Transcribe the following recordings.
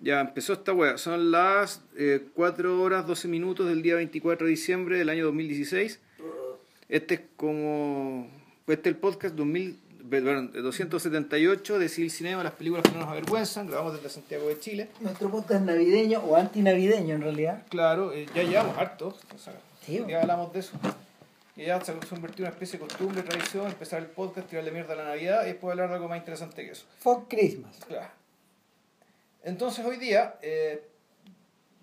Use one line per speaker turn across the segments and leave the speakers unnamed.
Ya empezó esta wea. Son las eh, 4 horas 12 minutos del día 24 de diciembre del año 2016. Este es como. Este es el podcast 2000, perdón, 278 de Civil Cinema, las películas que no nos avergüenzan. Grabamos desde Santiago de Chile.
Nuestro podcast navideño o antinavideño en realidad.
Claro, eh, ya llevamos harto. o sea,
Sí,
ya hablamos de eso. Y ya se ha convertido en una especie de costumbre, tradición, empezar el podcast, tirarle mierda a la Navidad y después hablar de algo más interesante que eso.
Fuck Christmas.
Claro. Entonces hoy día eh,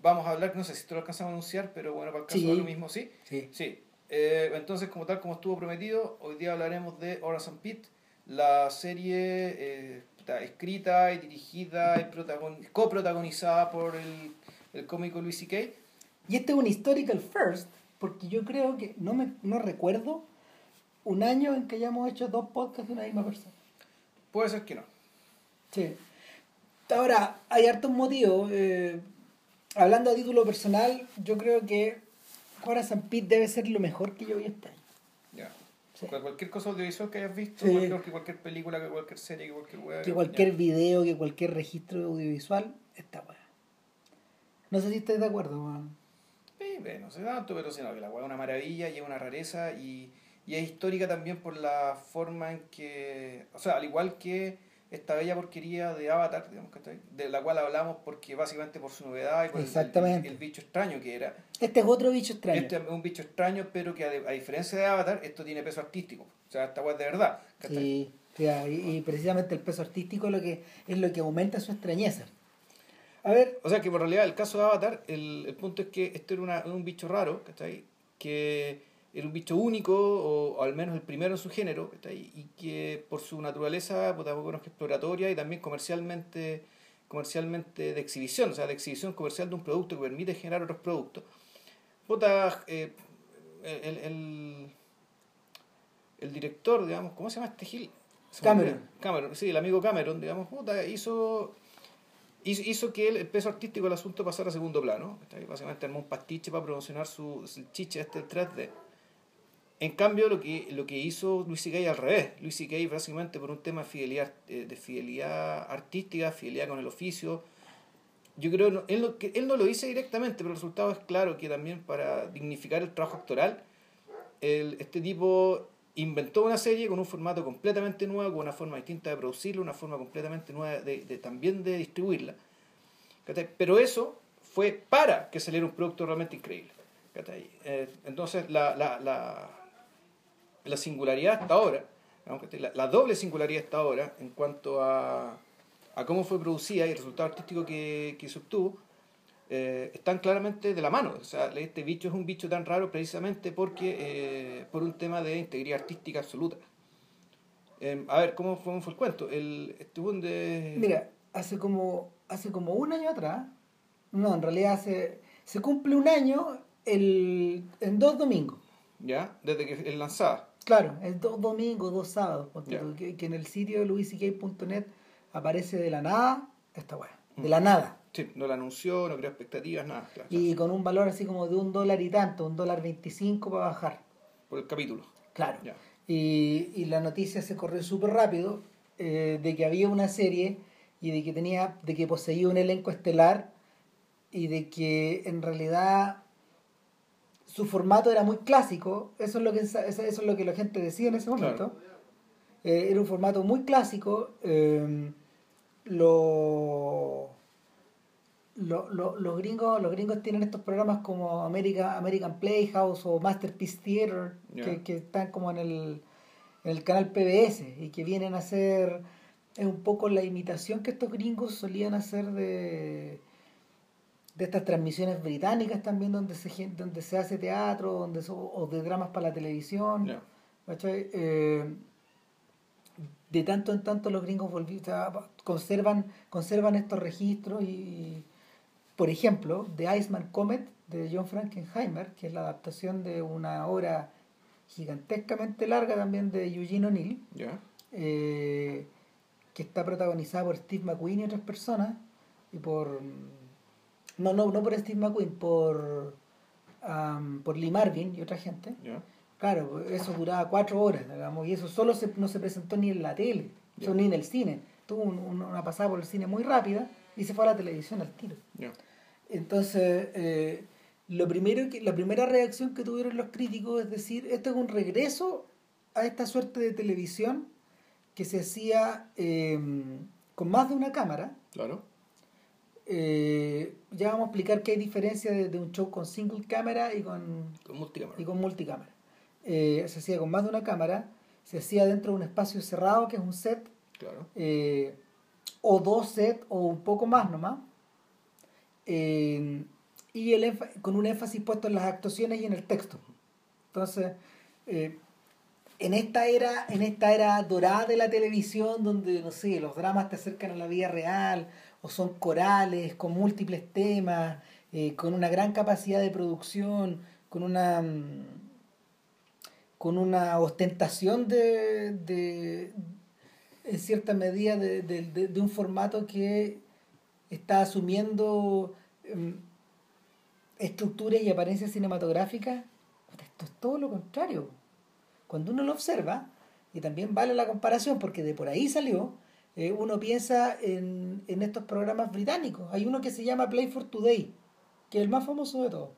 vamos a hablar, no sé si esto lo alcanzamos a anunciar, pero bueno, para el caso
Sí.
de lo mismo, sí.
Sí.
Sí. Eh, entonces, como tal, como estuvo prometido, hoy día hablaremos de Horace and Pete, la serie eh, escrita y dirigida y protagon- coprotagonizada por el, el cómico Louis C.K.
Y este es un historical first, porque yo creo que no me no recuerdo un año en que hayamos hecho dos podcasts de una misma persona.
Puede ser que no.
Sí. Ahora, hay hartos motivos. eh, hablando a título personal, yo creo que Horace and Pete debe ser lo mejor que yo vi este año.
Ya.
Sí.
Cualquier cosa audiovisual que hayas visto,
Sí.
cualquier, que cualquier película, que cualquier serie, que cualquier web.
Que cualquier video, que cualquier registro audiovisual, está bueno. No sé si estáis de acuerdo, weón.
Sí, bueno, no sé tanto, pero sí, no, que la weá es una maravilla y es una rareza y, y es histórica también por la forma en que, o sea, al igual que esta bella porquería de Avatar, digamos de la cual hablamos porque básicamente por su novedad y por el-
Exactamente.
El, el bicho extraño que era.
Este es otro bicho extraño.
Este es un bicho extraño, pero que a, a diferencia de Avatar, esto tiene peso artístico. O sea, esta es de verdad.
Sí, y, y precisamente el peso artístico es lo que, es lo que aumenta su extrañeza. A ver,
O sea que por realidad el caso de Avatar, el, el punto es que este era una- un bicho raro, ¿cachai? Que era un bicho único, o, o al menos el primero en su género. Y que por su naturaleza, puta, bueno, que exploratoria y también comercialmente, comercialmente de exhibición, o sea, de exhibición comercial de un producto que permite generar otros productos. Puta, eh, el, el, el director, digamos, ¿cómo se llama este Gil?
Cameron.
Cameron, sí, el amigo Cameron, digamos, puta, hizo hizo, hizo que el, el peso artístico del asunto pasara a segundo plano. Básicamente armó un pastiche para promocionar su, su chiche este del 3D. En cambio, lo que, lo que hizo Luis C.K. al revés. Luis C.K. básicamente por un tema de fidelidad, eh, de fidelidad artística, fidelidad con el oficio. Yo creo, no- él, no, que él no lo dice directamente, pero el resultado es claro que también para dignificar el trabajo actoral, el- este tipo inventó una serie con un formato completamente nuevo, con una forma distinta de producirla, una forma completamente nueva de, de también de distribuirla. Pero eso fue para que saliera un producto realmente increíble. Eh, entonces, la, la, la, la singularidad hasta ahora, la, la doble singularidad hasta ahora en cuanto a, a cómo fue producida y el resultado artístico que, que se obtuvo, eh, están claramente de la mano. O sea, este bicho es un bicho tan raro precisamente porque eh, por un tema de integridad artística absoluta. Eh, a ver, ¿cómo fue, cómo fue el cuento? El, este de...
mira, hace como, hace como un año atrás, no, en realidad hace, se cumple un año el, en dos domingos.
¿Ya? Desde que es lanzada.
Claro, es dos domingos, dos sábados, tú, que, que en el sitio de luisk.net aparece de la nada esta weá,
Mm.
de la nada.
Sí, no la anunció, no creó expectativas, nada. claro,
Y con un valor así como de un dólar y tanto, un dólar veinticinco para bajar.
Por el capítulo.
Claro.
Ya.
Y, y la noticia se corrió súper rápido eh, de que había una serie y de que tenía, de que poseía un elenco estelar y de que en realidad su formato era muy clásico. Eso es lo que eso es lo que la gente decía en ese momento. Eh, era un formato muy clásico. eh, lo, lo- lo- los gringos los gringos tienen estos programas como America, American Playhouse o Masterpiece Theater que, que están como en el, en el canal PBS y que vienen a hacer es un poco la imitación que estos gringos solían hacer de de estas transmisiones británicas también donde se donde se hace teatro donde so- o de dramas para la televisión. Eh, de tanto en tanto los gringos volví- o sea, conservan, conservan estos registros y, por ejemplo, The Iceman Comet de John Frankenheimer, que es la adaptación de una obra gigantescamente larga también de Eugene O'Neill, eh, que está protagonizada por Steve McQueen y otras personas, y por... No, no, no por Steve McQueen, por, am, por Lee Marvin y otra gente. Claro, eso duraba cuatro horas, digamos, y eso solo se, no se presentó ni en la tele, ni en el cine. Tuvo un- un- una pasada por el cine muy rápida y se fue a la televisión al tiro. Entonces, eh, lo primero que, la primera reacción que tuvieron los críticos es decir, esto es un regreso a esta suerte de televisión que se hacía eh, con más de una cámara.
Claro.
Eh, ya vamos a explicar qué hay diferencia de, un show con single cámara y con,
multicámara.
Y con multicámara. se hacía con más de una cámara, se hacía dentro de un espacio cerrado que es un set.
Claro
o dos sets o un poco más nomás. y el con un énfasis puesto en las actuaciones y en el texto. Entonces, eh, en esta era, en esta era dorada de la televisión, donde no sé, los dramas te acercan a la vida real, o son corales, con múltiples temas, eh, con una gran capacidad de producción, con una mm, con una ostentación de, en cierta medida de, un formato que está asumiendo em, estructuras y apariencias cinematográficas. Esto es todo lo contrario. Cuando uno lo observa, y también vale la comparación porque de por ahí salió, eh, uno piensa en, estos programas británicos. Hay uno que se llama Play for Today, que es el más famoso de todos.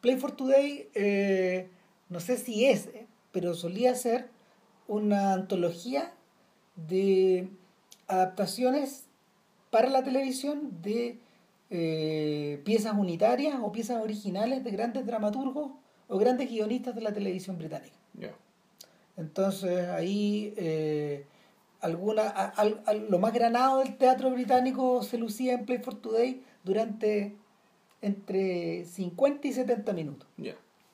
Play for Today, eh, no sé si es, eh, pero solía ser una antología de adaptaciones para la televisión de eh, piezas unitarias o piezas originales de grandes dramaturgos o grandes guionistas de la televisión británica. Entonces ahí eh, alguna, lo más granado del teatro británico se lucía en Play for Today durante entre 50 y 70 minutos.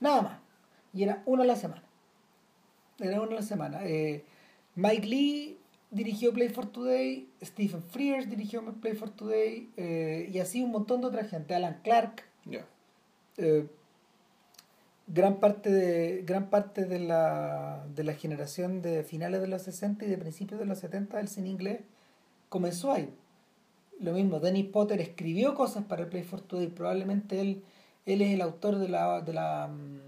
Nada más. Y era uno a la semana. Era uno a la semana. Eh, Mike Lee dirigió Play for Today, Stephen Frears dirigió Play for Today, eh, y así un montón de otra gente, Alan Clark. Eh, gran parte de gran parte de la, de la generación de finales de los 60 y de principios de los 70 del cine inglés comenzó ahí. Lo mismo, Dennis Potter escribió cosas para el Play for Today, probablemente él, él es el autor de la, de la, mm,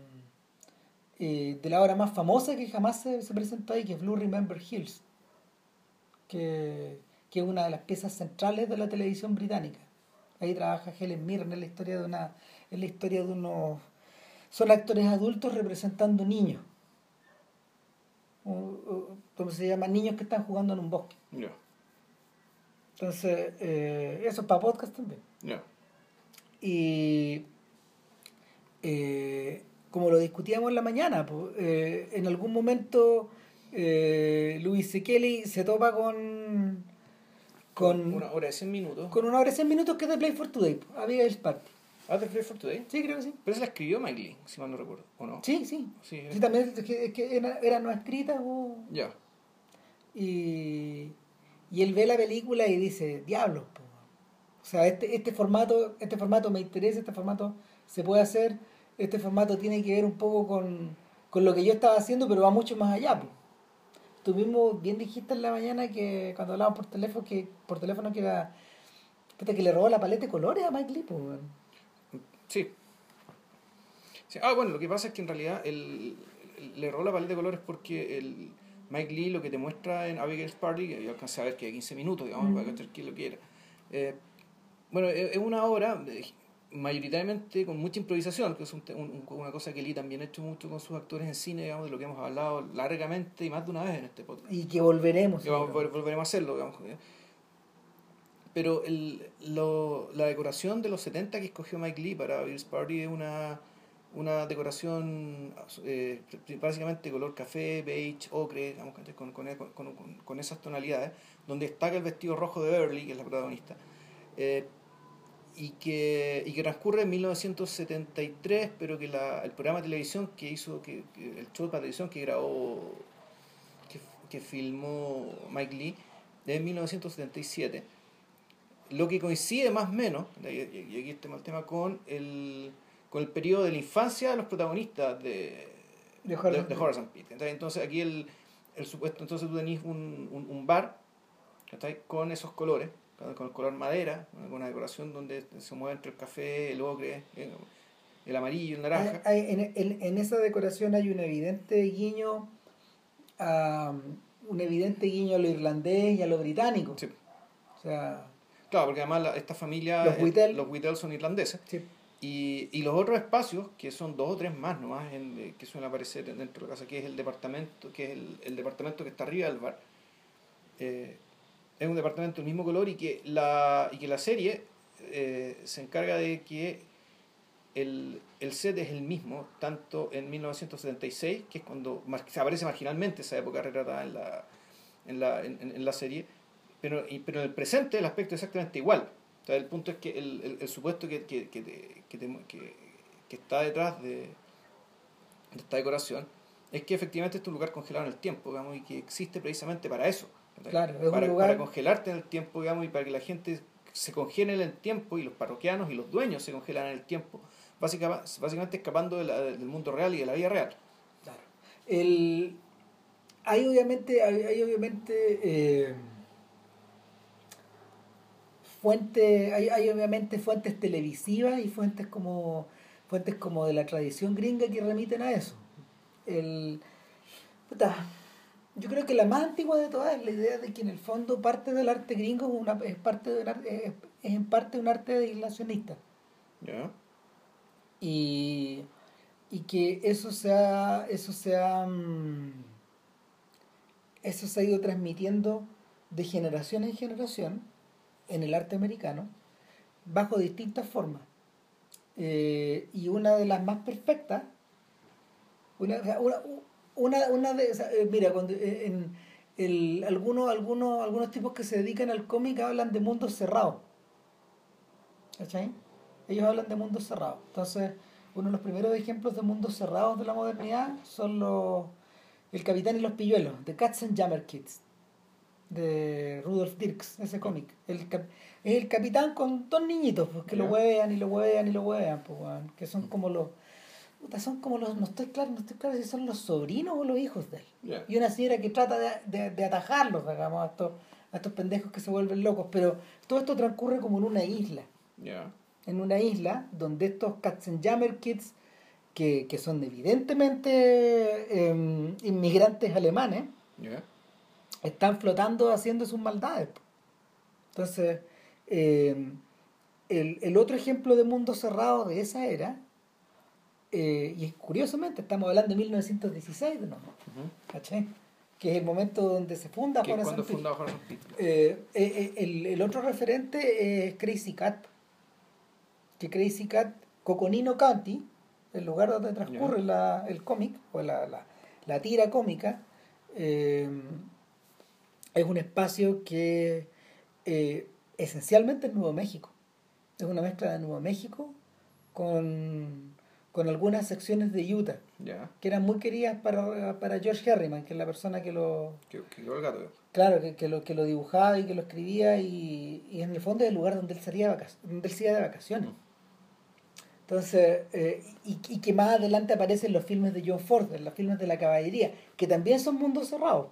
eh, de la obra más famosa que jamás se, se presentó ahí, que es Blue Remember Hills que, es una de las piezas centrales de la televisión británica. Ahí trabaja Helen Mirren en la historia de una, en la historia de unos, son actores adultos representando niños. ¿Cómo se llama? Niños que están jugando en un bosque. Entonces, eh, eso es para podcast también. Y eh, como lo discutíamos en la mañana, pues, eh, en algún momento Luis Kelly se topa con,
con. Una hora de 100 minutos.
Con una hora de 100 minutos que es de Play for Today, Abigail's Party.
¿Ah, de Play for Today?
Sí, creo que sí.
Pero se la escribió Mike Lee, si mal no recuerdo, ¿o no?
Sí, sí. Sí, también es que, era, no escrita o.
Ya.
Y, y él ve la película y dice, diablos, o sea, este, este formato, este formato me interesa, este formato se puede hacer, este formato tiene que ver un poco con, con lo que yo estaba haciendo, pero va mucho más allá. Pues. Tú mismo bien dijiste en la mañana que cuando hablábamos por teléfono que por teléfono que era que le robó la paleta de colores a Mike Lee,
sí. Ah, bueno, lo que pasa es que en realidad el, le robó la paleta de colores porque el Mike Lee lo que te muestra en Abigail's Party, que yo alcancé a ver que hay 15 minutos, digamos, para que quien lo quiera. Eh, bueno, es una obra mayoritariamente con mucha improvisación, que es una cosa que Lee también ha hecho mucho con sus actores en cine, digamos, de lo que hemos hablado largamente y más de una vez en este podcast.
Y que volveremos.
volveremos a hacerlo, digamos. Pero el, lo, la decoración de los 70 que escogió Mike Lee para Bill's Party es una, una decoración eh, básicamente color café, beige, ocre, digamos, con, con, con, con, esas tonalidades, donde destaca el vestido rojo de Beverly, que es la protagonista. Eh, y que, y que transcurre en 1973, pero que la, el programa de televisión que hizo, que, el show de televisión que grabó, que, que filmó Mike Lee, de 1977, lo que coincide más o menos, y aquí está el tema, con el, con el periodo de la infancia de los protagonistas de, de, Horace, de, Entonces aquí el, el supuesto, entonces tú tenés un, un, un bar con esos colores con el color madera, con una decoración donde se mueve entre el café, el ocre, el amarillo, el naranja.
en, en, esa decoración hay un evidente guiño a un evidente guiño a lo irlandés y a lo británico.
Sí.
O sea,
Claro, porque además la- esta familia,
Los
eh,
Whittle.
los Whittle son irlandeses.
Sí.
Y, y los otros espacios, que son dos o tres más nomás, en, eh, que suelen aparecer dentro de la casa, que es el departamento, que es el, el departamento que está arriba del bar, eh, es un departamento del mismo color y que la, y que la serie eh, se encarga de que el, el set es el mismo, tanto en 1976, que es cuando se aparece marginalmente esa época retratada en la, en la, en- en la serie, pero, y- pero en el presente el aspecto es exactamente igual. Sea, el punto es que el, el- el supuesto que, que, que, te- que, te- que- que está detrás de, de esta decoración es que efectivamente es un lugar congelado en el tiempo, digamos, y que existe precisamente para eso. ¿cachai?
Claro, es un
para,
lugar-
para congelarte en el tiempo, digamos, y para que la gente se congele en el tiempo y los parroquianos y los dueños se congelan en el tiempo, básicamente, básicamente escapando de la- del mundo real y de la vida real.
Claro. El, hay obviamente, hay, hay obviamente eh, fuentes, hay, hay obviamente fuentes televisivas y fuentes como fuentes como de la tradición gringa que remiten a eso. El, puta, yo creo que la más antigua de todas es la idea de que en el fondo parte del arte gringo es, una, es parte de un ar- es, es en parte un arte aislacionista
¿Ya?
y, y que eso se ha, eso se ha, mm, eso se ha ido transmitiendo de generación en generación en el arte americano bajo distintas formas Eh, y una de las más perfectas una, una, una, de eh, mira cuando eh, en el, algunos algunos algunos tipos que se dedican al cómic hablan de mundos cerrados ¿cachai? ellos hablan de mundos cerrados. Entonces, uno de los primeros ejemplos de mundos cerrados de la modernidad son los El Capitán y los Pilluelos, de Cats and Jammer Kids, de Rudolf Dirks, ese cómic. El cap- es el capitán con dos niñitos pues, que lo huevean y lo huevean y lo huevean, pues, que son como los. puta, son como los. No estoy claro, no estoy claro si son los sobrinos o los hijos de él. Y una señora que trata de, de, de atajarlos, digamos, a estos, a estos pendejos que se vuelven locos. Pero todo esto transcurre como en una isla en una isla donde estos Katzenjammer Kids, que, que son evidentemente eh, inmigrantes alemanes. Están flotando haciendo sus maldades. Entonces, eh, el, el otro ejemplo de mundo cerrado de esa era, eh, y curiosamente estamos hablando de 1916 de nuevo,
Ujú.
¿cachai? Que es el momento donde se funda Horace
cuando
Pete. Eh, eh, el, el otro referente es Crazy Cat. Que Crazy Cat, Coconino County, el lugar donde transcurre la- el cómic, o la, la, la tira cómica, eh, es un espacio que eh, esencialmente es Nuevo México. Es una mezcla de Nuevo México con, con algunas secciones de Utah, que eran muy queridas para, para George Harriman, que es la persona que lo,
Que, que el gato.
Claro, que, que lo, que lo dibujaba y que lo escribía y, y en el fondo es el lugar donde él salía de, vacac- donde él iba de vacaciones. Entonces, eh, y, y que más adelante aparecen los filmes de John Ford, los filmes de la caballería, que también son mundos cerrados.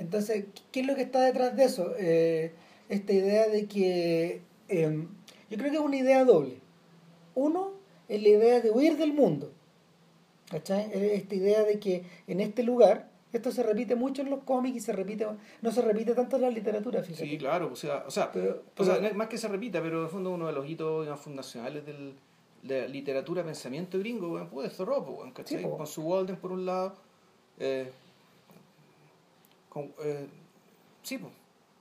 Entonces, ¿qué es lo que está detrás de eso? Eh, esta idea de que eh, yo creo que es una idea doble. Uno, es la idea de huir del mundo. ¿Cachai? Esta idea de que en este lugar, esto se repite mucho en los cómics y se repite, no se repite tanto en la literatura, fíjate.
Sí, claro. O sea, o sea,
Pero-
o sea, más que se repita, pero en el fondo uno de los hitos digamos, fundacionales del, de la literatura, pensamiento gringo, weón, pues Zorro, ¿cachai?
Sí.
Con su Walden por un lado. Eh, con, eh, sí, pues.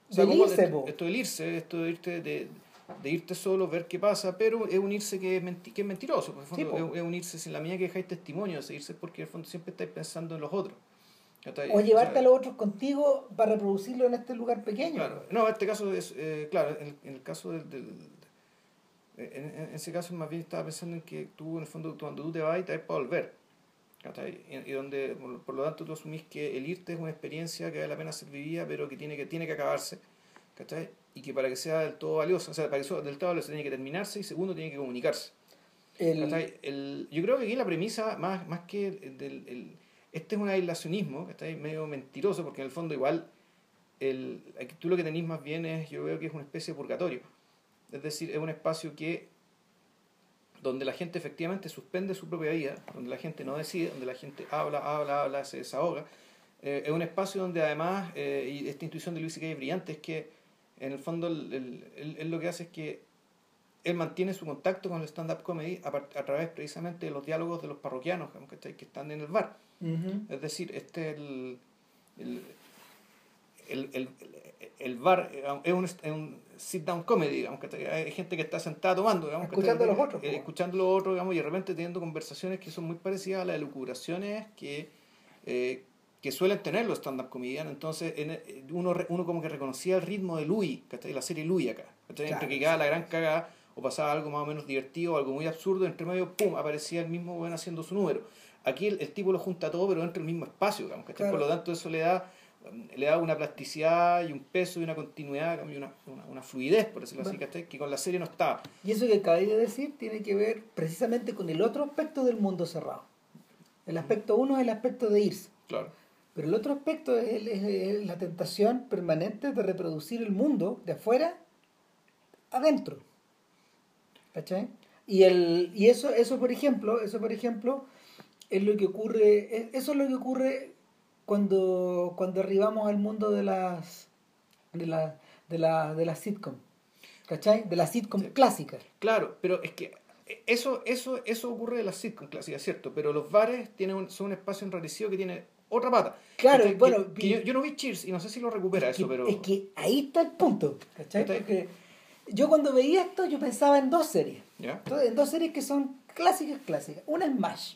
Del irse, po.
esto del irse, esto de irte, de, de irte solo, ver qué pasa, pero es un irse que es, menti- que es mentiroso, el fondo es, es un irse sin la mía que dejáis testimonio, es irse porque en el fondo siempre estáis pensando en los otros.
O llevarte
sea,
a los otros contigo para reproducirlo en este lugar pequeño.
Claro, no, en este caso es, eh, claro, en, en el caso del... del- en, en- en ese caso más bien estaba pensando en que tú en el fondo cuando tú te vas y te vas para volver. ¿Cachai? Y, donde por, lo tanto tú asumís que el irte es una experiencia que vale la pena ser vivida pero que tiene que, tiene que acabarse. ¿cachai? Y que para que sea del todo valiosa, o sea, para que sea del todo valiosa tiene que terminarse y segundo tiene que comunicarse.
El-
¿cachai? El- yo creo que aquí la premisa, más, más que el- del, el- este es un aislacionismo, está medio mentiroso, porque en el fondo igual el, tú lo que tenés más bien es, yo veo que es una especie de purgatorio. Es decir, es un espacio que donde la gente efectivamente suspende su propia vida, donde la gente no decide, donde la gente habla, habla, habla, se desahoga. Eh, es un espacio donde además, eh, y esta intuición de Luis que es brillante, es que en el fondo él, él lo que hace es que él mantiene su contacto con el stand-up comedy a, través precisamente de los diálogos de los parroquianos que están en el bar. Es decir, este el, el, el, el, el bar eh, es un, es un sit-down comedy, digamos, ¿cachai? hay gente que está sentada tomando, digamos,
Escuchando
¿cachai?
a los otros,
Eh, escuchando a los otros, digamos, y de repente teniendo conversaciones que son muy parecidas a las elucubraciones que, eh, que suelen tener los stand-up comedians. Entonces, en- eh, uno, uno como que reconocía el ritmo de Louis, ¿cachai? la serie Louis acá. ¿cachai?
Claro,
Entre que quedaba la gran cagada o pasaba algo más o menos divertido, algo muy absurdo, entre medio, pum, aparecía el mismo buen haciendo su número. Aquí el, el tipo lo junta todo, pero dentro del mismo espacio, digamos, ¿cachai?
Claro.
Por lo tanto, eso le da le da una plasticidad y un peso y una continuidad y una, una, una fluidez, por decirlo así, que con la serie no estaba.
Y eso que acabé de decir tiene que ver precisamente con el otro aspecto del mundo cerrado. El aspecto uno es el aspecto de irse,
Claro.
pero el otro aspecto es, el- es- es la tentación permanente de reproducir el mundo de afuera adentro. ¿Cachai? Y, el, y eso, eso, por ejemplo, eso, por ejemplo, es lo que ocurre, es- eso es lo que ocurre cuando, cuando arribamos al mundo de las de la, de la, de la sitcom. ¿Cachai? De la sitcom
Sí.
clásica.
Claro, pero es que eso, eso, eso ocurre de las sitcom clásicas, ¿cierto? Pero los bares tienen un, son un espacio enrarecido que tiene otra pata.
Claro.
Que-
bueno,
que yo, yo no vi Cheers y no sé si lo recupera
Es
eso, pero...
es que ahí está el punto. ¿Cachai? Porque yo cuando veía esto, yo pensaba en dos series.
¿Ya?
Entonces, En dos series que son clásicas, clásicas. Una es MASH.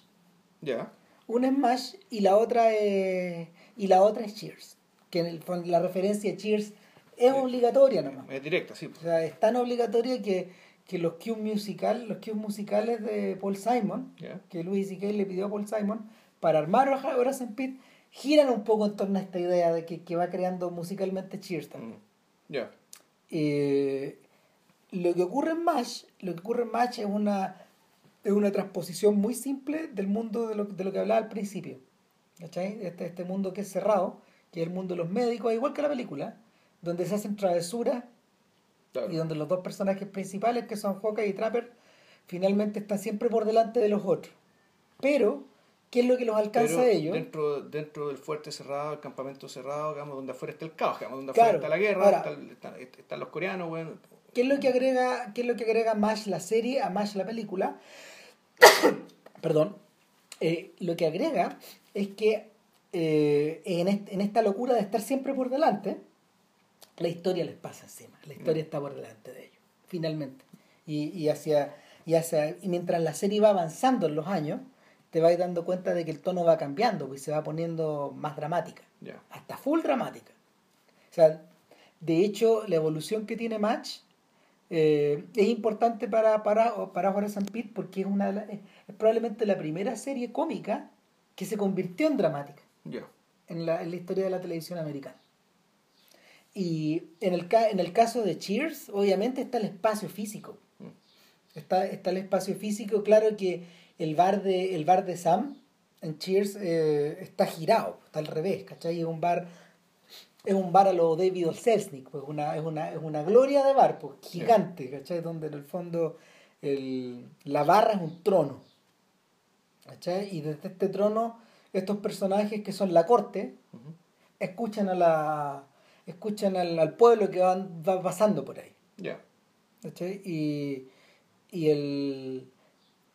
¿Ya?
Una es MASH y la otra es, y la otra es Cheers. Que en el la referencia a Cheers es
Sí.
obligatoria nomás.
Es directa, sí.
O sea, es tan obligatoria que, que los cues musical, los cues musicales de Paul Simon,
¿Ya?
que Louis C.K. le pidió a Paul Simon para armar Horace and Pete, giran un poco en torno a esta idea de que, que va creando musicalmente Cheers también.
Mm. Ya.
Eh, lo que ocurre en MASH, lo que ocurre en MASH es una, es una transposición muy simple del mundo de lo, de lo que hablaba al principio. ¿Cachai? Este, este mundo que es cerrado, que es el mundo de los médicos, igual que la película, donde se hacen travesuras
Claro.
y donde los dos personajes principales, que son Hawkeye y Trapper, finalmente están siempre por delante de los otros. Pero, ¿qué es lo que los alcanza
Pero
a ellos?
Dentro, dentro del fuerte cerrado, el campamento cerrado, digamos, donde afuera está el caos, digamos, donde
Claro.
afuera está la guerra,
Ahora-
están los coreanos, bueno,
¿Qué es lo que agrega, qué es lo que agrega MASH la serie a MASH la película? Perdón. Eh, lo que agrega es que eh, en, est- en esta locura de estar siempre por delante, la historia les pasa encima. La historia está por delante de ellos, finalmente. Y, y hacia, y hacia y mientras la serie va avanzando en los años, te vas dando cuenta de que el tono va cambiando, pues se va poniendo más dramática
ya.
hasta full dramática. O sea, de hecho, la evolución que tiene Match eh, es importante para, para, para and Pete porque es, una, de la- es probablemente la primera serie cómica que se convirtió en dramática en la, en la historia de la televisión americana. Y en el, ca- en el caso de Cheers, obviamente está el espacio físico.
Mm.
Está, está el espacio físico, claro que el bar de, el bar de Sam en Cheers eh, está girado, está al revés, ¿cachai? Es un bar, es un bar a lo David. Selznick, pues una, es, una, es una gloria de bar, pues gigante, ¿cachai? Donde en el fondo el, la barra es un trono, ¿cachai? Y desde este trono, estos personajes que son la corte, escuchan a la escuchan al, al pueblo que van, va pasando por ahí.
Ya.
¿cachai? Y, y el,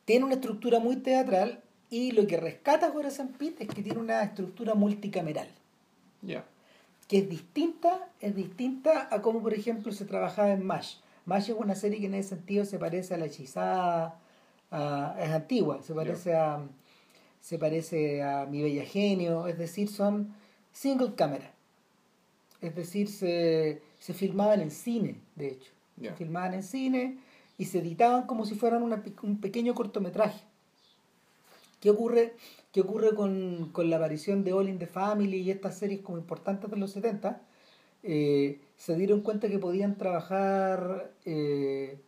tiene una estructura muy teatral y lo que rescata and Pete es que tiene una estructura multicameral,
Ya.
Que es distinta, es distinta a como por ejemplo se trabajaba en MASH. MASH es una serie que en ese sentido se parece a La Hechizada, a- es antigua, se parece a se parece a Mi Bella Genio, es decir, son single camera. Es decir, se, se filmaban en cine, de hecho. Se filmaban en cine y se editaban como si fueran una un pequeño cortometraje. ¿Qué ocurre, qué ocurre con, con la aparición de All in the Family y estas series como importantes de los 70? Eh, se dieron cuenta que podían trabajar eh,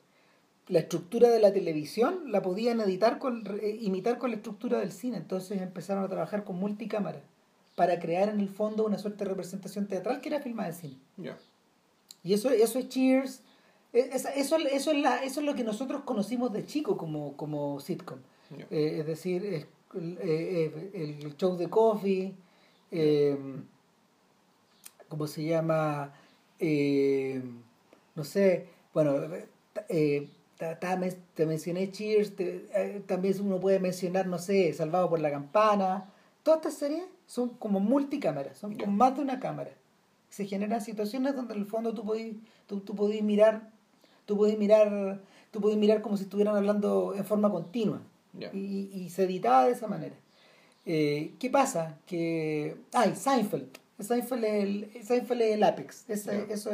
la estructura de la televisión, la podían editar con, eh, imitar con la estructura del cine. Entonces empezaron a trabajar con multicámara para crear en el fondo una suerte de representación teatral que era filmada en cine.
Ya.
Y eso, eso es Cheers. Esa- Eso, eso, es la, eso es lo que nosotros conocimos de chico como, como sitcom.
Ya.
Eh, es decir, es- el, eh, eh, el show de Coffee, eh, ¿cómo se llama? Eh, no sé, bueno, eh, te mencioné Cheers, eh, también uno puede mencionar, no sé, Salvado por la Campana. Todas estas series son como multicámaras, son con más de una cámara. Se generan situaciones donde en el fondo tú podés, tú, tú mirar, tú podés mirar, tú podés mirar como si estuvieran hablando en forma continua. Y, y, se editaba de esa manera. Eh, ¿Qué pasa? Que. Ay, Seinfeld. Seinfeld es el, Seinfeld es el Apex. Eso es,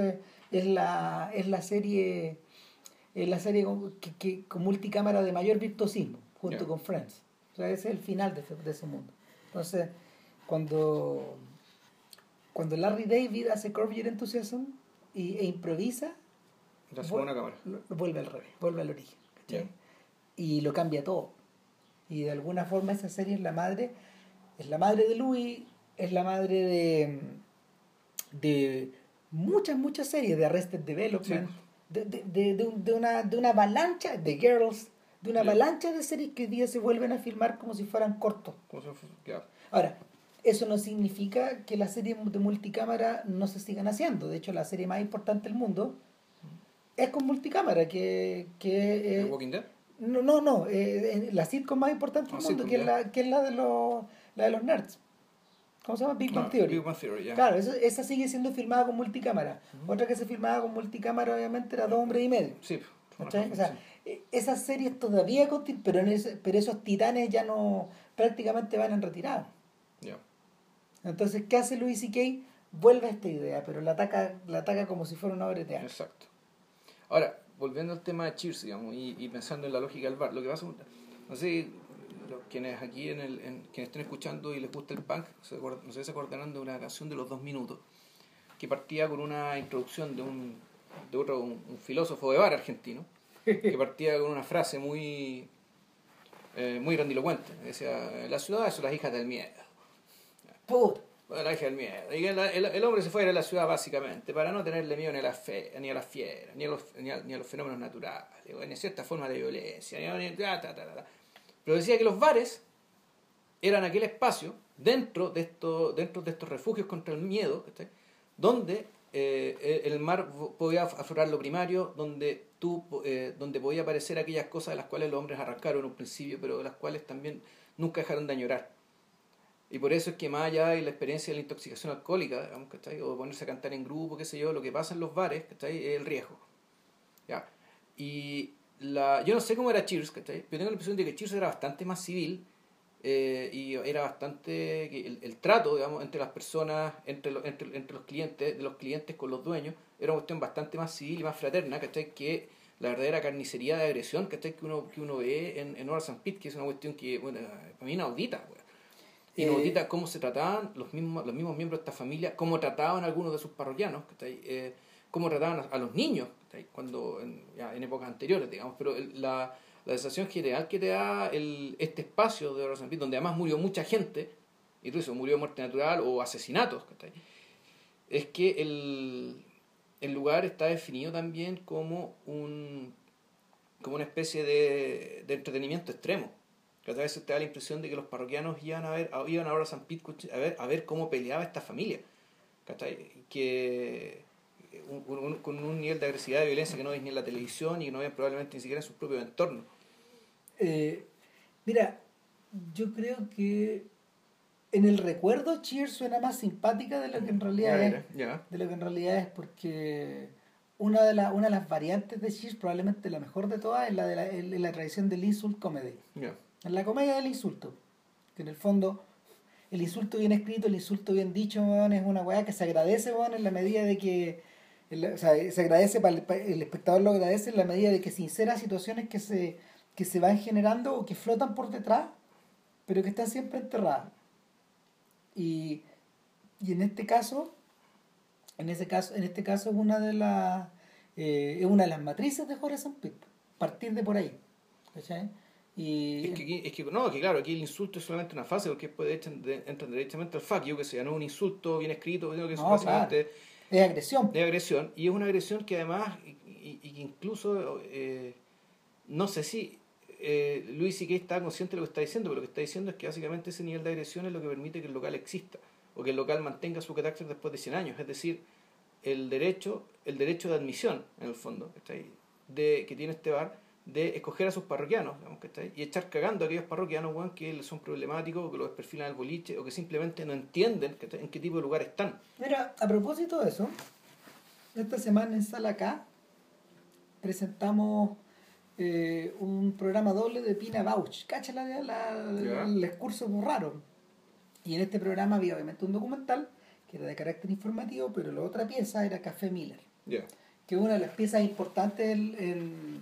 es, la, es la serie es la serie con, que, con multicámara de mayor virtuosismo, junto con Friends. O sea, ese es el final de, de ese mundo. Entonces, cuando, cuando Larry David hace Curb Your Enthusiasm y, e improvisa, vuelve, vuelve al revés, vuelve al origen. Y lo cambia todo. Y de alguna forma esa serie es la madre, es la madre de Louis, es la madre de, de muchas, muchas series, de Arrested Development de, de, de, de, una, de una avalancha de girls, de una avalancha de series que hoy día se vuelven a filmar como si fueran cortos. Ahora, eso no significa que las series de multicámara no se sigan haciendo. De hecho, la serie más importante del mundo es con multicámara, que... que
Walking Dead?
No, no, no. Eh, la sitcom más importante del ah, mundo, que, es la, que es la de los, la de los nerds. ¿Cómo se llama? Big Bang Theory. Claro, esa sigue siendo filmada con multicámara. Otra que se filmaba con multicámara, obviamente, era Dos Hombres y Medio. Sí. O sea, e, esas series todavía pero, en pero esos titanes ya no prácticamente van en retirada. Entonces, ¿qué hace Louis C.K.? Vuelve a esta idea, pero la ataca, la ataca como si fuera una obra de teatro.
Exacto. Ahora, volviendo al tema de Cheers, digamos, y, y pensando en la lógica del bar, lo que pasa, no sé, quienes aquí en el, en, quienes estén escuchando y les gusta el punk, no sé, se acordarán de una canción de los dos minutos, que partía con una introducción de un, de otro, un, filósofo de bar argentino, que partía con una frase muy, eh, muy grandilocuente. Decía, la ciudad son las hijas del miedo. Puta. Hija del miedo. Y el, el, hombre se fue a la ciudad básicamente para no tenerle miedo ni a las ni a fieras, ni a los, ni a, ni a los fenómenos naturales, ni cierta forma de violencia, ni a, ta, pero decía que los bares eran aquel espacio dentro de, dentro de estos refugios contra el miedo, donde eh, el mar podía aflorar lo primario, donde, tú, eh, donde podía aparecer aquellas cosas de las cuales los hombres arrancaron en un principio, pero de las cuales también nunca dejaron de añorar. Y por eso es que más allá de la experiencia de la intoxicación alcohólica, digamos, o ponerse a cantar en grupo, qué sé yo, lo que pasa en los bares es el riesgo. ¿ya? Y la, yo no sé cómo era Cheers, pero tengo la impresión de que Cheers era bastante más civil eh, y era bastante el, el, trato digamos entre las personas entre, entre, entre, los clientes de los clientes con los dueños era una cuestión bastante más civil y más fraterna que la verdadera carnicería de agresión que uno que uno ve en, en Horace Pit que es una cuestión que bueno para mí inaudita inaudita eh, cómo se trataban los mismos los mismos miembros de esta familia cómo trataban algunos de sus parroquianos eh, cómo trataban a, los niños cuando en, ya, en, épocas anteriores, digamos, pero la, la, sensación general que te da el, este espacio de Horace donde además murió mucha gente, incluso murió de muerte natural o asesinatos, es que el, el lugar está definido también como un como una especie de, de entretenimiento extremo. Que a veces te da la impresión de que los parroquianos iban a ver, iban a San Pete a ver, a ver cómo peleaba esta familia. Que con un nivel de agresividad y violencia que no ves ni en la televisión y que no ves probablemente ni siquiera en su propio entorno.
Eh, mira, yo creo que en el recuerdo Cheers suena más simpática de lo que en realidad es. De lo que en realidad es porque una de, la, una de las variantes de Cheers, probablemente la mejor de todas, es la de la, la tradición del insult comedy. En la comedia del insulto. Que en el fondo el insulto bien escrito, el insulto bien dicho, es una weá que se agradece, en la medida de que o sea, se agradece, para el, espectador lo agradece en la medida de que sincera situaciones que se, que se van generando o que flotan por detrás, pero que están siempre enterradas. Y, y en este caso, en ese caso, en este caso es una de las eh, es una de las matrices de Horace Pitt, partir de por ahí.
Y... Es, que, es que, no, que claro, aquí el insulto es solamente una fase, porque después entran directamente al fuck you, que sea, no un insulto bien escrito, que es básicamente
de agresión.
De agresión. Y es una agresión que además, y, y incluso, eh, no sé si eh, Luis sí que está consciente de lo que está diciendo, pero lo que está diciendo es que básicamente ese nivel de agresión es lo que permite que el local exista, o que el local mantenga su carácter después de 100 años. Es decir, el derecho, el derecho de admisión, en el fondo, ¿cachai? De, que tiene este bar, de escoger a sus parroquianos, digamos, ¿cachai? Y echar cagando a aquellos parroquianos, weón, que son problemáticos, que los desperfilan al boliche, o que simplemente no entienden ¿cachai? en qué tipo de lugar están.
Mira, a propósito de eso, esta semana en Sala K presentamos eh, un programa doble de Pina Bauch. Cacha la, la, el discurso muy raro. Y en este programa había obviamente un documental que era de carácter informativo, pero la otra pieza era Café Miller,
Ya.
que es una de las piezas importantes en,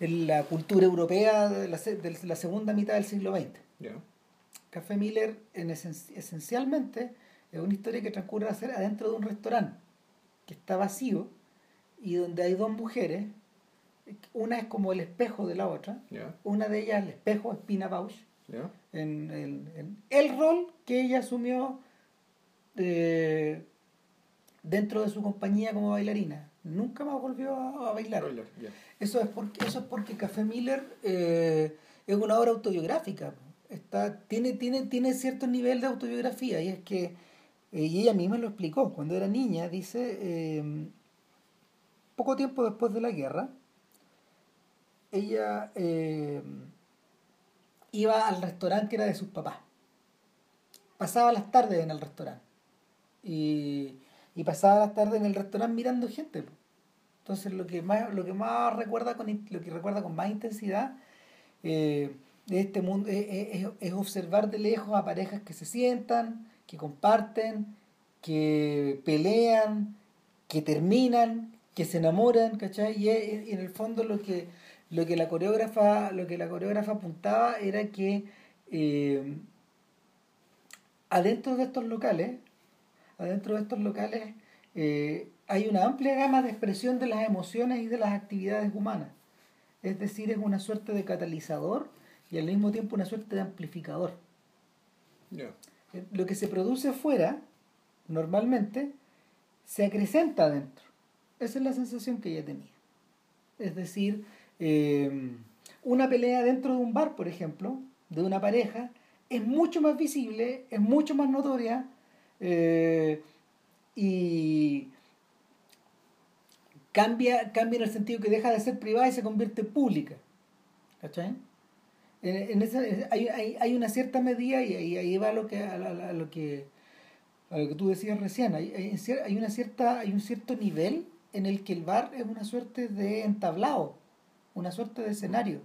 en- la cultura europea de la, se- de la segunda mitad del siglo XX.
Ya.
Café Miller en esen- esencialmente es una historia que transcurre a ser adentro de un restaurante que está vacío y donde hay dos mujeres, una es como el espejo de la otra,
Ya.
una de ellas el espejo es Pina Bausch, en, en- en el rol que ella asumió eh, dentro de su compañía como bailarina. Nunca más volvió a, a bailar. Eso es porque, eso es porque Café Miller eh, es una obra autobiográfica. Está, tiene, tiene, tiene cierto nivel de autobiografía y es que, eh, y ella misma lo explicó, cuando era niña, dice, eh, poco tiempo después de la guerra, ella iba al restaurante que era de sus papás. Pasaba las tardes en el restaurante. Y, y pasaba las tardes en el restaurante mirando gente. po. Entonces lo que más, lo que más recuerda con lo que recuerda con más intensidad eh, de este mundo es, es- es observar de lejos a parejas que se sientan, que comparten, que pelean, que terminan, que se enamoran, ¿cachai? Y en el fondo lo que, lo que la coreógrafa, lo que la coreógrafa apuntaba era que eh, adentro de estos locales, adentro de estos locales eh, hay una amplia gama de expresión de las emociones y de las actividades humanas. Es decir, es una suerte de catalizador y al mismo tiempo una suerte de amplificador. Eh, Lo que se produce afuera, normalmente, se acrecenta adentro. Esa es la sensación que ella tenía. Es decir, eh, una pelea dentro de un bar, por ejemplo, de una pareja, es mucho más visible, es mucho más notoria eh, y cambia, cambia en el sentido que deja de ser privada y se convierte en pública. ¿Cachai? En, ese- hay, hay, hay una cierta medida y ahí, va lo que, a, lo que lo que tú decías recién. Hay, hay una cierta, hay un cierto nivel en el que el bar es una suerte de entablado, una suerte de escenario,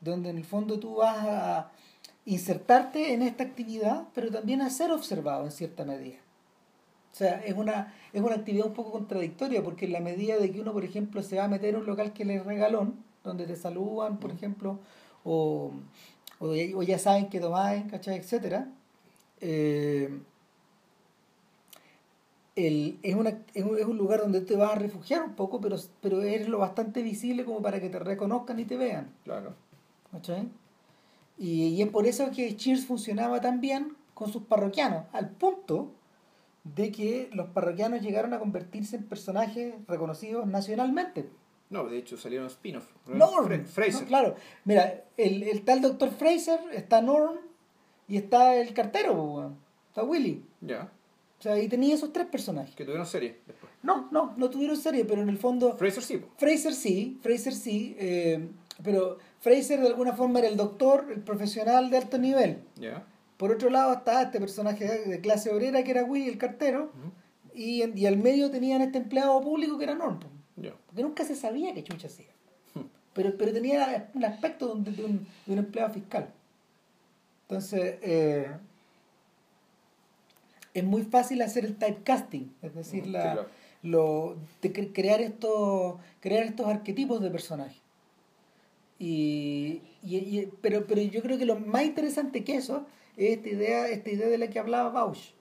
donde en el fondo tú vas a insertarte en esta actividad, pero también a ser observado en cierta medida. O sea, es una, es una actividad un poco contradictoria, porque en la medida de que uno, por ejemplo, se va a meter a un local que le regalón, donde te saludan, por ejemplo, o, o ya saben que tomáis, ¿cachai? etcétera, eh, el- es, una, es, un, es un lugar donde te vas a refugiar un poco, pero, pero eres lo bastante visible como para que te reconozcan y te vean.
Claro.
¿cachai? Y, y es por eso que Cheers funcionaba tan bien con sus parroquianos, al punto de que los parroquianos llegaron a convertirse en personajes reconocidos nacionalmente.
No, de hecho salieron spin-off.
Norm,
Fra- Fraser.
no, claro. Mira, el, el tal doctor Fraser, está Norm y está el cartero, está Willy.
Ya.
O sea, y tenía esos tres personajes.
Que tuvieron serie después.
No, no, no tuvieron serie, pero en el fondo
Fraser sí.
Fraser sí, Fraser sí, eh, pero Fraser de alguna forma era el doctor, el profesional de alto nivel.
Ya.
Por otro lado está este personaje de clase obrera que era Willy, el cartero, y, en- y al medio tenían este empleado público que era Norm,
Ya.
porque nunca se sabía qué chucha hacía. Pero, pero tenía un aspecto de un, de un, de un empleado fiscal. Entonces, eh, es muy fácil hacer el typecasting, es decir,
Sí,
la,
claro.
lo, de cre- crear, estos, crear estos arquetipos de personajes. Y, y- y- pero, pero yo creo que lo más interesante que eso es esta idea, esta idea de la que hablaba Bausch,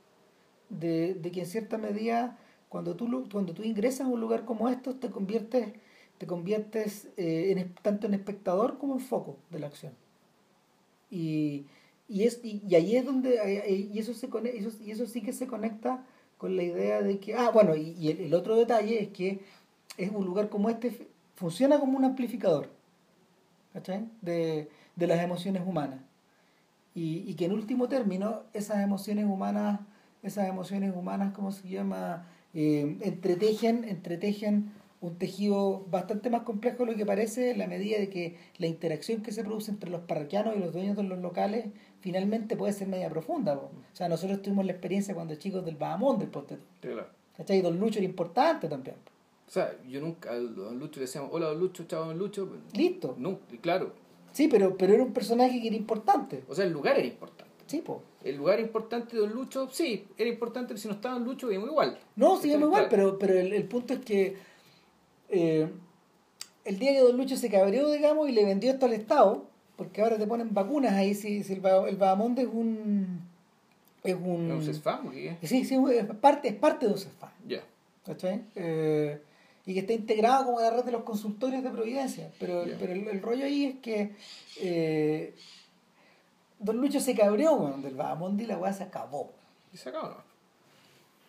de, de que en cierta medida cuando tú, cuando tú ingresas a un lugar como estos te conviertes, te conviertes eh, tanto en espectador como en foco de la acción. Y, y, es, y, y ahí es donde, y eso, se eso, y eso sí que se conecta con la idea de que, ah, bueno, y, y el, el otro detalle es que es un lugar como este, funciona como un amplificador, ¿cachai? De, de las emociones humanas. Y, y que en último término, esas emociones humanas, esas emociones humanas, ¿cómo se llama? eh, entretejen, entretejen un tejido bastante más complejo de lo que parece en la medida de que la interacción que se produce entre los parroquianos y los dueños de los locales finalmente puede ser media profunda. po. O sea, nosotros tuvimos la experiencia cuando chicos del Bahamón del Ponte.
Claro.
¿Cachai? Don Lucho era importante también.
O sea, yo nunca, a don Lucho le decíamos, hola don Lucho, chao don Lucho.
Listo.
No, y claro.
Sí, pero, pero era un personaje que era importante.
O sea, el lugar era importante.
Sí, po.
El lugar importante de don Lucho, sí, era importante, pero si no estaba don Lucho, veíamos igual.
No, sí,
¿Cachai?
igual, pero, pero el, el punto es que eh, el día que Don Lucho se cabreó, digamos, y le vendió esto al Estado, porque ahora te ponen vacunas ahí, si, si el, el Bahamonde es un... Es un...
¿No se fama? ¿Qué?
Sí, sí, es parte, es parte de un CEFAM,
Ya.
¿cachai? Eh, y que está integrado como la red de los consultorios de Providencia. Pero, pero el, el rollo ahí es que eh, Don Lucho se cabreó, weón, del Bahamonde y la weá se acabó.
Y se acabó, ¿no?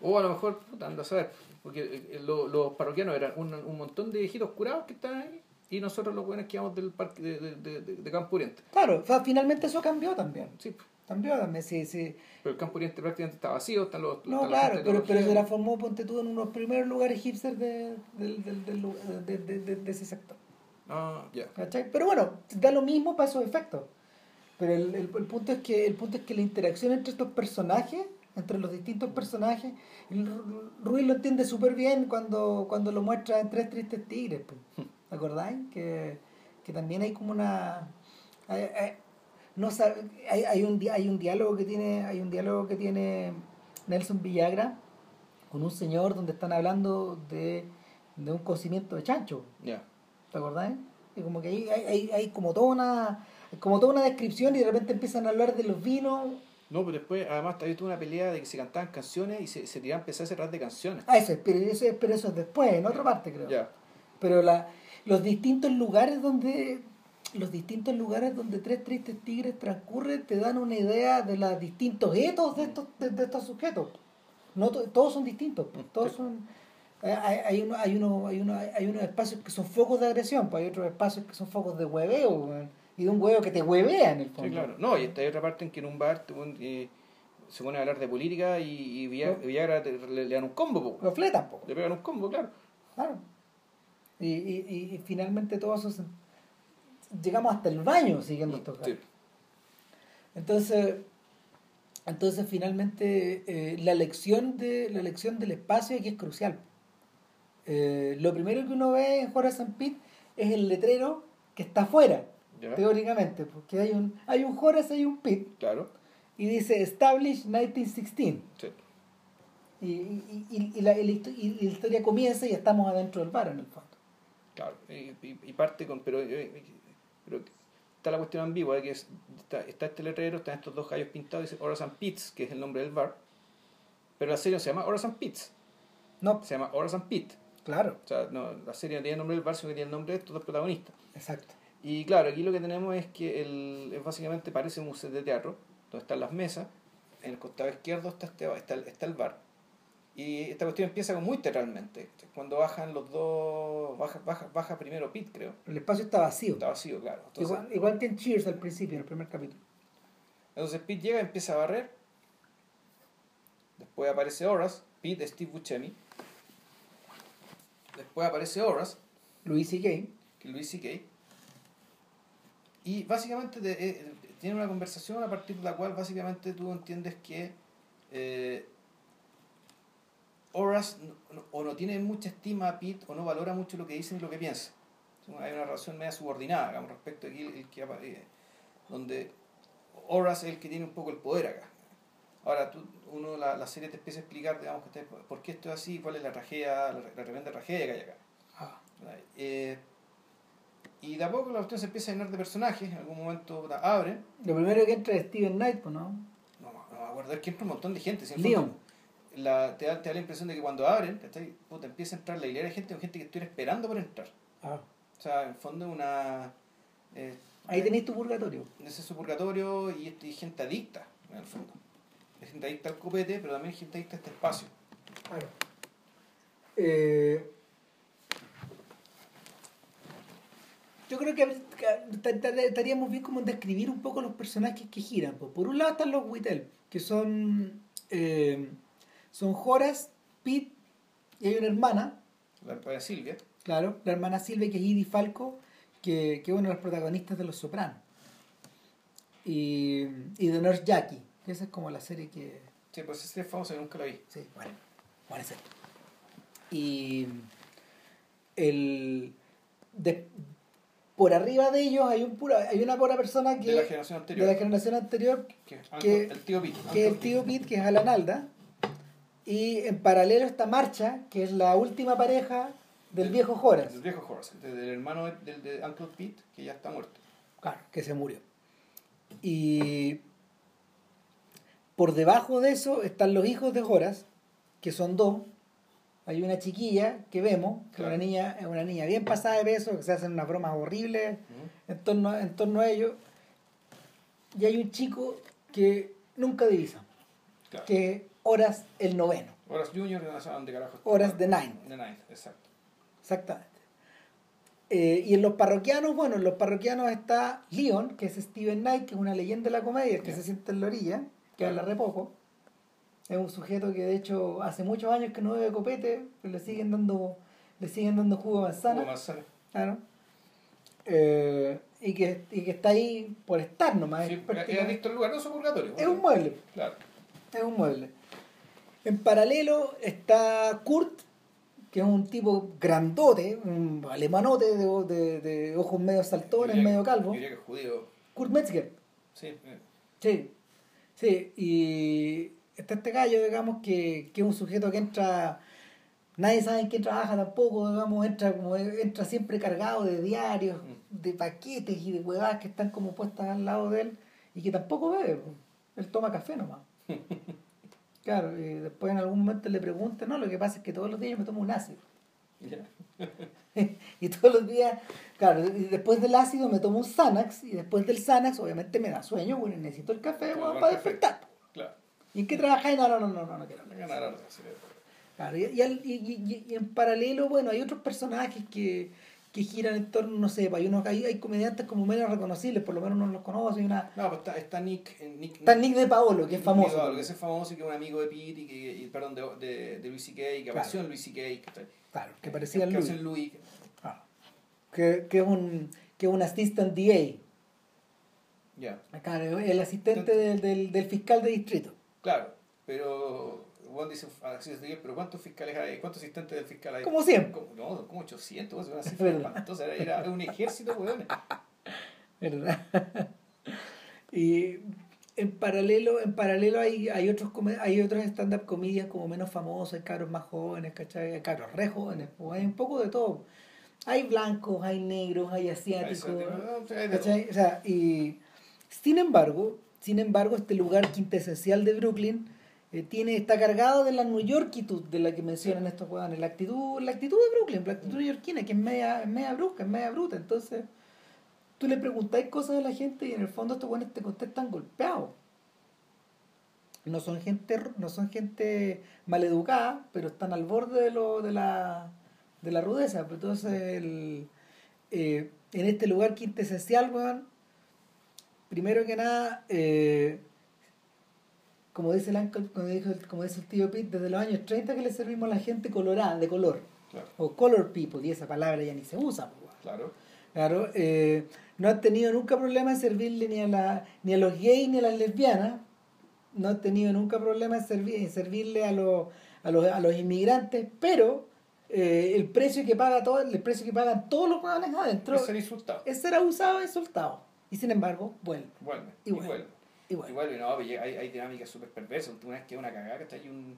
O a lo mejor, puta, anda a saber. Porque eh, lo- los parroquianos eran un, un montón de viejitos curados que estaban ahí. Y nosotros los buenos que íbamos del parque de, de, de, de- Campo Oriente.
Claro, o sea, finalmente eso cambió también.
Sí,
Cambió también, sí, sí.
pero el Campo Oriente prácticamente está vacío. Están los,
No, claro,
de
pero, pero se
teología.
la formó, ponte tú, en unos primeros lugares hipsters de, de, de- de- de ese sector.
Ah, ya.
Pero bueno, da lo mismo para esos efectos. Pero el, el- el punto es que el punto es que la interacción entre estos personajes, entre los distintos personajes, Ruiz lo entiende súper bien cuando, cuando lo muestra en Tres Tristes Tigres. pues. ¿Te acordáis? Que, que también hay como una... hay- hay- no sabe, hay, hay, un, hay un diálogo que tiene hay un diálogo que tiene Nelson Villagra con un señor donde están hablando de, de un cocimiento de chancho
Ya.
¿Te acordás? Y como que hay, hay, hay, hay como toda una como toda una descripción y de repente empiezan a hablar de los vinos.
No, pero después, además, había toda una pelea de que se cantaban canciones y se, se tiraban, empezar a cerrar de canciones.
Ah, eso es, pero eso es, pero eso es después, en otra parte creo.
Ya.
Pero la, los distintos lugares donde los distintos lugares donde tres tristes tigres transcurren te dan una idea de los distintos etos de estos de, de estos sujetos. No to- todos son distintos, pues, todos son hay, hay, uno, hay, uno, hay, uno, hay unos espacios que son focos de agresión, pues hay otros espacios que son focos de hueveo, y de un huevo que te huevea en el fondo.
Sí, claro. No, y esta hay otra parte en que en un bar eh, se pone a hablar de política y, y
No.
Villagra te- le, le dan un combo, po.
Lo fletan, po.
Le pegan un combo, claro.
Claro. Y, y, y, y finalmente todo eso se- llegamos hasta el baño siguiendo estos
Sí.
Entonces, entonces finalmente eh, la elección de la elección del espacio aquí es crucial. Eh, lo primero que uno ve en Horace and Pete es el letrero que está afuera, teóricamente, porque hay un hay un Horace hay un Pete
Claro.
y dice Established 1916
Sí.
y, y, y, y la, la historia comienza y estamos adentro del bar en el fondo.
Claro. Y, y- y parte con. Pero, eh, pero está la cuestión ambigua de que es- está, está este letrero, están estos dos gallos pintados, dice Horace and Pitts, que es el nombre del bar. Pero la serie no se llama Horace and Pitts,
No,
se llama Horace and Pitt.
claro,
O sea, no, la serie no tiene el nombre del bar, sino que tiene el nombre de estos dos protagonistas.
exacto.
Y claro, aquí lo que tenemos es que el, es básicamente parece un museo de teatro, donde están las mesas, en el costado izquierdo está, este, está, está el bar. Y esta cuestión empieza muy teatralmente. Cuando bajan los dos, baja, baja, baja primero Pete, creo.
El espacio está vacío.
Está vacío, claro. Entonces,
igual, igual que en Cheers al principio, en el primer capítulo.
entonces Pete llega, empieza a barrer. Después aparece Horace, Pete, Steve Buscemi. Después aparece Horace,
Luis y Gay.
que es Luis C.K. Y básicamente te- eh, tiene una conversación a partir de la cual básicamente tú entiendes que eh, Horace no- o no tiene mucha estima a Pete o no valora mucho lo que dice ni lo que piensa. Hay una relación media subordinada digamos, respecto a aquí, el que, eh, donde Horace es el que tiene un poco el poder acá. Ahora, tú, uno la, la serie te empieza a explicar, digamos, que por qué esto es así, cuál es la tragedia, la, la tremenda tragedia que hay acá. Eh, y de a poco la cuestión se empieza a llenar de personajes, en algún momento abren,
Lo primero que entra es Steven Knight, pues, ¿no?
no, no me acuerdo, es que entra un montón de gente.
Leon.
La, te, da, te da la impresión de que cuando abren, ¿cachai? Puta, empieza a entrar la hilera de gente, gente que estuviera esperando por entrar.
Ah.
O sea, en el fondo es una... eh,
Ahí tenéis tu purgatorio.
ese es su purgatorio y, y gente adicta, en el fondo. Es gente adicta al copete, pero también gente adicta a este espacio.
Claro. Eh, yo creo que que ta- ta- estaríamos bien como en describir un poco los personajes que giran. Por un lado están los Whittle, que son, eh, son Horace, Pete Y hay una hermana,
La hermana Silvia.
claro, la hermana Silvia, que es Edie Falco, que, que es una de las protagonistas de Los Sopranos. Y, y de Nurse Jackie, que esa es como la serie que...
Sí, pues ese es famoso, yo nunca lo vi.
Sí, bueno, buena serie. Y el... de- por arriba de ellos hay un pura, hay una pura persona que
De la generación
de
anterior.
la generación anterior
que,
que-
el tío Pete.
que es el tío Pete, que es Alan Alda, y en paralelo está Marcha, que es la última pareja del
Del-
viejo Horace,
El viejo Horace, del, del hermano de, del- de Uncle Pete, que ya está muerto.
claro, que se murió. Y por debajo de eso están los hijos de Horace, que son dos. Hay una chiquilla que vemos, que es una niña, es una niña bien pasada de peso, que se hacen unas bromas horribles en torno, en torno a ellos. Y hay un chico que nunca divisa,
Claro.
que es Horace el noveno.
Horace Jr. no saben de carajo.
Horace the Ninth.
The Ninth, exacto.
Exactamente. Eh, y en los parroquianos, bueno, en los parroquianos está Leon, que es Steven Knight, que es una leyenda de la comedia, el que se siente en la orilla, que habla re poco. Es un sujeto que de hecho hace muchos años que no bebe copete, pero le siguen dando, le siguen dando jugo de manzana.
Hugo Manzana.
Claro. Eh, y, que, y que está ahí por estar nomás.
Sí,
es,
adicto al lugar, no es un purgatorio.
es un mueble.
Claro.
Es un mueble. En paralelo está Kurt, que es un tipo grandote, un alemanote de, de- de ojos medio saltones,
Diría
medio calvo.
Diría que es judío.
Kurt Metzger.
Sí, eh,
Sí. Sí. Y está este gallo, digamos, que, que es un sujeto que entra. Nadie sabe en qué trabaja tampoco, digamos, entra como entra siempre cargado de diarios, de paquetes y de huevadas que están como puestas al lado de él y que tampoco bebe. Él toma café nomás. Claro, y después en algún momento le preguntan, no, lo que pasa es que todos los días yo me tomo un ácido.
ya.
y todos los días, claro, y después del ácido me tomo un Xanax y después del Xanax obviamente me da sueño, bueno, necesito el café bueno, para despertar.
Claro.
¿Y en qué trabajáis? No, no, no, no, no, no quiero. Claro, y, y- y- y en paralelo, bueno, hay otros personajes que, que giran en torno, no sé, hay, unos, hay, hay comediantes como menos reconocibles, por lo menos uno los conoce, una...
No, pues está, está Nick. eh, Nick
Está Nick de Paolo, que es famoso.
Nick Paolo, que es famoso y que es un amigo de Pete y que, y, perdón, de, de, de Louis C.K. que apareció en Louis C.K.
Claro, que parecía el
que
Louis.
Louis.
Ah. Que, que es un que es un assistant DA,
Ya,
Claro, el asistente del, del, del fiscal de distrito.
claro. Pero Juan dice, así es, pero ¿cuántos fiscales hay? ¿Cuántos asistentes del fiscal hay?
Como 100.
Como- no, como 800, una cifra espantosa. Era, era un ejército, weón.
¿verdad? y en paralelo, en paralelo hay, hay otros hay otros stand-up comedians como menos famosos, hay cabros más jóvenes, ¿cachai? Hay cabros re jóvenes, pues hay un poco de todo. Hay blancos, hay negros, hay asiáticos. ¿cachai? O sea, y sin embargo, sin embargo, este lugar quintesencial de Brooklyn eh, tiene, está cargado de la New Yorkitud de la que mencionan estos jugadores, la actitud, la actitud de Brooklyn, la actitud neoyorquina, que es media, media brusca, es media bruta, entonces tú le preguntáis cosas a la gente y en el fondo estos buenos te contestan golpeados. No son gente, no son gente maleducada, pero están al borde de lo, de la, de la rudeza. Entonces, el, eh, en este lugar quintesencial, weón, primero que nada, eh, como dice el uncle, como, dijo, como dice el tío Pete, desde los años 30 que le servimos a la gente colorada, de color,
Claro,
o color people, y esa palabra ya ni se usa, pues,
claro.
Claro, eh, no han tenido nunca problema en servirle ni a, la, ni a los gays ni a las lesbianas. No han tenido nunca problema en, servir, en servirle a los, a, los, a los inmigrantes, pero eh, el precio que paga todo, el precio que pagan todos los hueones adentro
Es ser insultado.
es ser abusado y soltado. Y sin embargo, vuelve.
Vuelve.
Y vuelve.
vuelve.
Y vuelve.
Y vuelve, no, pues, hay, hay dinámicas súper perversas. Una vez que una cagada, que está y un,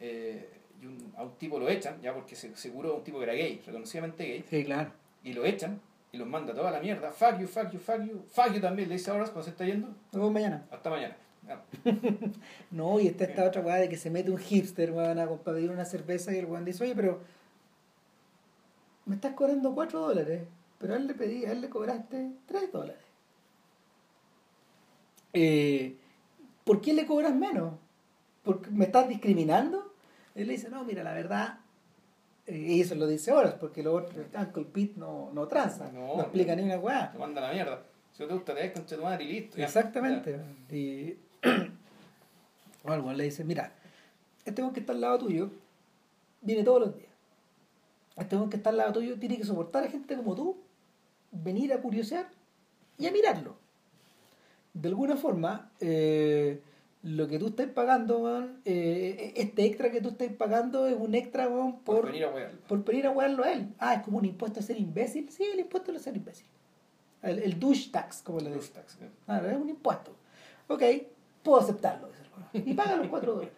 eh, y un. A un tipo lo echan, ya porque se, seguro un tipo que era gay, reconocidamente gay,
Sí, claro.
y lo echan y los manda toda la mierda. Fuck you, fuck you, fuck you. Fuck you también, le dice ahora cuando se está yendo.
Nos vemos mañana.
Hasta mañana.
No, y está esta otra weá de que se mete un hipster, weón, a para pedir una cerveza y el weón dice, oye, pero me estás cobrando 4 dólares, pero a él le pedí, a él le cobraste 3 dólares. Eh, ¿Por qué le cobras menos? ¿Porque me estás discriminando? Él le dice, no, mira, la verdad, eh, y eso lo dice ahora, porque otro, Uncle Pete no, no tranza, no,
No,
explica ni una weá.
Te manda la mierda. Si no te gusta, te des con tu madre y listo. ya.
Exactamente. Y o algo le dice, mira, este weón que está al lado tuyo viene todos los días. Este weón que está al lado tuyo tiene que soportar a gente como tú, venir a curiosear y a mirarlo. De alguna forma, eh, lo que tú estás pagando, weón, eh, este extra que tú estás pagando es un extra, weón, por,
Por venir a wearlo.
por venir a huearlo a él. Ah, es como un impuesto a ser imbécil. Sí, el impuesto a ser imbécil. El, el douche tax, como le dicen.
tax, ¿eh?
Claro, es un impuesto. Ok, puedo aceptarlo. Y paga los 4 dólares.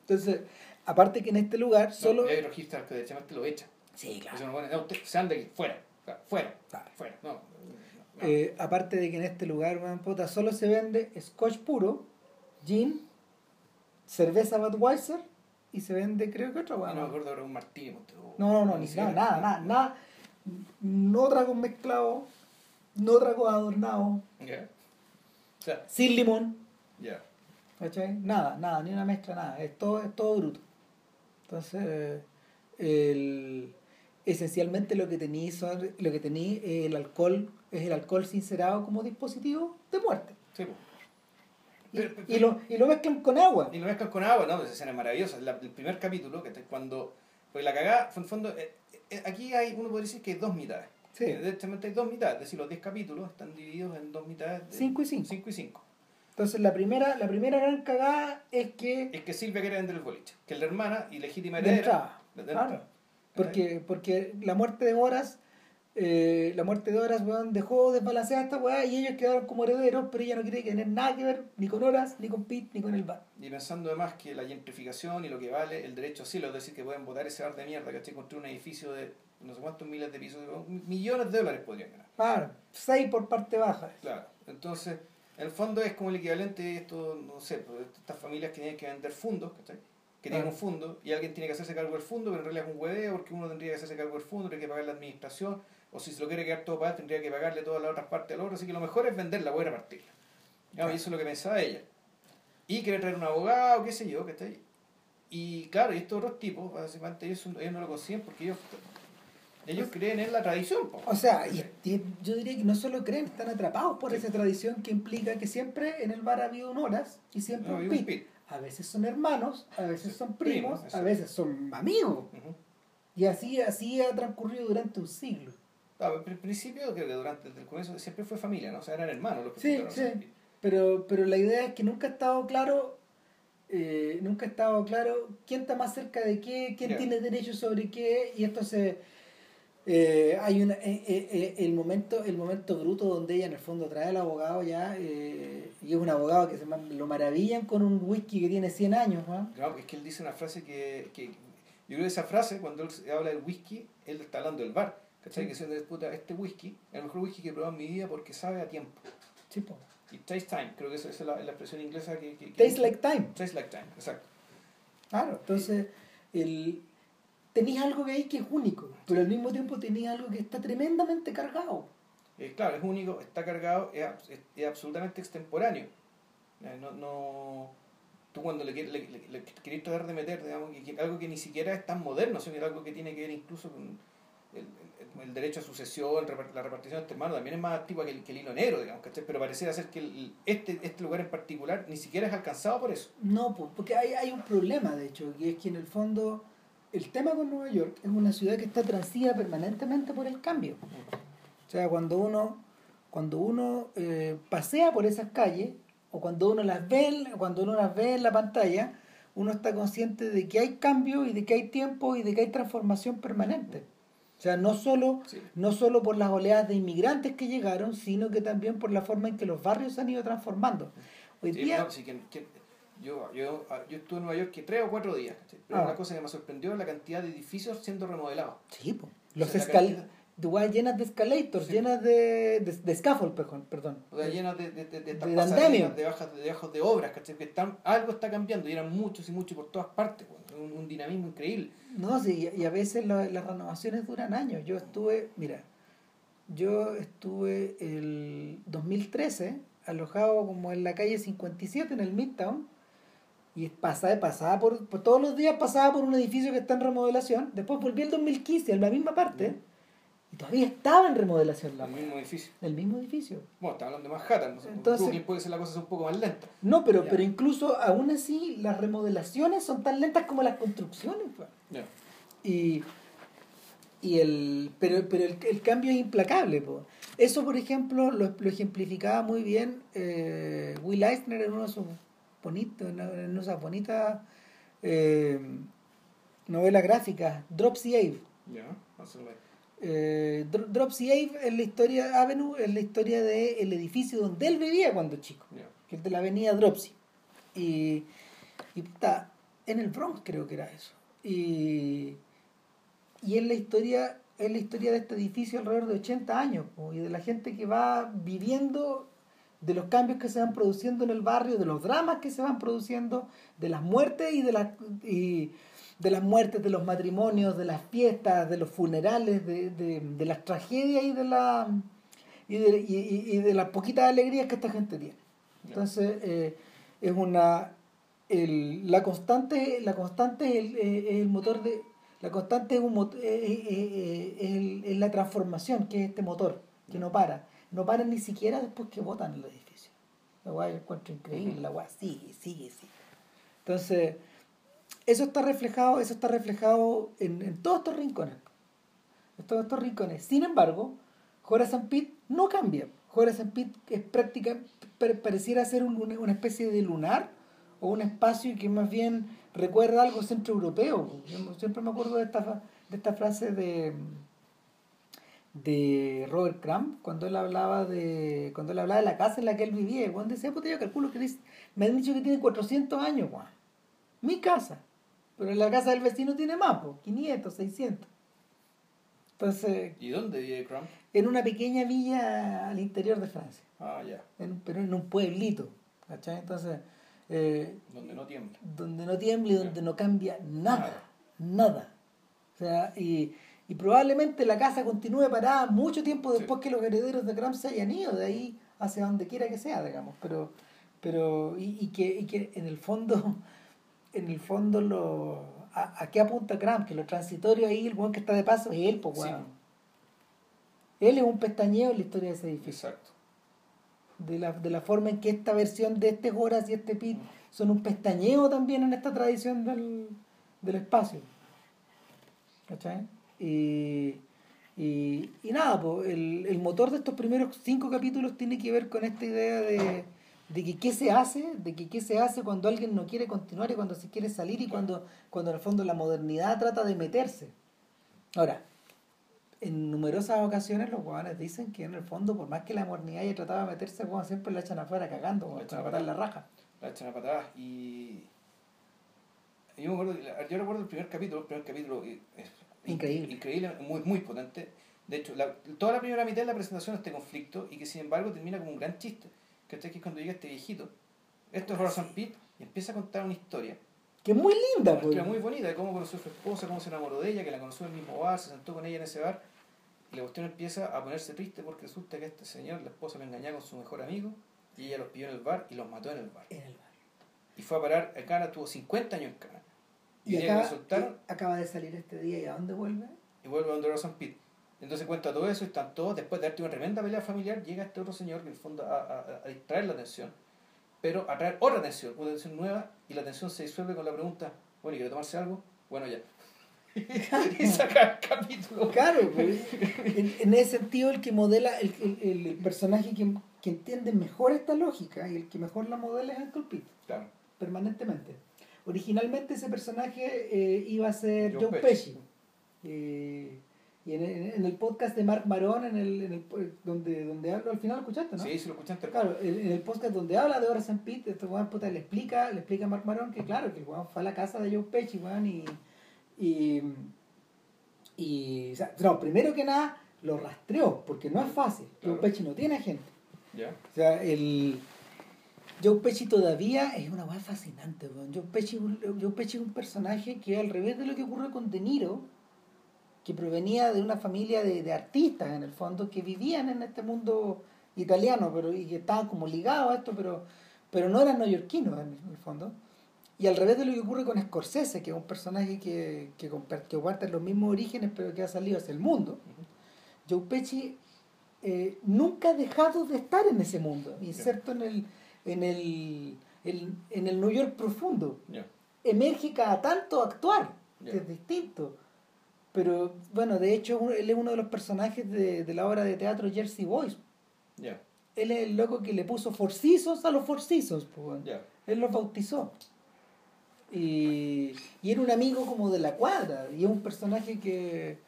Entonces, aparte que en este lugar solo...
No, hay registros que derechamente lo echan.
Sí, claro.
Bueno, no, usted, se anda aquí, fuera, fuera, fuera. No, no.
Eh, aparte de que en este lugar, puta, solo se vende scotch puro, gin, cerveza Budweiser y se vende, creo que otra,
no,
weón.
me acuerdo ahora un martini.
No, no, no, ni siquiera, nada, nada, nada. No tragos mezclados, no tragos adornados,
Ya. O sea,
sin limón,
ya.
¿cachai? Nada, nada, ni una mezcla, nada. Es todo, es todo bruto. Entonces, el, esencialmente lo que tení son, lo que tení eh, el alcohol, es el alcohol sincerado como dispositivo de muerte.
Sí, pues.
Y,
Pero- pero-
y lo, y lo mezclan con agua.
Y lo mezclan con agua, ¿no? Pues esa escena es maravillosa. La- el primer capítulo, que es cuando. Pues la cagada, en el fondo, eh, eh, aquí hay, uno puede decir que hay dos mitades.
Sí.
Directamente hay dos mitades, es decir, los 10 capítulos están divididos en dos mitades. de-
Cinco y cinco.
cinco y cinco.
Entonces la primera, la primera gran cagada es que
Es que Silvia quiere vender el boliche. Que es la hermana y legítima
de
heredera.
entrada.
de
Claro. Porque, porque la muerte de Horas, eh, la muerte de Horas, weón, dejó desbalanceada esta weá y ellos quedaron como herederos, pero ella no quiere tener nada que ver ni con Horas, ni con Pete, ni con el bar.
Y pensando además que la gentrificación y lo que vale el derecho a asilo, es decir, que pueden votar ese bar de mierda, ¿cachai? Construir un edificio de no sé cuántos miles de pisos, millones de dólares podrían ganar.
Claro, seis por parte baja.
Claro, entonces, en el fondo es como el equivalente de esto, no sé, pues, de estas familias que tienen que vender fundos, ¿cachai? Que tienen
Claro.
un fondo y alguien tiene que hacerse cargo del fondo, pero en realidad es un hueveo porque uno tendría que hacerse cargo del fondo, tendría que pagar la administración, o si se lo quiere quedar todo para él, tendría que pagarle todas las otras partes al otro, así que lo mejor es venderla, voy a partirla.
Claro.
Y eso es lo que pensaba ella. Y quiere traer un abogado, qué sé yo, ¿cachai? Y claro, y estos otros tipos, básicamente ellos, ellos no lo consiguen porque ellos, ellos creen en la tradición. po.
O sea, y, y yo diría que no solo creen, están atrapados por esa tradición que implica que siempre en el bar ha habido un Horas y siempre
No,
un
un pit.
A veces son hermanos, a veces son
primos,
primos, a veces son amigos. Y así, así ha transcurrido durante un siglo.
Ah, al principio, creo que durante el comienzo siempre fue familia, ¿no? O sea, eran hermanos los que
Sí, sí. Pero, pero la idea es que nunca ha estado claro, eh, nunca ha estado claro quién está más cerca de qué, quién tiene derecho sobre qué, y esto se eh, hay una eh, eh, el momento, el momento bruto donde ella en el fondo trae al abogado ya, y es un abogado que se lo maravillan con un whisky que tiene 100 años, ¿no?
No, es que él dice una frase que, que yo creo que esa frase, cuando él habla del whisky, él está hablando del bar. ¿Cachai?
Sí.
Que se disputa este whisky, el mejor whisky que he probado en mi vida porque sabe a tiempo.
Sí, po.
Y taste time, creo que esa es la, la expresión inglesa que, que, que-
Tastes like time.
Taste like time, exacto.
Claro, entonces el, tenías algo que hay que es único, pero al mismo tiempo tenías algo que está tremendamente cargado.
Eh, claro, es único, está cargado, es, es, es absolutamente extemporáneo. Eh, no, no, tú cuando le, quieres- le, le- le querés tratar de meter digamos, que- que algo que ni siquiera es tan moderno, sino que es algo que tiene que ver incluso con el, el- el derecho a sucesión, la repartición de este hermano, también es más activa que el, que el hilo negro, digamos, ¿cachai? pero pareciera ser que el- este, este lugar en particular ni siquiera es alcanzado por eso.
No, po, porque hay, hay un problema, de hecho, que es que en el fondo el tema con Nueva York es una ciudad que está transida permanentemente por el cambio. O sea, cuando uno, cuando uno eh, pasea por esas calles, o cuando uno las ve, cuando uno las ve en la pantalla, uno está consciente de que hay cambio y de que hay tiempo y de que hay transformación permanente. O sea, no solo,
Sí.
no solo por las oleadas de inmigrantes que llegaron, sino que también por la forma en que los barrios se han ido transformando. Hoy
Sí,
día,
no, sí, que- que- yo, yo, yo estuve en Nueva York que tres o cuatro días, ¿cachai? pero
Ah.
una cosa que me sorprendió es la cantidad de edificios siendo remodelados.
Sí, po. Los
O sea,
escal
cantidad-
llenas de escalators,
Sí.
llenas de, de, de scaffold, perdón.
O sea, llenas de, de, de, de
De
bajas de, obras, ¿cachai? Que están, algo está cambiando y eran muchos y muchos por todas partes, un, un dinamismo increíble.
No, sí, y y a veces la- las renovaciones duran años. Yo estuve, mira, yo estuve el 2013 alojado como en la calle 57 en el Midtown y pasaba, pasaba por, por todos los días pasaba por un edificio que está en remodelación. Después volví el 2015 en la misma parte Y todavía estaba en remodelación la
El mismo edificio.
El mismo edificio.
Bueno, está hablando de Manhattan. No sé,
Entonces-
Brooklyn puede ser la cosa un poco más lenta.
No, pero, pero incluso aún así las remodelaciones son tan lentas como las construcciones.
Ya.
Y, y el, pero, pero el, el cambio es implacable. po. Eso, por ejemplo, lo, lo ejemplificaba muy bien eh, Will Eisner en uno de sus bonitos, en una de esas bonitas eh, novelas gráficas, Drops y Ave.
Ahí.
Eh, Dro- Drops y Ave es la historia, Avenue es la historia del edificio donde él vivía cuando chico, que es de la avenida Dropsy. Y, y puta, en el Bronx creo que era eso. Y, y es la historia es la historia de este edificio alrededor de 80 años po, y de la gente que va viviendo de los cambios que se van produciendo en el barrio, de los dramas que se van produciendo, de las muertes y de las y de las muertes, de los matrimonios, de las fiestas, de los funerales, de, de, de las tragedias y de la y de, y, y- de las poquitas alegrías que esta gente tiene. Entonces eh, es una el, la constante la constante es el, eh, es el motor de la constante es, un eh, es el- es la transformación que es este motor que no para no para ni siquiera después que botan el edificio. La yo encuentro increíble la weá sigue sigue sigue entonces eso está reflejado eso está reflejado en, en todos estos rincones. En todos estos rincones. Sin embargo Horace Pete no cambia. Horace Pete es práctica pa- pareciera ser un- una especie de lunar o un espacio que más bien recuerda algo centroeuropeo. Siempre me acuerdo de esta, de esta frase de, de Robert Crumb cuando él hablaba de cuando él hablaba de la casa en la que él vivía. Juan decía, yo calculo que me han dicho que tiene 400 años, Juan. Mi casa. Pero la casa del vecino tiene más, po, 500, 600. Entonces,
¿Y dónde vive Crump?
en una pequeña villa al interior de Francia,
Ah, ya.
en- pero en un pueblito. ¿Cachai? Entonces, eh,
Donde no tiembla.
donde no tiemble y donde no cambia nada, nada. O sea, y, y probablemente la casa continúe parada mucho tiempo
Sí.
después que los herederos de Crumb se hayan ido, de ahí hacia donde quiera que sea, digamos. Pero, pero y, y que, y que en el fondo, en el fondo lo, a, a qué apunta Crumb? Que lo transitorio ahí, el buen que está de paso es él, pues
Sí.
weón. Él es un pestañeo en la historia de ese edificio
Exacto.
de la, de la forma en que esta versión de este Horace y este Pete son un pestañeo también en esta tradición del, del espacio. ¿Cachai? Y, y, y nada, pues, el, el motor de estos primeros cinco capítulos tiene que ver con esta idea de, de que qué se hace, de que qué se hace cuando alguien no quiere continuar y cuando se quiere salir y cuando, cuando en el fondo la modernidad trata de meterse. Ahora, en numerosas ocasiones los guanes dicen que en el fondo, por más que la modernidad haya tratado de meterse, weón, siempre la echan afuera cagando,
La echan
a patar la raja.
La echan a patadas y. Yo, me acuerdo, yo recuerdo el primer capítulo, el primer capítulo
Increíble.
increíble, muy, muy potente. De hecho, la- toda la primera mitad de la presentación es este conflicto y que sin embargo termina como un gran chiste. ¿Cachai? Que es cuando llega este viejito. Esto es Horace Pitt y empieza a contar una historia.
Que es muy linda,
Una
pues.
historia muy bonita de cómo conoció a su esposa, cómo se enamoró de ella, que la conoció en el mismo bar, se sentó con ella en ese bar. Y la cuestión empieza a ponerse triste porque resulta que este señor, la esposa, lo engañaba con su mejor amigo y ella los pilló en el bar y los mató en el bar.
En el bar.
Y fue a parar, a Cana tuvo 50 años en Cana. Y,
Y acaba, y acaba de salir este día y ¿a dónde vuelve?
y vuelve a donde Rosan Pitt. Entonces cuenta todo eso y están todos, después de darte una tremenda pelea familiar, llega este otro señor que en el fondo a, a- a distraer la atención, pero a traer otra atención, una atención nueva, y la atención se disuelve con la pregunta, bueno, ¿y quiere tomarse algo? Bueno, ya. y saca el capítulo.
Claro, pues, en, en ese sentido el que modela, el, el- el personaje que, que entiende mejor esta lógica y el que mejor la modela es Uncle Pete,
Claro.
permanentemente. Originalmente ese personaje eh, iba a ser
Pesci.
Pesci. Eh, y en, en- en el podcast de Mark Maron, en el, en el, donde, donde hablo, al final lo escuchaste, ¿no?
Sí, si lo escuchaste.
Claro, en en el podcast donde habla de Horace Pete, este weón puta, le explica, le explica a Mark Maron que claro, que el weón fue a la casa de Joe Pesci, weón, y, y, y o sea, no, primero que nada, lo rastreó, porque no es fácil.
Claro.
Joe Pesci no tiene gente.
Ya.
O sea, el Joe Pesci todavía es una weá fascinante, weón. Joe Pesci, es un- Joe Pesci es un personaje que al revés de lo que ocurre con De Niro, que provenía de una familia de, de artistas en el fondo, que vivían en este mundo italiano, pero y que estaban como ligados a esto, pero, pero no eran neoyorquinos en el fondo. Y al revés de lo que ocurre con Scorsese, que es un personaje que, que que comparte los mismos orígenes, pero que ha salido hacia el mundo. Joe Pesci eh, nunca ha dejado de estar en ese mundo, inserto en el, en el, el- en el New York profundo.
Ya.
Emerge cada tanto actuar,
Ya.
que es distinto. Pero bueno, de hecho él es uno de los personajes de, de la obra de teatro Jersey Boys. Él es el loco que le puso forcisos a los pues.
Ya.
Él los bautizó. Y, y era un amigo como de la cuadra. Y es un personaje que,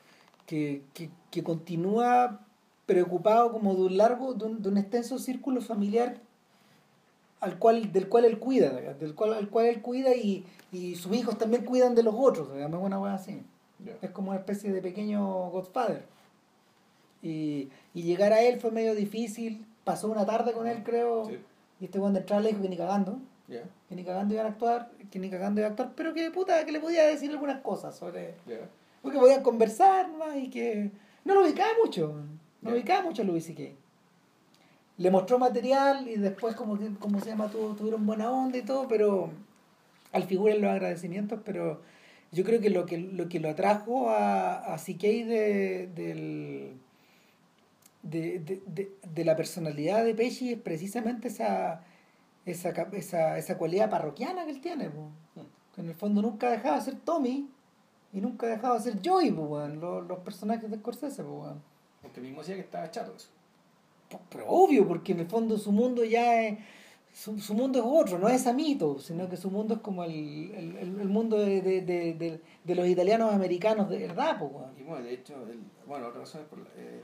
que, que, que continúa preocupado como de un largo, de un, de un extenso círculo familiar al cual, del cual él cuida, del cual, al cual él cuida y, y sus hijos también cuidan de los otros, digamos, es una cosa así. Es como una especie de pequeño Godfather. Y, y llegar a él fue medio difícil. Pasó una tarde con él, creo.
Sí.
Y este cuando entraba le dijo que ni cagando.
Ya.
Que ni cagando iban a actuar. Que ni cagando iban a actuar. Pero que puta, que le podía decir algunas cosas sobre.
Ya.
Porque podían conversar más y que. No lo ubicaba mucho. No
Ya.
ubicaba mucho a Louis C.K. Le mostró material y después, como, que- como se llama, tuvo, tuvieron buena onda y todo, pero. Al figurar los agradecimientos, pero yo creo que lo que lo, que lo atrajo a, a CK de, de, de, de, de la personalidad de Pesci es precisamente esa, esa, esa, esa cualidad parroquiana que él tiene. Que en el fondo nunca ha dejado de ser Tommy y nunca ha dejado de ser Joey, po, los, los personajes de Scorsese. po.
Porque mismo decía que estaba chato eso.
Pero obvio, porque en el fondo su mundo ya es. Su, su mundo es otro, no es Amito, sino que su mundo es como el, el, el- mundo de, de, de, de- los italianos americanos de verdad, po.
Y bueno, de hecho, el, bueno, otra razón es por la- eh,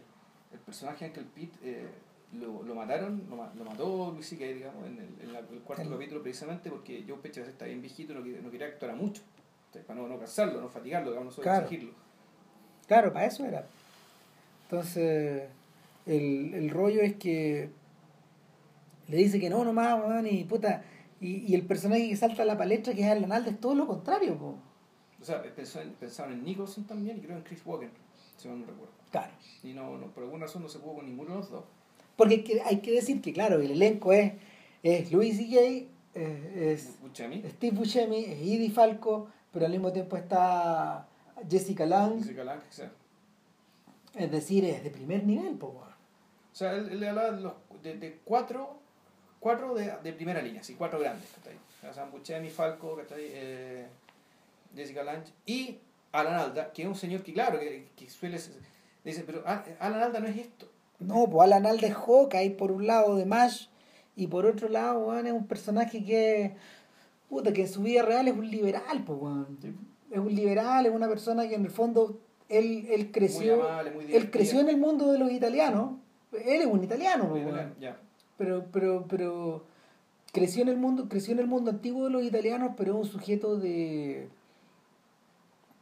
el personaje Uncle Pete eh, lo, lo mataron, lo, lo mató Luis C.K., digamos, en el, en la- el cuarto capítulo precisamente porque Joe Pesci está bien viejito no, quería- no quería actuar a mucho. Entonces, para no, no cansarlo, no fatigarlo, digamos, no
Claro.
exigirlo.
Claro, para eso era. Entonces, el, el rollo es que le dice que no nomás, weón, y puta. Y, y el personaje que salta a la palestra, que es Alan Alda, es todo lo contrario, po.
O sea, pensó en- pensaron en Nicholson también y creo en Chris Walken, si mal no recuerdo.
Claro.
Y no, no, por alguna razón no se pudo con ninguno de los dos.
Porque hay que, hay que decir que, claro, el elenco es, es Louis C.K., eh, es
Buscemi,
Steve Buscemi, es Edie Falco, pero al mismo tiempo está Jessica Lange,
Jessica Lange,
es decir, es de primer nivel, po.
O sea, él, él le hablaba de, los, de, de cuatro, cuatro de, de primera línea, sí, cuatro grandes, ¿cachai? O sea, Buscemi, Falco, ¿cachai? Eh, Jessica Lange y Alan Alda, que es un señor que, claro, que, que suele... Dice, pero Al- Alan Alda no es esto.
No, pues Alan Alda es Hawkeye por un lado de MASH y por otro lado, weón, es un personaje que, puta, que en su vida real es un liberal, pues.
Sí.
Es un liberal, es una persona que en el fondo, él, él creció,
Muy amable, muy
él creció en el mundo de los italianos. Él es un italiano, pero, pero, pero creció en el mundo, creció en el mundo antiguo de los italianos, pero es un sujeto de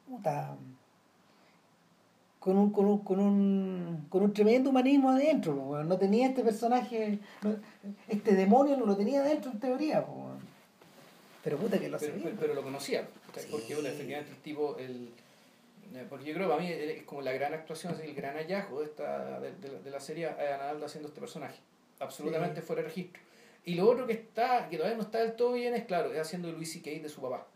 puta, con un, con un, con un, con un tremendo humanismo adentro, po, no tenía este personaje, no- este demonio no lo tenía adentro en teoría, po, pero puta que lo
pero, pero, pero lo conocía.
Sí.
porque bueno, efectivamente el tipo... El, porque yo creo que para mí es como la gran actuación, es el gran hallazgo de, esta, de, de la- de la serie eh, Alan Alda haciendo este personaje. Absolutamente
Sí.
fuera de registro. Y lo otro que está, que todavía no está del todo bien, es claro, es haciendo Luis C.K. de su papá.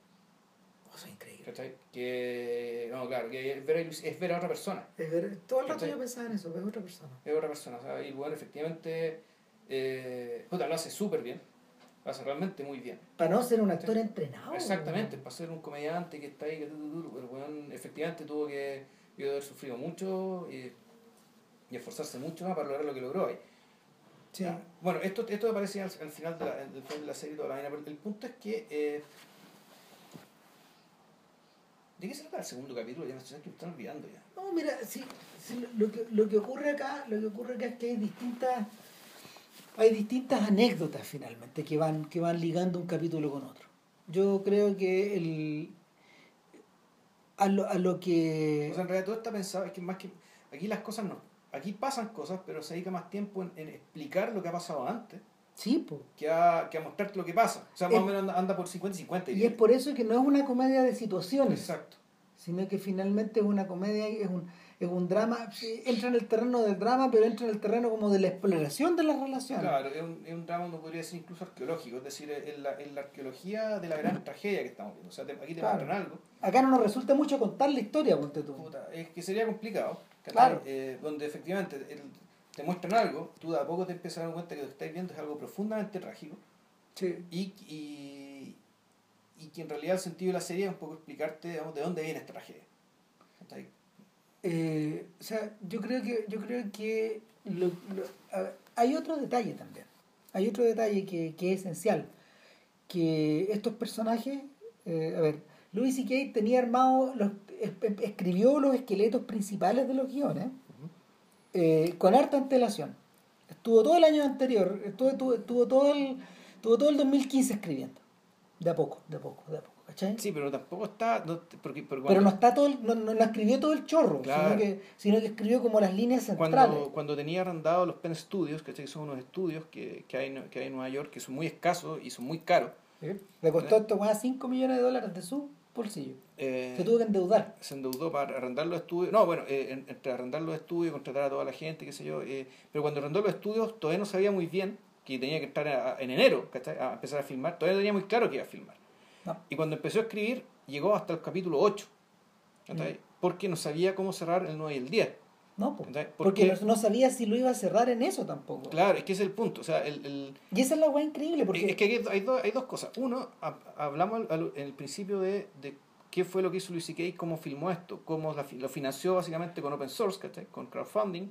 Oh, eso es increíble.
¿Cachai? Que, no, claro, que es ver, a Luis- es ver a otra persona.
Es ver, todo el rato
¿Cachai?
yo pensaba en eso, es otra persona.
Es otra persona. o sea, y bueno, efectivamente, eh, puta, lo hace súper bien. Lo realmente muy bien.
Para no ser un actor entrenado.
Exactamente, para ser un comediante que está ahí, que el weón efectivamente tuvo que, que haber sufrido mucho y, y esforzarse mucho más para lograr lo que logró ahí.
Sí.
Bueno, esto, esto aparecía al, al final de la, del final de la serie toda la vaina, pero el punto es que. eh, ¿De qué se trata el segundo capítulo? Ya me estoy, están olvidando ya.
No, mira, sí, sí, lo, que, lo que ocurre acá, lo que ocurre acá es que hay distintas, hay distintas anécdotas finalmente que van, que van ligando un capítulo con otro. Yo creo que el a lo, a lo que
O sea, en realidad todo está pensado, es que más que. Aquí las cosas no. Aquí pasan cosas, pero se dedica más tiempo en, en explicar lo que ha pasado antes
sí, po.
que a, que a mostrarte lo que pasa. O sea, más
Es-
o menos anda, anda por 50 y 50.
y es por eso que no es una comedia de situaciones,
Exacto.
sino que finalmente es una comedia, es un, es un drama, entra en el terreno del drama, pero entra en el terreno como de la exploración de las relaciones.
Claro, es un, es un drama, uno podría decir incluso arqueológico, es decir, es la, es la arqueología de la gran tragedia que estamos viendo. O sea, te- aquí te
Claro.
muestran algo.
Acá no nos resulta mucho contar la historia, ponte tú.
Puta, es que sería complicado.
Claro.
Eh, donde efectivamente el- te muestran algo, tú de a poco te empiezas a dar cuenta que lo que estás viendo es algo profundamente trágico
Sí.
y, y, y que en realidad el sentido de la serie es un poco explicarte digamos, de dónde viene esta tragedia.
Eh, o sea, yo creo que, yo creo que lo- hay otro detalle también. Hay otro detalle que, que es esencial. Que estos personajes, eh, a ver, Louis C.K. tenía armado, los, es- es- escribió los esqueletos principales de los guiones eh, con harta antelación. Estuvo todo el año anterior, estuvo, estuvo, estuvo todo el, estuvo todo el 2015 escribiendo. De a poco, de a poco, de a poco. ¿Cachai?
Sí, pero tampoco está... No, porque, porque
Pero no
cuando-
está todo el- no, no, no escribió todo el chorro,
Claro.
sino, que, sino que escribió como las líneas centrales.
Cuando, cuando tenía arrendado los Penn Studios, ¿cachai? que son unos estudios que, que, hay, que hay en Nueva York, que son muy escasos y son muy caros,
Le costó esto más 5 millones de dólares de su bolsillo.
eh,
Se tuvo que endeudar.
se endeudó para arrendar los estudios. No, bueno, eh, en- entre arrendar los estudios, contratar a toda la gente, qué sé yo. eh, pero cuando arrendó los estudios, todavía no sabía muy bien que tenía que entrar a- en enero ¿cachai? a empezar a filmar. Todavía no tenía muy claro que iba a filmar.
No.
Y cuando empezó a escribir, llegó hasta el capítulo 8. ¿cachai?
Mm.
Porque no sabía cómo cerrar el 9 y el 10.
No, po.
¿Cachai? ¿Por
porque
qué?
no, no sabía si lo iba a cerrar en eso tampoco.
Claro, es que ese es el punto. O sea, el, el-
Y esa es la weá increíble, porque
es que hay, hay dos, hay dos cosas. Uno, ha- hablamos al- al- en el principio de, de qué fue lo que hizo Luis C.K., cómo filmó esto, cómo la lo financió básicamente con open source, ¿cachai? con crowdfunding,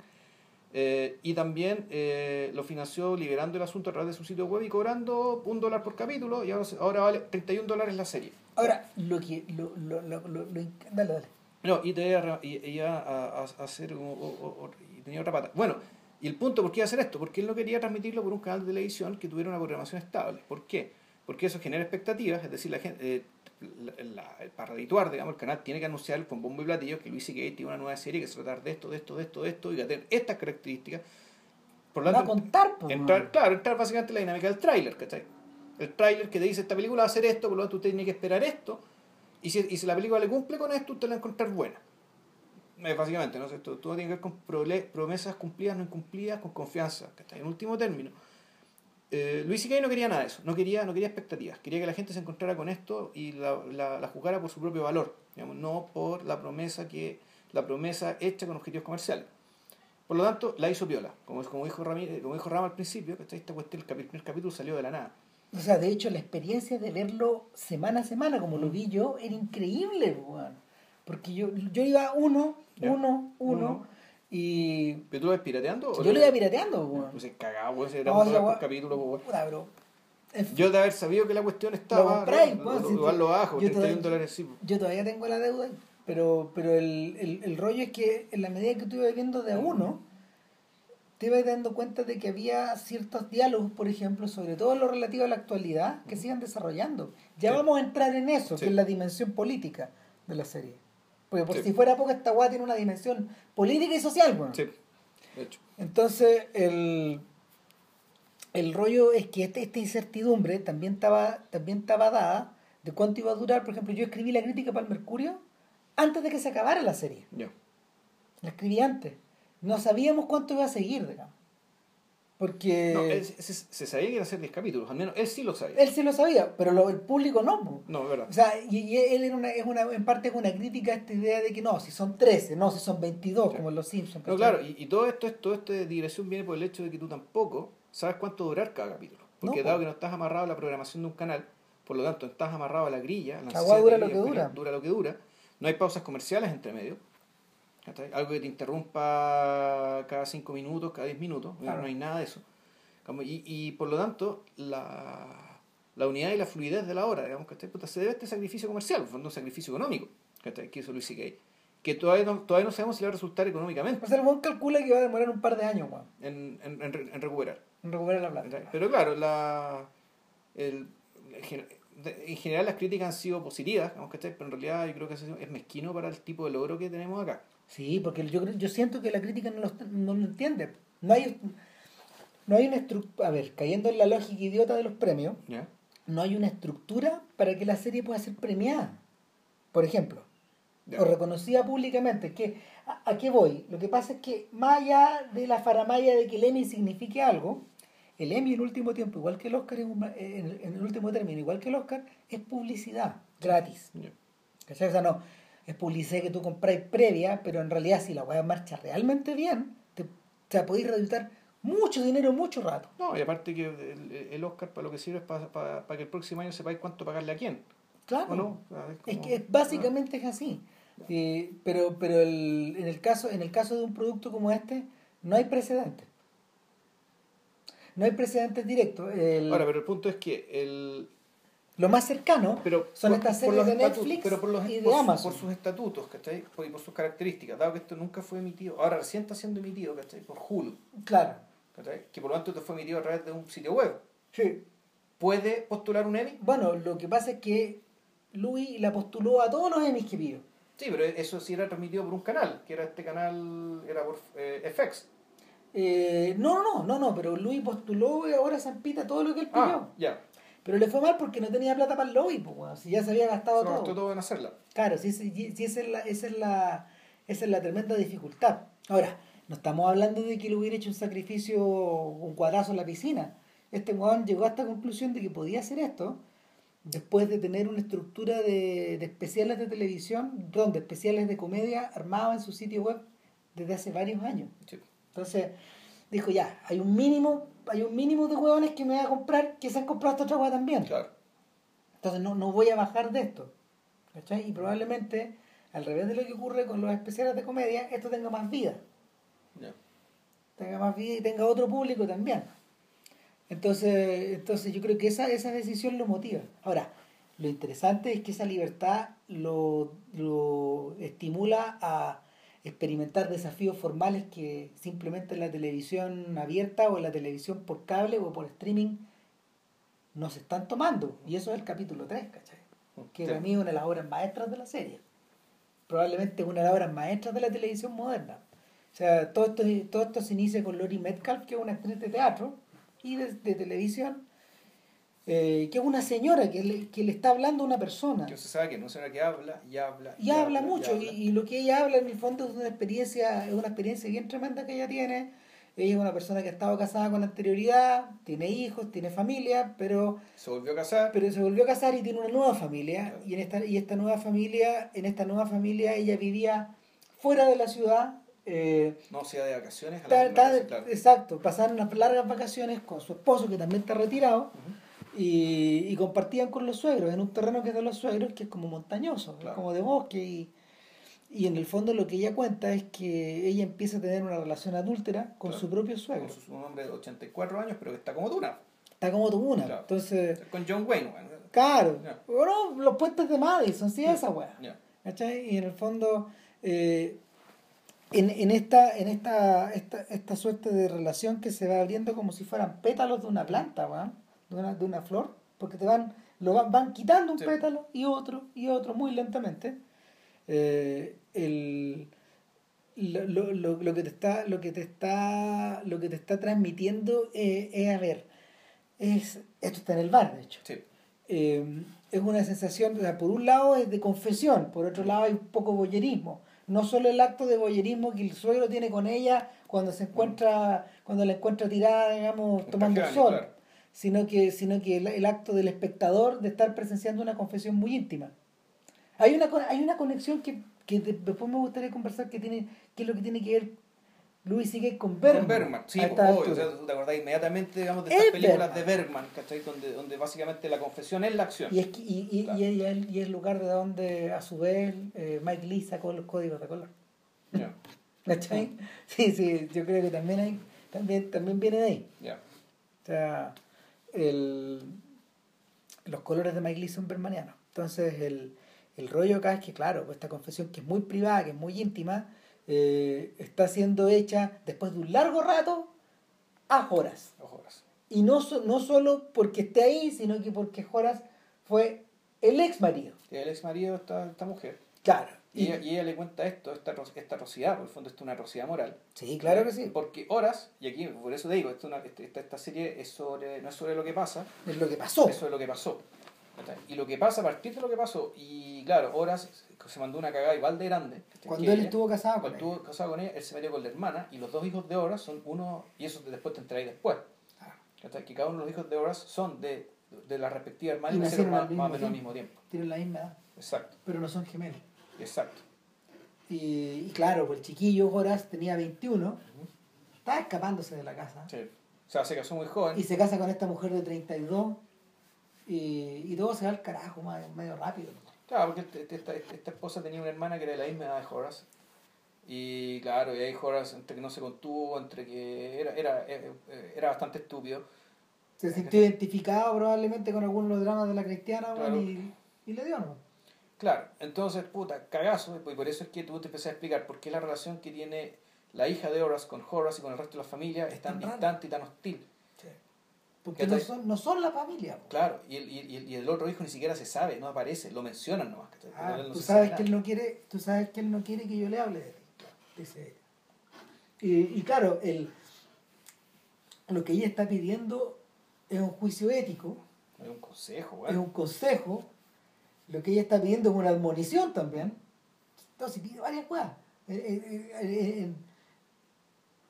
eh, y también eh, lo financió liberando el asunto a través de su sitio web y cobrando un dólar por capítulo, y ahora, ahora vale 31 dólares la serie.
ahora, lo que. Lo, lo, lo, lo- dale, dale.
No, y te iba a, a, hacer o- o- o- y tenía otra pata. Bueno, y el punto, ¿por qué iba a hacer esto? Porque él no quería transmitirlo por un canal de televisión que tuviera una programación estable. ¿Por qué? Porque eso genera expectativas, es decir, la gente, eh, la- la- para redituar, digamos, el canal tiene que anunciar con bombo y platillo que Luis C.K. tiene una nueva serie que se va a tratar de esto, de esto, de esto, de esto, y que va a tener estas características. Por lo
Va a contar, po,
entrar, claro, entrar básicamente en la dinámica del tráiler, ¿cachai? El tráiler que te dice esta película va a hacer esto, por lo tanto usted tiene que esperar esto, y si, y si la película le cumple con esto, usted la va a encontrar buena. Eh, básicamente, ¿no? Esto, todo tiene que ver con promesas cumplidas, no incumplidas, con confianza, ¿cachai? En último término. Eh, Luis C.K. no quería nada de eso, no quería, no quería expectativas, quería que la gente se encontrara con esto y la, la, la jugara por su propio valor, digamos, no por la promesa que la promesa hecha con objetivos comerciales. Por lo tanto, la hizo Piola, como, como, dijo, Ramírez, como dijo Rama al principio, ¿cachai? esta cuestión, el primer capítulo salió de la nada.
O sea, de hecho, la experiencia de verlo semana a semana, como lo vi yo, era increíble, weón. Porque yo, yo iba uno, uno, Uno. Y
¿Pero tú lo ves pirateando? o
yo lo iba pirateando, weón.
Pues cagaba, pues, era
No,
un por capítulo, weón.
Puta, bro.
Yo de haber sabido que la cuestión
Lo
estaba,
compráis,
lo- lo-
si
igual
te-
lo bajo,
yo
31
todavía-
dólares sí.
yo todavía tengo la deuda, pero, pero el, el, el rollo es que en la medida que tú ibas viendo de a uno, te ibas dando cuenta de que había ciertos diálogos, por ejemplo, sobre todo lo relativo a la actualidad, que se iban desarrollando. Ya
Sí.
vamos a entrar en eso,
Sí.
que es la dimensión política de la serie. Porque por
Sí.
si fuera poco, esta guay tiene una dimensión política y social, weón.
Sí, de hecho.
Entonces, el, el rollo es que este- esta incertidumbre también estaba, también estaba dada de cuánto iba a durar. Por ejemplo, yo escribí la crítica para el Mercurio antes de que se acabara la serie.
Ya.
La escribí antes. No sabíamos cuánto iba a seguir, digamos. Porque
No, él,
él,
se, se sabía que iba a ser 10 capítulos, al menos él sí lo sabía.
sí lo sabía, pero lo- el público no.
No, verdad.
O sea, y, y él era una, es una, en parte es una crítica a esta idea de que no, si son 13, no, si son 22,
Ya.
como en Los Simpsons.
No, claro, y, y todo esto, es- todo esto de digresión viene por el hecho de que tú tampoco sabes cuánto durar cada capítulo. Porque
No,
dado que no estás amarrado a la programación de un canal, por lo tanto estás amarrado a la grilla, a la
La dura lo que dura.
Dura lo que dura. No hay pausas comerciales entre medio. Algo que te interrumpa cada 5 minutos, cada 10 minutos.
Claro.
No hay nada de eso. Y, y por lo tanto, la, la unidad y la fluidez de la obra, digamos, ¿cachai? Puta, se debe a este sacrificio comercial, fondo un sacrificio económico, ¿cachai? que hizo Luis C.K. Que todavía no, todavía no sabemos si le va a resultar económicamente
O sea, el buen calcula que va a demorar un par de años,
en, en, en re- en recuperar.
en recuperar la plata.
¿cachai? Pero claro, la, el, en general las críticas han sido positivas, digamos, ¿cachai? pero en realidad yo creo que eso es mezquino para el tipo de logro que tenemos acá.
Sí, porque yo, creo- yo siento que la crítica no lo, no lo entiende. No hay, no hay una estructura, a ver, cayendo en la lógica idiota de los premios, no hay una estructura para que la serie pueda ser premiada. Por ejemplo, o reconocida públicamente. Que, ¿a, a qué voy? Lo que pasa es que más allá de la faramaya de que el Emmy signifique algo, el Emmy en último tiempo, igual que el Oscar, un- en, en el último término, igual que el Oscar, es publicidad, gratis. ¿Cachai? O sea, no, es publicidad que tú compráis previa, pero en realidad si la weá marcha realmente bien, te, te podéis reeditar mucho dinero mucho rato.
No, y aparte que el, el Oscar para lo que sirve es para, para, para que el próximo año sepáis cuánto pagarle a quién.
Claro. Es
como-
que es- básicamente es así. Eh, pero pero el- en, el caso, en el caso de un producto como este, no hay precedentes. No hay precedentes directos. El-
Ahora, pero el punto es que el,
lo más cercano
pero
son
por-
estas series de
estatutos-
Netflix
pero por, los,
y de
por
Amazon.
por sus estatutos, ¿cachai? Y por sus características, dado que esto nunca fue emitido, ahora recién está siendo emitido, ¿cachai? Por Hulu,
Claro.
¿cachai? Que por lo tanto esto fue emitido a través de un sitio web.
Sí.
¿Puede postular un Emmy?
Bueno, lo que pasa es que Louis la postuló a todos los Emmys que pidió.
Sí, pero eso sí era transmitido por un canal, que era este canal, era por eh, FX.
Eh, no, no, no, no, pero Louis postuló y ahora zampita todo lo que él pidió.
Ah, ya.
Pero le fue mal porque no tenía plata para el lobby, pues, weón, si ya se había gastado
Se
todo.
gastó todo en hacerla.
Claro, sí, sí, sí, esa, es la, esa, es la, esa es la tremenda dificultad. Ahora, no estamos hablando de que le hubiera hecho un sacrificio, un cuadrazo en la piscina. Este weón llegó a esta conclusión de que podía hacer esto después de tener una estructura de, de especiales de televisión, donde especiales de comedia armados en su sitio web desde hace varios años.
Sí.
Entonces, dijo ya, hay un mínimo, hay un mínimo de huevones que me voy a comprar que se han comprado esta otra hueá también.
Claro.
Entonces no, no voy a bajar de esto. ¿Cachai? Y probablemente, al revés de lo que ocurre con los especiales de comedia, esto tenga más vida. Tenga más vida y tenga otro público también. Entonces, entonces yo creo que esa, esa decisión lo motiva. Ahora, lo interesante es que esa libertad lo, lo estimula a experimentar desafíos formales que simplemente en la televisión abierta o en la televisión por cable o por streaming no se están tomando. Y eso es el capítulo 3, ¿cachai? Que
Sí.
para mí es una de las obras maestras de la serie. Probablemente una de las obras maestras de la televisión moderna. O sea, todo esto, todo esto se inicia con Lori Metcalf, que es una actriz de teatro y de, de televisión, eh, que es una señora que le, que le está hablando a una persona.
Que usted sabe que no es una que habla y habla.
Y habla mucho,
y
y,
habla.
y lo que ella habla en el fondo es una experiencia, es una experiencia bien tremenda que ella tiene. Ella es una persona que ha estado casada con anterioridad, tiene hijos, tiene familia, pero
Se volvió a casar.
pero se volvió a casar y tiene una nueva familia
Claro.
y en esta y esta nueva familia en esta nueva familia ella vivía fuera de la ciudad eh,
no se iba de vacaciones a la
ta- ta-
casa, claro.
exacto pasaron unas largas vacaciones con su esposo que también está retirado
Ujú.
Y, y compartían con los suegros en un terreno que es de los suegros que es como montañoso es como de bosque y, y en el fondo lo que ella cuenta es que ella empieza a tener una relación adúltera con
Claro.
su propio suegro
Con su- un hombre de 84 años, pero que está como Duna.
está como tú una
Claro.
entonces
Con John Wayne, weón.
claro bueno los puentes de Madison sí esa weá. ¿Cachai? Y en el fondo, eh, en, en, esta, en esta, esta, esta suerte de relación que se va abriendo como si fueran pétalos de una planta, weón, de una, de una flor, porque te van, lo van, van quitando un
Sí.
pétalo y otro y otro muy lentamente. Eh, el, lo, lo, lo, lo que te está, lo que te está, lo que te está transmitiendo eh, es a ver, es, esto está en el bar, de hecho
Sí.
eh, es una sensación, o sea, por un lado es de confesión, por otro lado hay un poco boyerismo. No solo el acto de boyerismo que el suegro tiene con ella cuando se encuentra, cuando la encuentra tirada, digamos, tomando sol,
claro.
Sino que, sino que el, el acto del espectador de estar presenciando una confesión muy íntima. Hay una, hay una conexión que, que de- después me gustaría conversar que tiene, que es lo que tiene que ver Louis C.K. con Bergman.
Con Bergman, sí, obvio, o sea, te acordás inmediatamente, digamos, de
Es
estas películas
Bergman.
de Bergman, ¿cachai? Donde, donde básicamente la confesión es la acción.
Y es, que- y, y,
Claro.
y, y es- y el lugar de donde a su vez eh, Mike Lee sacó los códigos de color.
Ya,
¿Cachai? Sí, sí, yo creo que también hay, también, también viene de ahí.
ya.
O sea, el, los colores de Mike Lee son bermanianos. Entonces el, el rollo acá es que, claro, pues esta confesión que es muy privada, que es muy íntima, eh, está siendo hecha después de un largo rato a Joras.
Ojo, horas.
Y no, no solo porque esté ahí, sino que porque Joras fue el ex marido.
El ex marido de esta, esta mujer.
Claro.
Y,
Y-
ella, y ella le cuenta esto, esta, esta atrocidad, por el fondo, esto es una atrocidad moral.
sí, claro que sí.
Porque horas, y aquí por eso te digo, esto una- este- esta, esta serie es sobre, no es sobre lo que pasa,
Es lo que pasó.
eso es lo que pasó. Y lo que pasa a partir de lo que pasó, y claro, horas se mandó una cagada igual de grande.
Cuando él
ella.
estuvo casado con
Cuando
ella.
estuvo casado con ella, él se metió con la hermana y los dos hijos de Horas son uno, y eso después te enteráis después.
Ah.
Que cada uno de los hijos de Horas son de, de la respectiva hermana
Y
y nacieron más, o menos al mismo tiempo.
Tienen la misma edad,
Exacto.
pero no son gemelos.
Exacto.
Y, y claro, pues el chiquillo Horace tenía 21, estaba escapándose de la casa.
Sí. O sea, se casó muy joven.
Y se casa con esta mujer de 32 y, y todo se va al carajo medio rápido.
Claro, porque este- esta, esta, esta esposa tenía una hermana que era de la misma edad de Horace. Y claro, y ahí Horace, entre que no se contuvo, entre que era, era, era, era bastante estúpido.
Se sintió identificado probablemente con algunos de los dramas de la cristiana
Claro.
bueno, y, y le dio, ¿no?
Claro, entonces, puta, cagazo, y por eso es que tú te empecé a explicar por qué la relación que tiene la hija de Horace con Horace y con el resto de la familia es tan distante y tan hostil.
Porque
¿Cachai?
no son, no son la familia. po.
Claro, y el, y, el, y el otro hijo ni siquiera se sabe, no aparece, lo mencionan nomás.
Ah,
no
tú sabes
sabe
que él no quiere, tú sabes que él no quiere que yo le hable de ti, dice ella. Y, y claro, el, lo que ella está pidiendo es un juicio ético,
Es un consejo,
es un consejo, lo que ella está pidiendo es una admonición también. Entonces pide varias cosas. Eh, eh, eh,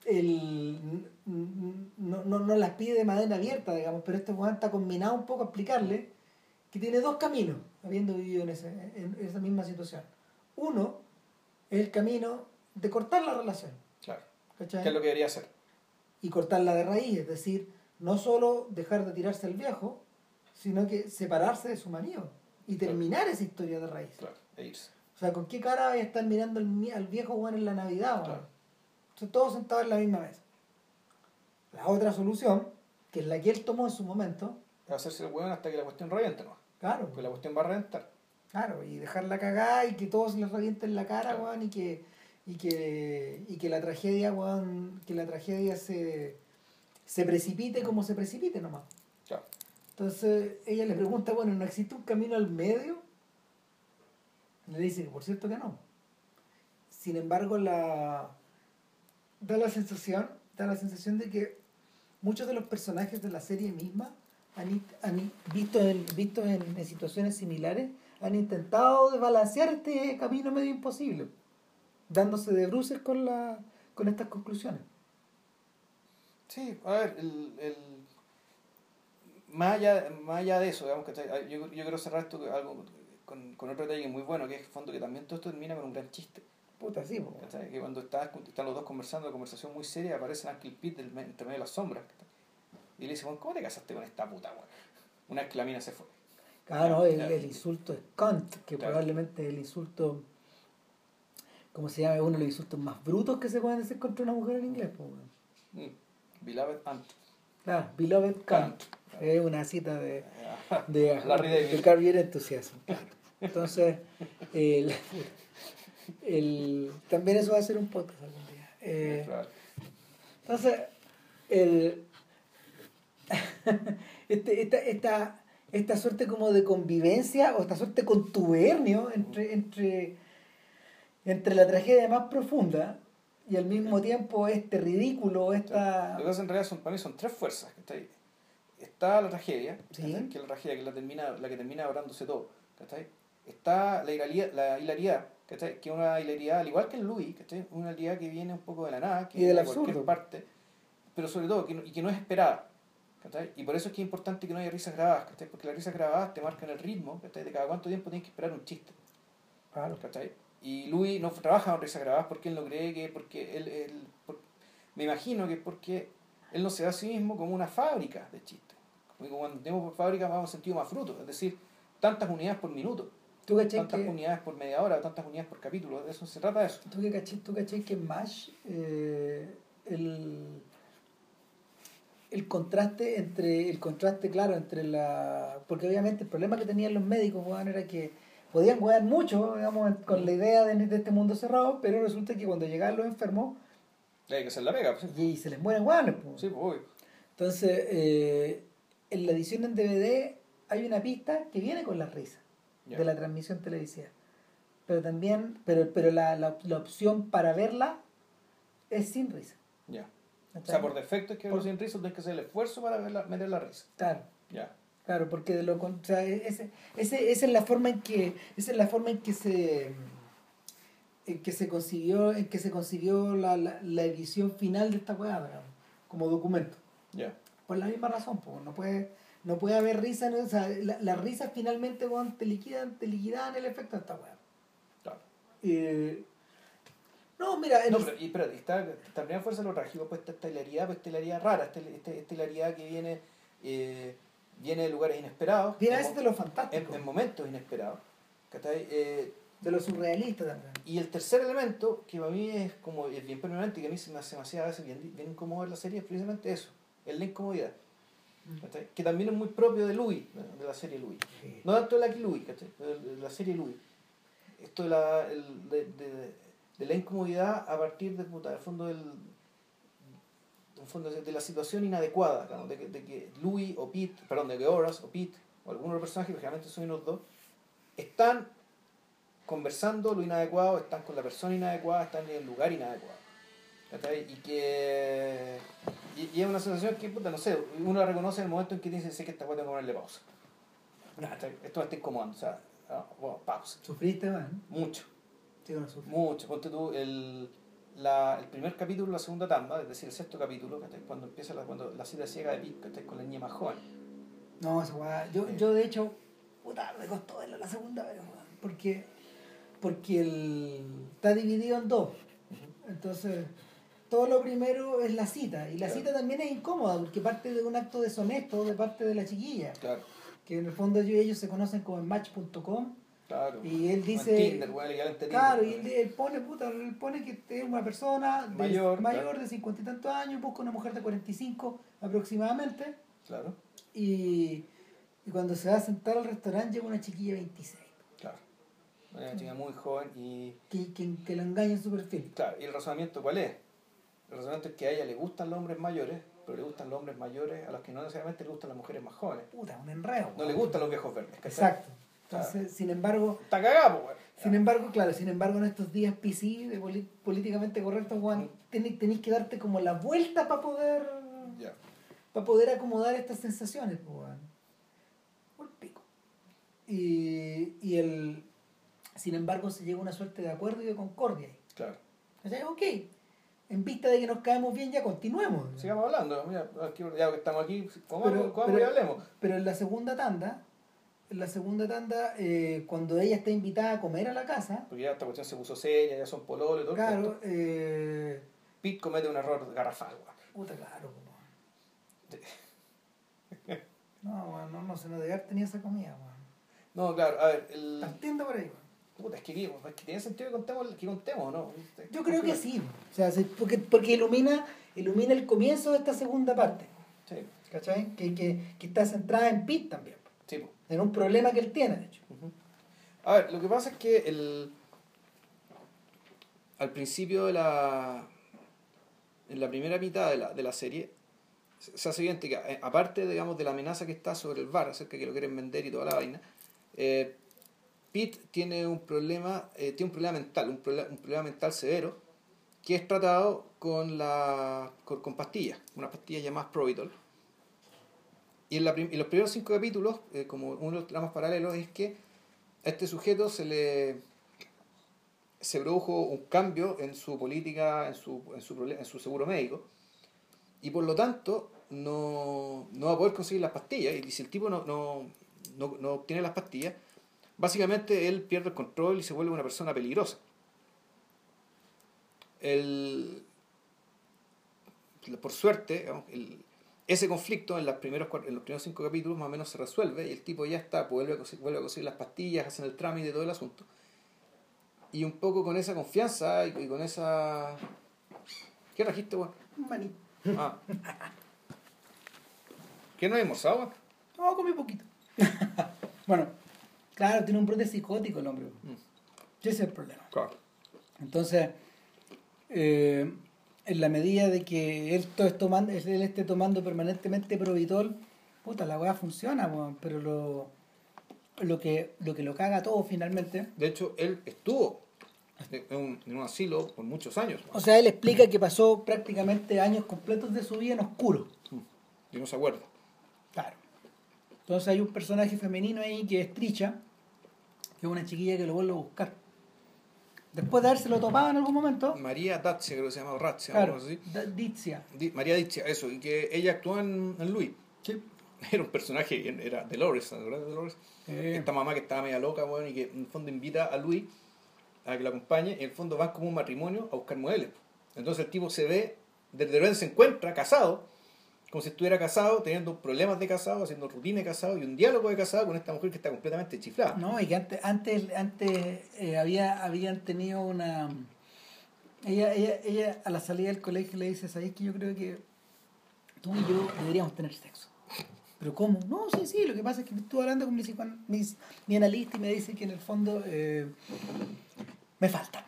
el- no, no, no las pide de manera abierta, digamos, pero este weón está combinado un poco a explicarle que tiene dos caminos, habiendo vivido en, ese, en esa misma situación. Uno es el camino de cortar la relación,
Claro. ¿Qué es lo que debería hacer?
y cortarla de raíz, es decir, no solo dejar de tirarse al viejo, sino que separarse de su marido y terminar esa historia de raíz.
Claro, e irse.
O sea, ¿con qué cara voy a estar mirando al, al viejo Juan en la Navidad?
Claro.
Entonces, todos sentados en la misma mesa. La otra solución, que es la que él tomó en su momento,
a hacerse el hueón hasta que la cuestión reviente, ¿no?
claro,
Porque la cuestión va a reventar.
claro, y dejarla cagada y que todos les revienten la cara,
Claro.
weón, y que, y que, y que la tragedia, weón, que la tragedia se, se precipite como se precipite nomás.
Claro.
Entonces ella le pregunta, bueno, ¿no existe un camino al medio? Le dice por cierto que no. Sin embargo, la da la sensación, da la sensación de que muchos de los personajes de la serie misma han, visto, en, visto situaciones similares, han intentado desbalancear este camino medio imposible, dándose de bruces con la con estas conclusiones.
Sí, a ver, el, más, allá, más allá de eso, digamos, ¿cachai? yo, yo quiero cerrar esto con algo, con, con otro detalle muy bueno, que es el fondo que también todo esto termina con un gran chiste.
Puta, sí.
Que cuando estás, están los dos conversando, una conversación muy seria, aparece Uncle Pete del, entre medio de las sombras. Y le dice, "Bueno, ¿cómo te casaste con esta puta, weón? Una vez que la mina se fue.
Ah, el,
Claro.
el insulto es cunt, que
Claro.
probablemente es el insulto, ¿cómo se llama? Uno de los insultos más brutos que se pueden decir contra una mujer en inglés. po, weón.
Mm. Beloved Aunt.
Claro, beloved cunt.
Cunt.
Es una cita de, de, de Carrier Enthusiasm. claro. Entonces, el, el, también eso va a ser un podcast algún día. Eh. Entonces, el, este, esta, esta, esta suerte como de convivencia o esta suerte de contubernio entre, entre, entre la tragedia más profunda y al mismo tiempo este ridículo, esta...
Lo que en realidad son, para mí son tres fuerzas. ¿cachai? Está la tragedia,
Sí.
que es la tragedia que la, termina, la que termina abrándose todo. ¿cachai? Está la hilaridad, la hilaridad ¿cachai? que es una hilaridad, al igual que el Louis, ¿cachai? una hilaridad que viene un poco de la nada, que
Y del
de cualquier parte, pero sobre todo que no- y que no es esperada. ¿cachai? Y por eso es que es importante que no haya risas grabadas, ¿cachai? porque las risas grabadas te marcan el ritmo ¿cachai? de cada cuánto tiempo tienes que esperar un chiste.
Claro.
¿cachai? Y Louis no trabaja con risas grabadas porque él no cree que, porque él, él- por- me imagino que porque él no se ve a sí mismo como una fábrica de chistes. Como que cuando tenemos por fábrica vamos sentido más fruto, es decir, tantas unidades por minuto,
¿Tú
tantas
que,
unidades por media hora, tantas unidades por capítulo, de eso se trata de eso.
tú que cachai, tú cachai que MASH eh, el, el contraste entre el contraste claro entre la porque obviamente el problema que tenían los médicos weón, era que podían jugar mucho digamos con la idea de, de este mundo cerrado pero resulta que cuando llegaban los enfermos
hay que hacer la pega, pues.
y se les mueren guanes
Sí, pues, obvio.
entonces eh, en la edición en DVD hay una pista que viene con las risas
Ya.
de la transmisión televisiva pero también pero pero la, la, la opción para verla es sin risa
Ya. O sea, por defecto es que
Por-
sin risa tienes que hacer el esfuerzo para verla- meter la risa.
claro
Ya.
Claro, porque de lo o sea, ese, ese, esa es la forma en que esa es la forma en que se en que se consiguió en que se consiguió la, la, la edición final de esta weá, digamos, como documento.
Ya.
Por la misma razón, pues, no puede no puede haber risa, ¿no? o sea, la- las risas finalmente weón, te liquidan, te liquidan el efecto de esta weá.
Claro.
Eh, no, mira, en
No, pero, y, espérate, está, también fuerza lo trágico, pues esta, hilaridad, pues esta hilaridad rara, esta, esta, esta hilaridad que viene, eh, viene de lugares inesperados,
viene a
en,
veces
mo-
de lo
en-
fantástico,
en momentos inesperados. ¿cachai? Eh,
de lo surrealista también.
y el tercer elemento, que para mí es como es bien permanente y que a mí se me hace demasiado a veces bien, bien incómodo ver la serie, es precisamente eso, es la incomodidad. ¿cachai? Que también es muy propio de Louis, de- la serie Louis.
Sí.
No tanto de la Louis, ¿cachai? De la serie Louis. Esto de la, el- de, de- de la incomodidad a partir de, puta, del fondo del del fondo de, de la situación inadecuada, de, que, de que Louis o Pete, perdón, de que Horace o Pete, o algunos de los personajes, que generalmente son unos dos, están conversando lo inadecuado, están con la persona inadecuada, están en el lugar inadecuado. Y que. Y, y es una sensación que, puta, no sé, uno la reconoce en el momento en que dice, sé que esta que ponerle pausa. Esto me está incomodando, o sea, ah, bueno, pausa.
¿Sufriste, man?
Mucho,
Sí, no sufrí.
mucho. Ponte tú el, la, el primer capítulo, la segunda tanda, es decir, el sexto capítulo, ¿cachai? cuando empieza la, cuando la cita ciega de Pete, ¿cachai? con la niña más joven.
No, esa weá. Yo, yo de hecho, puta, me costó verla la segunda vez. Porque, porque el, está dividido en dos. Entonces, todo lo primero es la cita. Y la
Claro.
cita también es incómoda porque parte de un acto deshonesto de parte de la chiquilla.
Claro,
Que en el fondo ellos, ellos se conocen como en match.com.
claro.
Y él dice.
Tinder, Tinder,
Claro, y
¿no?
él, él pone, puta, él pone que es una persona de-
Mayor,
mayor
claro.
de cincuenta y tantos años, busca una mujer de 45 aproximadamente.
Claro,
Y, y cuando se va a sentar al restaurante llega una chiquilla de 26,
claro. Una chica muy joven y.
que, que, que lo engaña en su perfil.
Claro, ¿y el razonamiento cuál es? El razonamiento es que a ella le gustan los hombres mayores, pero le gustan los hombres mayores a los que no necesariamente le gustan las mujeres más jóvenes.
Puta, un enredo.
No le gustan los viejos verdes.
Exacto. Entonces, sin embargo,
Está cagado, pues,
sin embargo, claro, sin embargo en estos días PC de políticamente correctos, Juan, tenéis, tenéis que darte como la vuelta para poder
Ya.
para poder acomodar estas sensaciones, pues, weón. Por pico. Y, y el sin embargo se llega a una suerte de acuerdo y de concordia ahí.
Claro.
O sea, ok, en vista de que nos caemos bien, ya continuemos.
Sigamos hablando. Mira, aquí, ya que estamos aquí, ¿cómo,
Pero-
cómo
pero-
hablemos?
Pero en la segunda tanda, en la segunda tanda, eh, cuando ella está invitada a comer a la casa,
Porque ya esta cuestión se puso seria, ya son pololo y todo.
claro, eh,
Pete comete un error garrafal,
puta, claro, como- No, weón, no, no se nos debe haber tenido esa comida, weón.
No, claro, a ver, el...
Partiendo por ahí, weón.
Puta, es que, es que tiene sentido que contemos, que contemos, ¿no?
Yo creo que sí. O sea, se- porque, porque ilumina, ilumina el comienzo de esta segunda parte.
Sí,
¿Cachai? Que, que, que está centrada en Pete también.
sí, po.
En un problema que él tiene, de hecho.
Ujú. A ver, lo que pasa es que el, al principio de la, en la primera mitad de la, de la serie, se se hace evidente que, eh, aparte digamos, de la amenaza que está sobre el bar, acerca de que lo quieren vender y toda la vaina, eh, Pete tiene un problema, eh, tiene un problema mental, un un problema mental severo, que es tratado con, la, con, pastillas, unas pastillas llamadas Providol. Y en, la los primeros cinco capítulos, eh, como uno de los tramas paralelos, es que a este sujeto se le se produjo un cambio en su política, en su, en su, en su seguro médico, y por lo tanto no, no va a poder conseguir las pastillas. Y si el tipo no, no, no, no obtiene las pastillas, básicamente él pierde el control y se vuelve una persona peligrosa. El, por suerte, el- ese conflicto en, las primeros, en los primeros cinco capítulos más o menos se resuelve y el tipo ya está, vuelve a, conseguir, vuelve a conseguir las pastillas, hacen el trámite todo el asunto. Y un poco con esa confianza y, con esa... ¿Qué trajiste, weón?
Un maní.
Ah. ¿Qué no hay almorzado?
No, comí poquito. bueno, claro, tiene un brote psicótico el hombre.
Mm.
Ese es el problema.
Claro.
Entonces, eh, en la medida de que él, todo esté tomando permanentemente Provitol, puta, la weá funciona, weón, pero lo, lo, que, lo que lo caga todo finalmente.
De hecho, él estuvo en un, en un asilo por muchos años.
O sea, él explica que pasó prácticamente años completos de su vida en oscuro.
Y no se acuerda.
Claro. Entonces hay un personaje femenino ahí que es Tricha, es una chiquilla que lo vuelve a buscar. Después de habérselo topado en algún momento,
María Datzia, creo que se llama, o Ratzia,
claro,
así.
Dizia.
Di- María Ditzia, eso, y que ella actuó en, en Louis. Era un personaje, era Dolores, ¿verdad? Dolores.
Eh.
Esta mamá que estaba media loca, bueno, y que en el fondo invita a Louis a que lo acompañe, y en el fondo van como un matrimonio a buscar muebles. Entonces el tipo se ve, de repente se encuentra casado, como si estuviera casado, teniendo problemas de casado, haciendo rutina de casado y un diálogo de casado con esta mujer que está completamente chiflada.
No, y que antes, antes, antes eh, había, habían tenido una... Ella, ella, ella a la salida del colegio le dice, ¿sabes que yo creo que tú y yo deberíamos tener sexo? ¿Pero cómo? No, sí, sí, lo que pasa es que estuve hablando con mi, mis- mi analista y me dice que en el fondo eh, me faltan.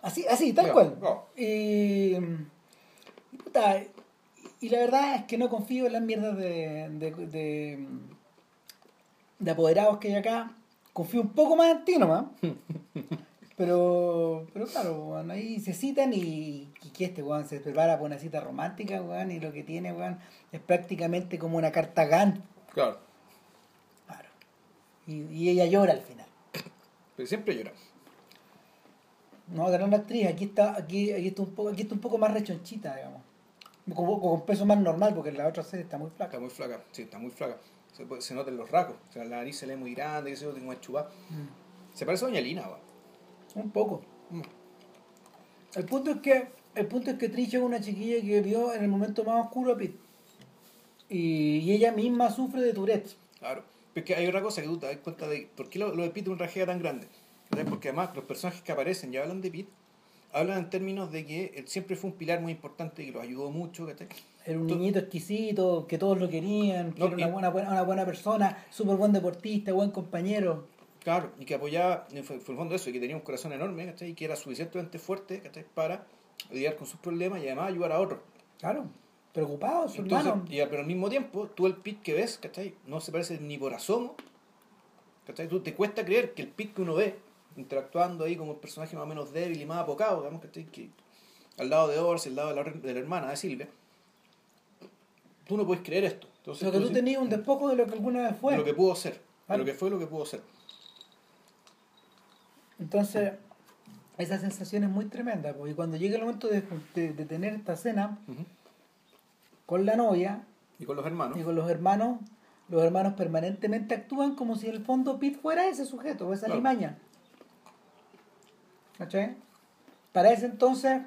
Así, así, tal cual. Y, y puta, y la verdad es que no confío en las mierdas de, de, de, de apoderados que hay acá. Confío un poco más en ti nomás. Pero, pero claro, weón, ahí se citan y, y que este weón se prepara para una cita romántica, weón, y lo que tiene, weón, es prácticamente como una carta Gantt,
Claro,
claro. Y, y ella llora al final.
pero siempre llora.
No, gran actriz, aquí está, aquí, aquí está un poco, aquí está un poco más rechonchita, digamos. Con, con peso más normal, porque la otra serie está muy flaca.
Está muy flaca, sí, está muy flaca. Se, puede- se nota en los rasgos. O sea, la nariz se le muy grande, que se ve como chupá.
Mm.
Se parece a Doña Lina, weón.
Un poco.
Mm.
El punto es que, el punto es que Trisha es una chiquilla que vio en el momento más oscuro a Pete. Y, y ella misma sufre de Tourette.
Claro. Pero es que hay otra cosa que tú te das cuenta de por qué lo, lo de Pete es un rajea tan grande. Porque además los personajes que aparecen y hablan de Pete, hablan en términos de que él siempre fue un pilar muy importante que los ayudó mucho. ¿cachai?
Era un niñito exquisito, que todos lo querían, que
No,
era una buena, buena, una buena persona, súper buen deportista, buen compañero.
Claro, y que apoyaba, fue, fue el fondo eso, y que tenía un corazón enorme, ¿cachai? Y que era suficientemente fuerte, ¿cachai? Para lidiar con sus problemas y además ayudar a otros.
Claro, preocupado, su
Entonces,
hermano.
y, pero al mismo tiempo, tú el Pete que ves, ¿cachai? No se parece ni por asomo, ¿cachai? Tú te cuesta creer que el Pete que uno ve, interactuando ahí como un personaje más o menos débil y más apocado, digamos. Que, al lado de Ors, al lado de la, de la hermana de Silvia, tú no puedes creer esto. Entonces,
Lo que tú tenías un despojo de lo que alguna vez fue.
de lo que pudo ser, de lo que fue lo que pudo ser.
Entonces, esa sensación es muy tremenda. Porque cuando llega el momento de, de- de tener esta cena con la novia
Y con los hermanos.
y con los hermanos, los hermanos permanentemente actúan como si en el fondo Pete fuera ese sujeto o esa
Claro.
limaña. ¿Cachai? Para ese entonces,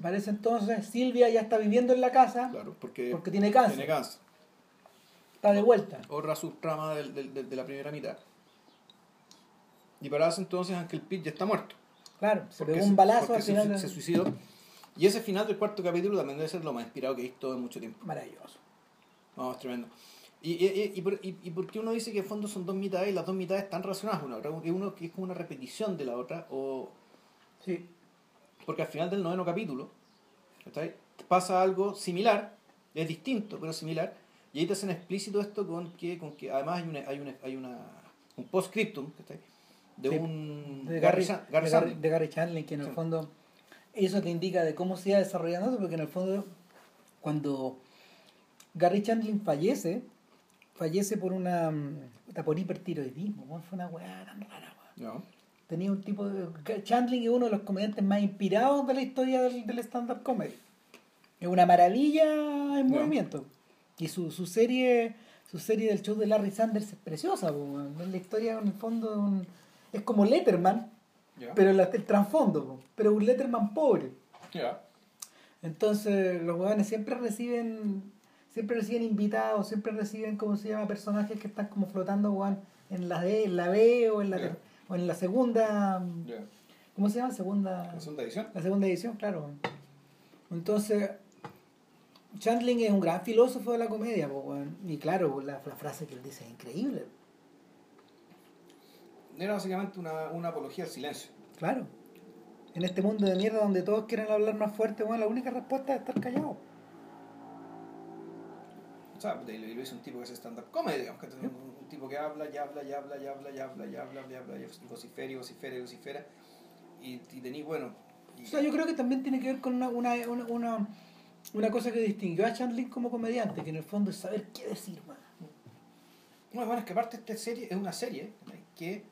para ese entonces Silvia ya está viviendo en la casa
Claro, porque,
porque tiene cáncer,
tiene cáncer.
está de vuelta.
Otra subtrama del- del- del- de la primera mitad. Y para ese entonces Uncle Pete ya está muerto.
Claro, se pegó un balazo al
se-
final.
se, suicidó. Y ese final del cuarto capítulo también debe ser lo más inspirado que he visto en mucho tiempo.
Maravilloso.
No, es tremendo. Y, y, y, por, y, y por qué uno dice que en fondo son dos mitades y las dos mitades están relacionadas una a otra? Uno que es como una repetición de la otra, o
Sí.
porque al final del noveno capítulo pasa algo similar, es distinto, pero similar, y ahí te hacen explícito esto con que, con que además hay una, hay una, hay una un post-scriptum de
Sí.
un
de Gary,
Gary
de Gary Chandling, que en el
Sí.
fondo eso te indica de cómo se iba desarrollando porque en el fondo cuando Gary Chandling fallece, fallece por una puta, por hipertiroidismo, fue una weá tan rara.
No.
Tenía un tipo de... Chandling es uno de los comediantes más inspirados de la historia del, del stand-up comedy. Es una maravilla en movimiento. Y su, su serie su serie del show de Larry Sanders es preciosa. po, la historia, en el fondo, un- es como Letterman, pero la- el trasfondo, po, pero un Letterman pobre. Entonces, los huevones siempre reciben siempre reciben invitados, siempre reciben, ¿cómo se llama? Personajes que están como flotando, weón, en la, D, en la B o en la, o en la segunda,
Ya.
¿cómo se llama? Segunda,
¿La segunda edición?
la segunda edición, claro. Entonces, Chandling es un gran filósofo de la comedia, po, weón. y claro, la, la frase que él dice es increíble,
Era básicamente una, una apología al silencio.
claro. En este mundo de mierda donde todos quieren hablar más fuerte, bueno, la única respuesta es estar callado.
O sea, de- lo hizo un tipo que hace stand-up comedy, digamos, que es un, un tipo que habla, y habla, y habla, y habla, y habla, y habla, y habla, y vocifera, y vocifera, y vocifera. Y, y tení, bueno... y-
O sea, yo creo que también tiene que ver con una, una, una, una, una cosa que distinguió a Chandling como comediante, que en el fondo es saber qué decir, man.
Bueno, bueno, es que aparte esta serie es una serie ¿no? que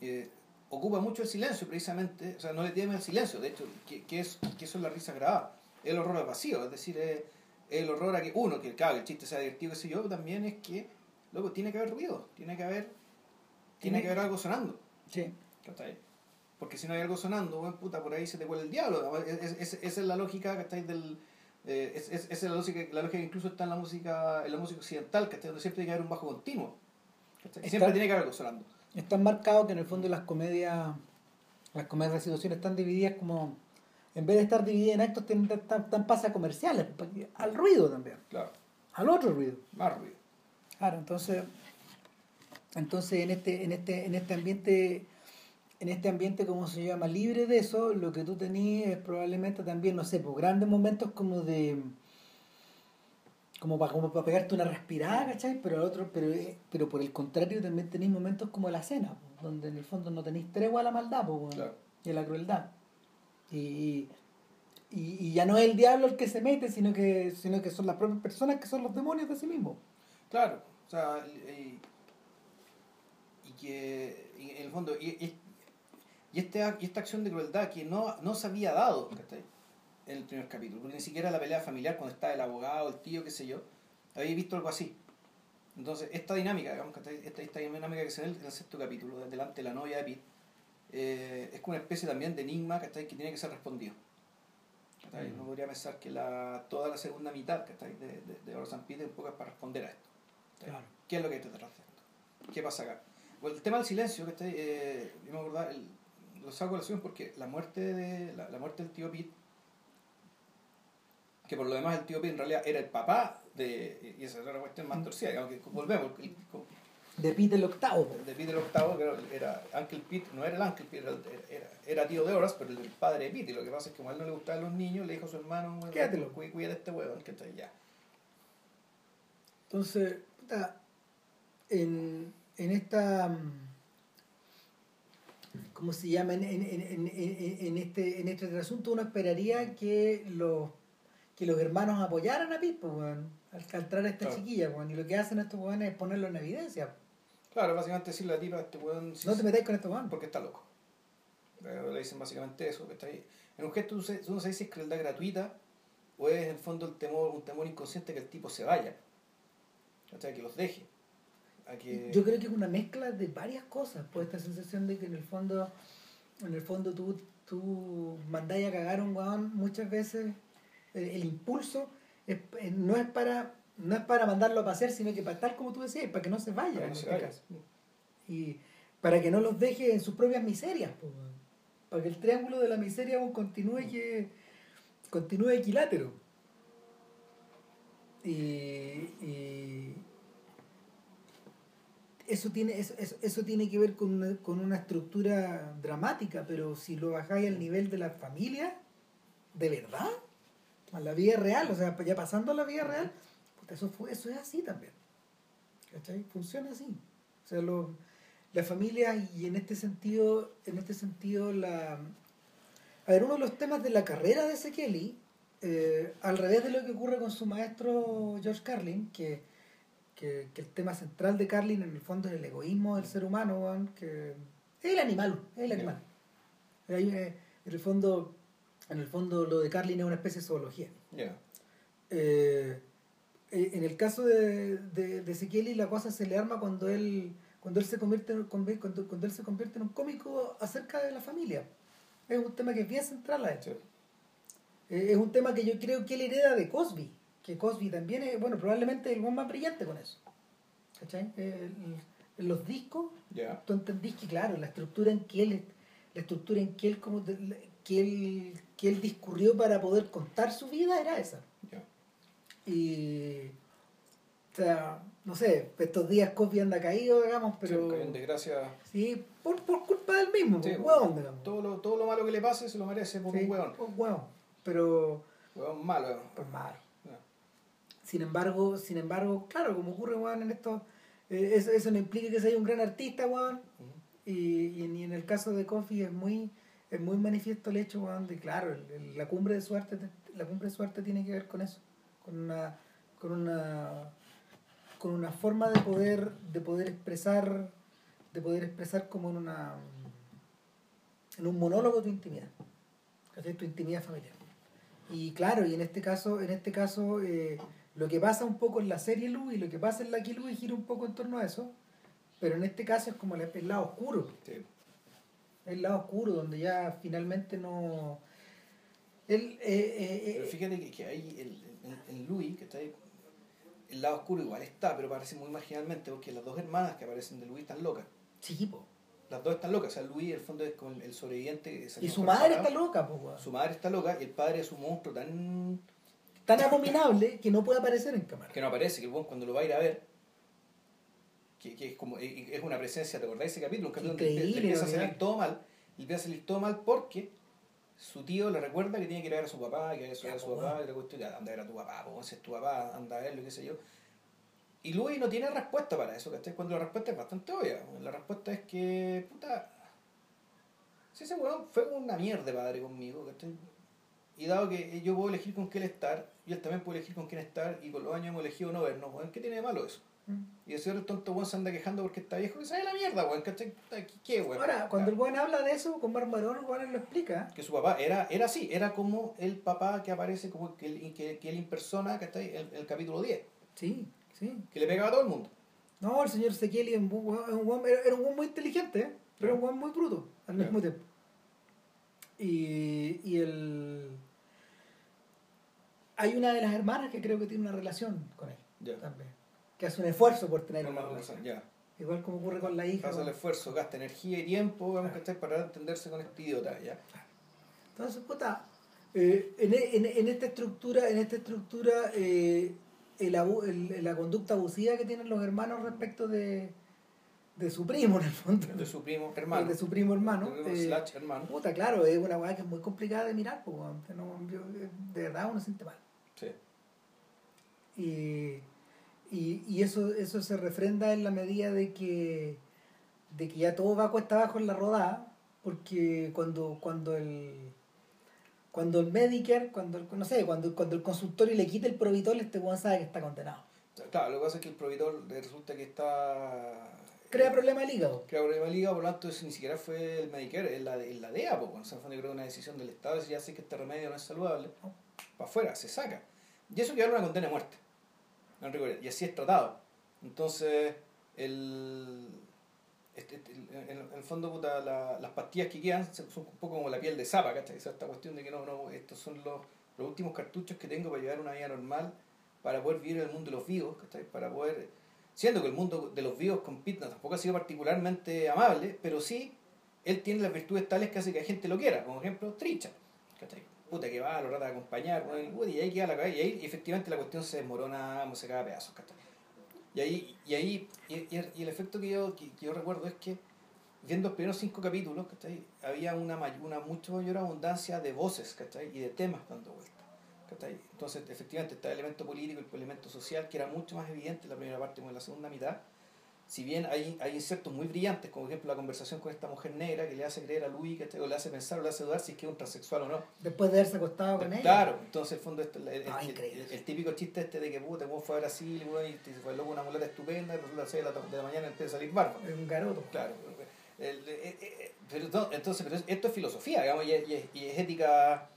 eh, ocupa mucho el silencio precisamente, o sea, no le teme el silencio, de hecho, que, que es, que eso es la risa grabada, el horror al vacío, es decir, es el horror a que uno, que claro, que el chiste sea divertido, qué sé yo, también es que, luego tiene que haber ruido, tiene que haber, tiene que haber algo sonando,
Sí.
¿cachai? Porque si no hay algo sonando, weón, puta, por ahí se te vuelve el diablo. Es- es- es- esa es la lógica que estáis del. eh, es, es- esa es la lógica, la lógica que incluso está en la música, en la música occidental, que donde siempre tiene que haber un bajo continuo. ¿cachai?
Está-
Siempre tiene que haber algo sonando.
Es tan marcado que en el fondo las comedias, las comedias de situaciones están divididas como, en vez de estar divididas en actos, tienen tan, tan pasa comerciales, porque- al ruido también,
Claro,
al otro ruido.
más ruido.
Claro, entonces, entonces en este, en este, en este ambiente, en este ambiente, como se llama, libre de eso, lo que tú tenías es probablemente también, no sé, pues grandes momentos como de como para, como para pegarte una respirada, ¿cachai? Pero al otro, pero, eh, pero por el contrario también tenéis momentos como la cena, pues, donde en el fondo no tenéis tregua a la maldad pues,
Claro.
y a la crueldad. Y, y, y ya no es el diablo el que se mete, sino que, sino que son las propias personas que son los demonios de sí mismos.
Claro, o sea, y, que en el fondo, y, y, este, y esta acción de crueldad que no, no se había dado en el primer capítulo, porque ni siquiera la pelea familiar cuando está el abogado, el tío, qué sé yo, había visto algo así. Entonces, esta dinámica, digamos, ¿cachai? esta, esta dinámica que se ve en el, sexto capítulo, de- delante de la novia de Pete, eh, es como una especie también de enigma ¿cachai? que tiene que ser respondido. ¿cachai?
Mm.
Uno podría pensar que la, toda la segunda mitad ¿cachai? de, de, de and Pete un poco es para responder a esto.
Claro.
¿Qué es lo que hay detrás de esto? ¿Qué pasa acá? Bueno, el tema del silencio, que eh, yo me acordaba, el- lo saco a colación porque la muerte, de, la, la muerte del tío Pete, que por lo demás el tío Pete en realidad era el papá de, y esa era la cuestión más torcida, digamos que volvemos, el-
De Pete el octavo. pues.
de Pete el octavo, que era, era Uncle Pete, no era el Uncle Pete, era, era, era tío de Horace, pero el, padre de Pete, y lo que pasa es que como a él no le gustaban los niños, le dijo a su hermano, bueno,
Quédatelo.
cuida, este huevón, que está ya.
Entonces, puta, en, en esta. ¿Cómo se llama? En, en, en, en, este, en este asunto uno esperaría que los, que los hermanos apoyaran a Pipo, weón, al, al traer a esta
Claro.
chiquilla, weón, y lo que hacen estos weones es ponerlo en evidencia.
Claro, básicamente decirle a la tipa, este huevón... sí
No te metáis con estos weones.
porque está loco. Eh, Le dicen básicamente eso, que está ahí. En un gesto tú no sabes si es crueldad gratuita o es en el fondo el temor, un temor inconsciente que el tipo se vaya. ¿Cachai? Que los deje. A que...
Yo creo que es una mezcla de varias cosas, pues esta sensación de que en el fondo, en el fondo tú, tú mandáis a cagar a un weón muchas veces, el, el impulso es- eh, no es para no es para mandarlo a pasear, sino que para tal como tú decías, para que no se vaya
Para
en este
vaya.
caso. Y para que no los deje en sus propias miserias, pues, weón. para que el triángulo de la miseria aún continúe que continúe equilátero. Y, y eso tiene eso, eso, eso tiene que ver con una, con una estructura dramática, pero si lo bajáis al nivel de la familia, ¿de verdad? A la vida real, o sea, ya pasando a la vida real, eso, fue, eso es así también. ¿Cachai? Funciona así. O sea, lo, la familia y en este sentido, en este sentido la... A ver, uno de los temas de la carrera de ese Kelly, eh, al revés de lo que ocurre con su maestro George Carlin, que, que, que el tema central de Carlin en el fondo es el egoísmo del ser humano, que es el animal, es el animal. Hay, eh, en el fondo, en el fondo lo de Carlin es una especie de zoología.
Ya.
Eh, en el caso de, de, de Ezequieli la cosa se le arma cuando él cuando él se convierte en, cuando, cuando él se convierte en un cómico acerca de la familia es un tema que es bien central a hecho
Sí.
es un tema que yo creo que él hereda de Cosby que Cosby también es bueno probablemente el más brillante con eso ¿cachai? En los discos
Ya.
tú entendís que claro la estructura en que él la estructura en que él como que él que él discurrió para poder contar su vida era esa. Y. O sea, no sé, estos días Cosby anda caído, digamos, pero.
Sí, en desgracia.
Sí, por, por culpa del mismo,
Sí,
por huevón, digamos.
todo, lo, todo lo malo que le pase se lo merece por
Sí,
un huevón.
por huevón, Pero.
Huevón malo.
Por malo. Sin embargo, sin embargo, claro, como ocurre, weón, en esto. eh, eso, eso no implica que sea un gran artista, weón.
Ujú.
Y, y en, y en el caso de Coffee es muy es muy manifiesto el hecho weón, de claro el- el- la cumbre de su arte la cumbre de su arte tiene que ver con eso con una con una con una forma de poder de poder expresar de poder expresar como en una en un monólogo tu intimidad ¿cachai? tu intimidad familiar y claro y en este caso en este caso eh, lo que pasa un poco en la serie Lu y lo que pasa en la Lu gira un poco en torno a eso pero en este caso es como el, el lado oscuro
Sí.
el lado oscuro, donde ya finalmente no... Él, eh, eh,
Pero fíjate que, que ahí el, en, en Louis, que está ahí, el lado oscuro igual está, pero aparece muy marginalmente porque las dos hermanas que aparecen de Louis están locas.
sí, po.
Las dos están locas. O sea, Louis, en el fondo, es como el sobreviviente. que
Y su madre está loca, po.
Su madre está loca y el padre es un monstruo tan.
Tan abominable que no puede aparecer en cámara.
que no aparece, que el buen cuando lo va a ir a ver. Que, que es como eh, es una presencia, ¿te acordás de ese capítulo? Un capítulo donde
Increíble,
empieza a salir todo mal. Le empieza a salir todo mal porque su tío le recuerda que tiene que ir a ver a su papá, que a ver a su
Ya,
papá,
po,
y la cuestión, ya, anda a ver a tu papá, pues si es tu papá, anda a verlo, qué sé yo. Y Louis no tiene respuesta para eso, ¿cachai? Cuando la respuesta es bastante obvia. La respuesta es que, puta, si ese weón fue una mierda padre conmigo, ¿cachai? Y dado que yo puedo elegir con quién estar, y él también puede elegir con quién estar, y con los años hemos elegido no vernos, ¿qué tiene de malo eso? Y ese otro tonto weón se anda quejando porque está viejo, que sabe la mierda, weón. ¿Qué, qué weón?
Ahora, cuando el buen habla de eso con Barbarón, el buen lo explica.
que su papá era, era así, era como el papá que aparece, como que, él- que, que él impersona, ¿cachai? El, el capítulo 10,
Sí, sí.
que le pegaba a todo el mundo.
No, el señor Sekeli es un buen- era era un buen muy inteligente, ¿eh? pero un buen muy bruto al mismo tiempo. Y, y el... Hay una de las hermanas que creo que tiene una relación con él
Ya.
también. Que hace un esfuerzo por tener una relación.
ya.
Igual como ocurre con la hija.
Hace el esfuerzo, gasta energía y tiempo, vamos, ¿cachai? Para entenderse con este idiota, ya.
Entonces, puta, eh, en, en, en esta estructura, en esta estructura, eh, el abu- el- la conducta abusiva que tienen los hermanos respecto de, de su primo, en el fondo.
De su primo hermano.
De su primo hermano. Eh,
slash hermano.
Puta, claro, es una weá que es muy complicada de mirar, pues, weón. Que no- yo- de verdad uno siente mal.
Sí.
Y, y, y eso, eso se refrenda en la medida de que, de que ya todo va cuesta abajo en la rodada, porque cuando, cuando el cuando el Medicare, cuando el, no sé, cuando, cuando el consultorio le quita el provitol, este weón sabe que está condenado.
Claro, lo que pasa es que el proveedor le resulta que está...
Crea problemas al hígado.
Crea problema de liga, por lo tanto, eso ni siquiera fue el Medicare, es la, es la DEA, o sea, fue yo creo, una decisión del Estado, decir, ya sé que este remedio no es saludable, para afuera, se saca. Y eso queda una condena a muerte, en rigor, y así es tratado. Entonces, el, este- este- en, en el fondo, puta, la- las pastillas que quedan son un poco como la piel de zapa, ¿cachai? Esa esta cuestión de que no, no, estos son los, los últimos cartuchos que tengo para llevar una vida normal, para poder vivir el mundo de los vivos, ¿cachai? Para poder siendo que el mundo de los vivos con Pitna tampoco ha sido particularmente amable, pero sí él tiene las virtudes tales que hace que la gente lo quiera, como ejemplo Tricha, ¿cachai? Puta que va, lo trata de acompañar, y, ahí queda la cabeza, y ahí efectivamente la cuestión se desmorona, se cae a pedazos, ¿cachai? Y ahí, y ahí, y, y- el efecto que yo, que, que yo recuerdo es que viendo los primeros cinco capítulos, ¿cachai? Había una, may- una mucho mayor abundancia de voces, ¿cachai? Y de temas dando vueltas. ¿cachai? Entonces, efectivamente, está el elemento político, el elemento social, que era mucho más evidente en la primera parte como en la segunda mitad. Si bien hay, hay insertos muy brillantes, como por ejemplo la conversación con esta mujer negra que le hace creer a Luis, ¿cachai? o le hace pensar o le hace dudar si es que es un transexual o no.
Después de haberse acostado con ella.
Claro, entonces el fondo el, el-
Ah,
el- el- típico chiste este de que puta, cómo fue a Brasil y se fue loco una muleta estupenda, y resulta que a las 6 de la, de la mañana empieza a salir barba.
Es un garoto.
Claro. El- pero no, entonces, pero esto es filosofía, digamos, y es, y es- y es ética,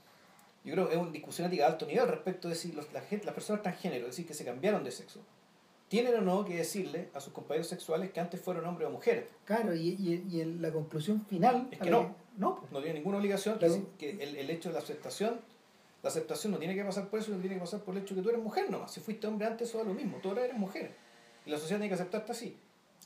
yo creo que es una discusión ética de alto nivel respecto de si los, la gente, las personas transgénero, es decir, que se cambiaron de sexo, tienen o no que decirle a sus compañeros sexuales que antes fueron hombres o mujeres.
Claro, y, y, y la conclusión final.
Es que no.
No, pues.
No tienen ninguna obligación,
Claro.
que, que el, el hecho de la aceptación, la aceptación no tiene que pasar por eso, no tiene que pasar por el hecho que tú eres mujer nomás. Si fuiste hombre antes, eso da lo mismo, tú ahora eres mujer. Y la sociedad tiene que aceptarte así.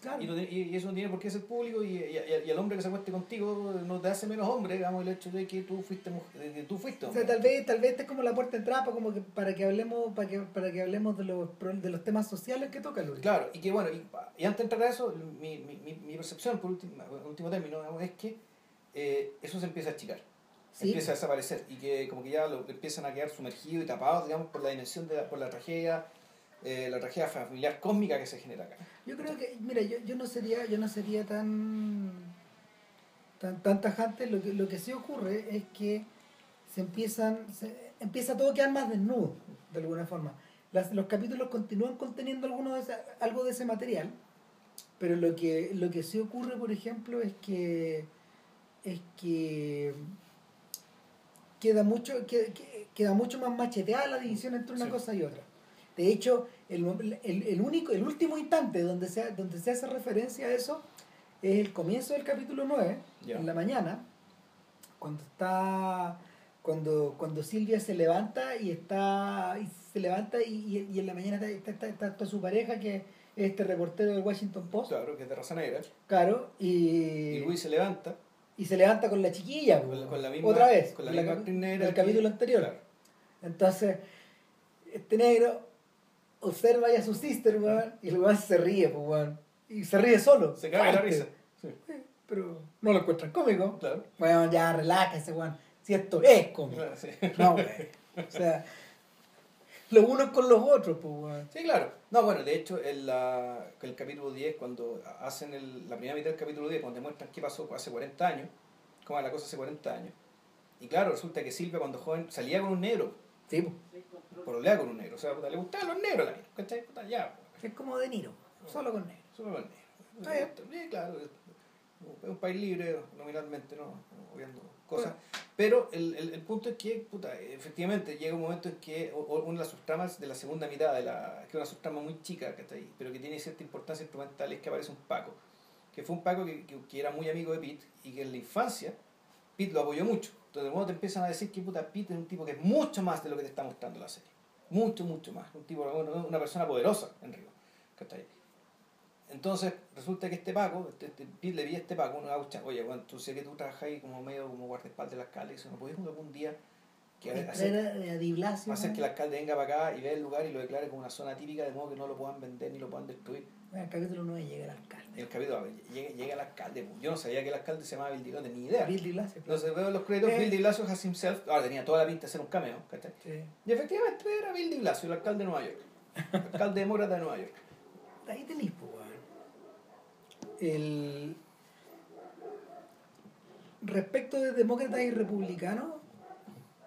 Claro.
Y, no y- y eso no tiene por qué ser público y, y, el hombre que se acueste contigo no te hace menos hombre, digamos, el hecho de que tú fuiste mujer, de que tú fuiste
O sea, tal vez, tal vez esta es como la puerta de entrada para, como que, para que hablemos, para que, para que hablemos de los, de los temas sociales que toca Luis.
Claro, y que bueno, y, antes de entrar a eso, mi, mi, mi, mi percepción, por último, último término, digamos, es que eh, eso se empieza a achicar,
Sí.
empieza a desaparecer y que como que ya lo empiezan a quedar sumergidos y tapados, digamos, por la dimensión de la, por la tragedia, eh, la tragedia familiar cósmica que se genera acá.
Yo creo que, mira, yo, yo no sería, yo no sería tan, tan, tan tajante. Lo que, lo que sí ocurre es que se empiezan, se, empieza todo a quedar más desnudo, de alguna forma. Las- los capítulos continúan conteniendo alguno de ese- algo de ese material, pero lo que, lo que sí ocurre, por ejemplo, es que es que queda mucho, que- que- queda mucho más macheteada la división entre una
Sí.
cosa y otra. De hecho, el, el, el único, el último instante donde se, donde se hace referencia a eso es el comienzo del capítulo 9,
Ya.
en la mañana, cuando está cuando cuando Silvia se levanta y está y se levanta y, y- en la mañana está, está, está- está su pareja que es este reportero del Washington Post
Claro, que es de raza negra.
claro y,
Y Luis se levanta
y se levanta con la chiquilla
con, la- con la misma.
otra vez
Con la
con
misma negra.
del capítulo anterior
Claro.
entonces este negro observa ya a su sister weón, y el weón se ríe pues, weón. y se ríe solo.
Se caga la risa. Sí,
pero no lo encuentran cómico.
Claro.
bueno ya relájese weón. Si esto es cómico.
Claro, sí.
no güey o sea los unos con los otros pues weón.
Sí, claro. No, bueno, de hecho, en la, el capítulo 10, cuando hacen el, la primera mitad del capítulo 10, cuando demuestran qué pasó hace 40 años, cómo era la cosa hace 40 años, y claro, resulta que Silvia cuando joven salía con un negro,
sí pues
por con un negro, o sea, puta, le gustaban los negros a la mina, ¿cachai? Puta, ya,
es como De Niro solo con negro
solo los negros.
Está.
Sí, claro, es un país libre nominalmente, ¿no? Obviando cosas. Pero el, el, el punto es que, puta, efectivamente, llega un momento en que o- o una de las subtramas de la segunda mitad, de la, que es una subtrama muy chica, ¿cachai? pero que tiene cierta importancia instrumental, es que aparece un Paco. Que fue un Paco que, que, que era muy amigo de Pete y que en la infancia Pete lo apoyó mucho. Entonces, de modo te empiezan a decir que puta, Pete es un tipo que es mucho más de lo que te está mostrando la serie. Mucho, mucho más. Un tipo, una persona poderosa en. ¿cachai? Entonces, resulta que este Paco, este, este Pete le vi a este Paco, una gaucha, oye, bueno, tú sé que tú trabajas ahí como medio como guardaespaldas del alcalde, y dice, ¿no podés algún día que hacer,
Blasio,
hacer que el alcalde venga para acá y vea el lugar y lo declare como una zona típica, de modo que no lo puedan vender ni lo puedan destruir?
El capítulo 9 llega el alcalde
el capítulo, llega, llega el alcalde, pues, yo no sabía que el alcalde se llamaba Bill no tenía ni idea.
Bill Di Blasio
Entonces veo los créditos,
Eh.
Bill Di Blasio has himself, ahora tenía toda la pinta de ser un cameo, ¿cachai?
sí.
Y efectivamente era Bill Di Blasio, el alcalde de Nueva York, el alcalde demócrata de Nueva York.
ahí tenéis pues weón. el respecto de demócratas y republicanos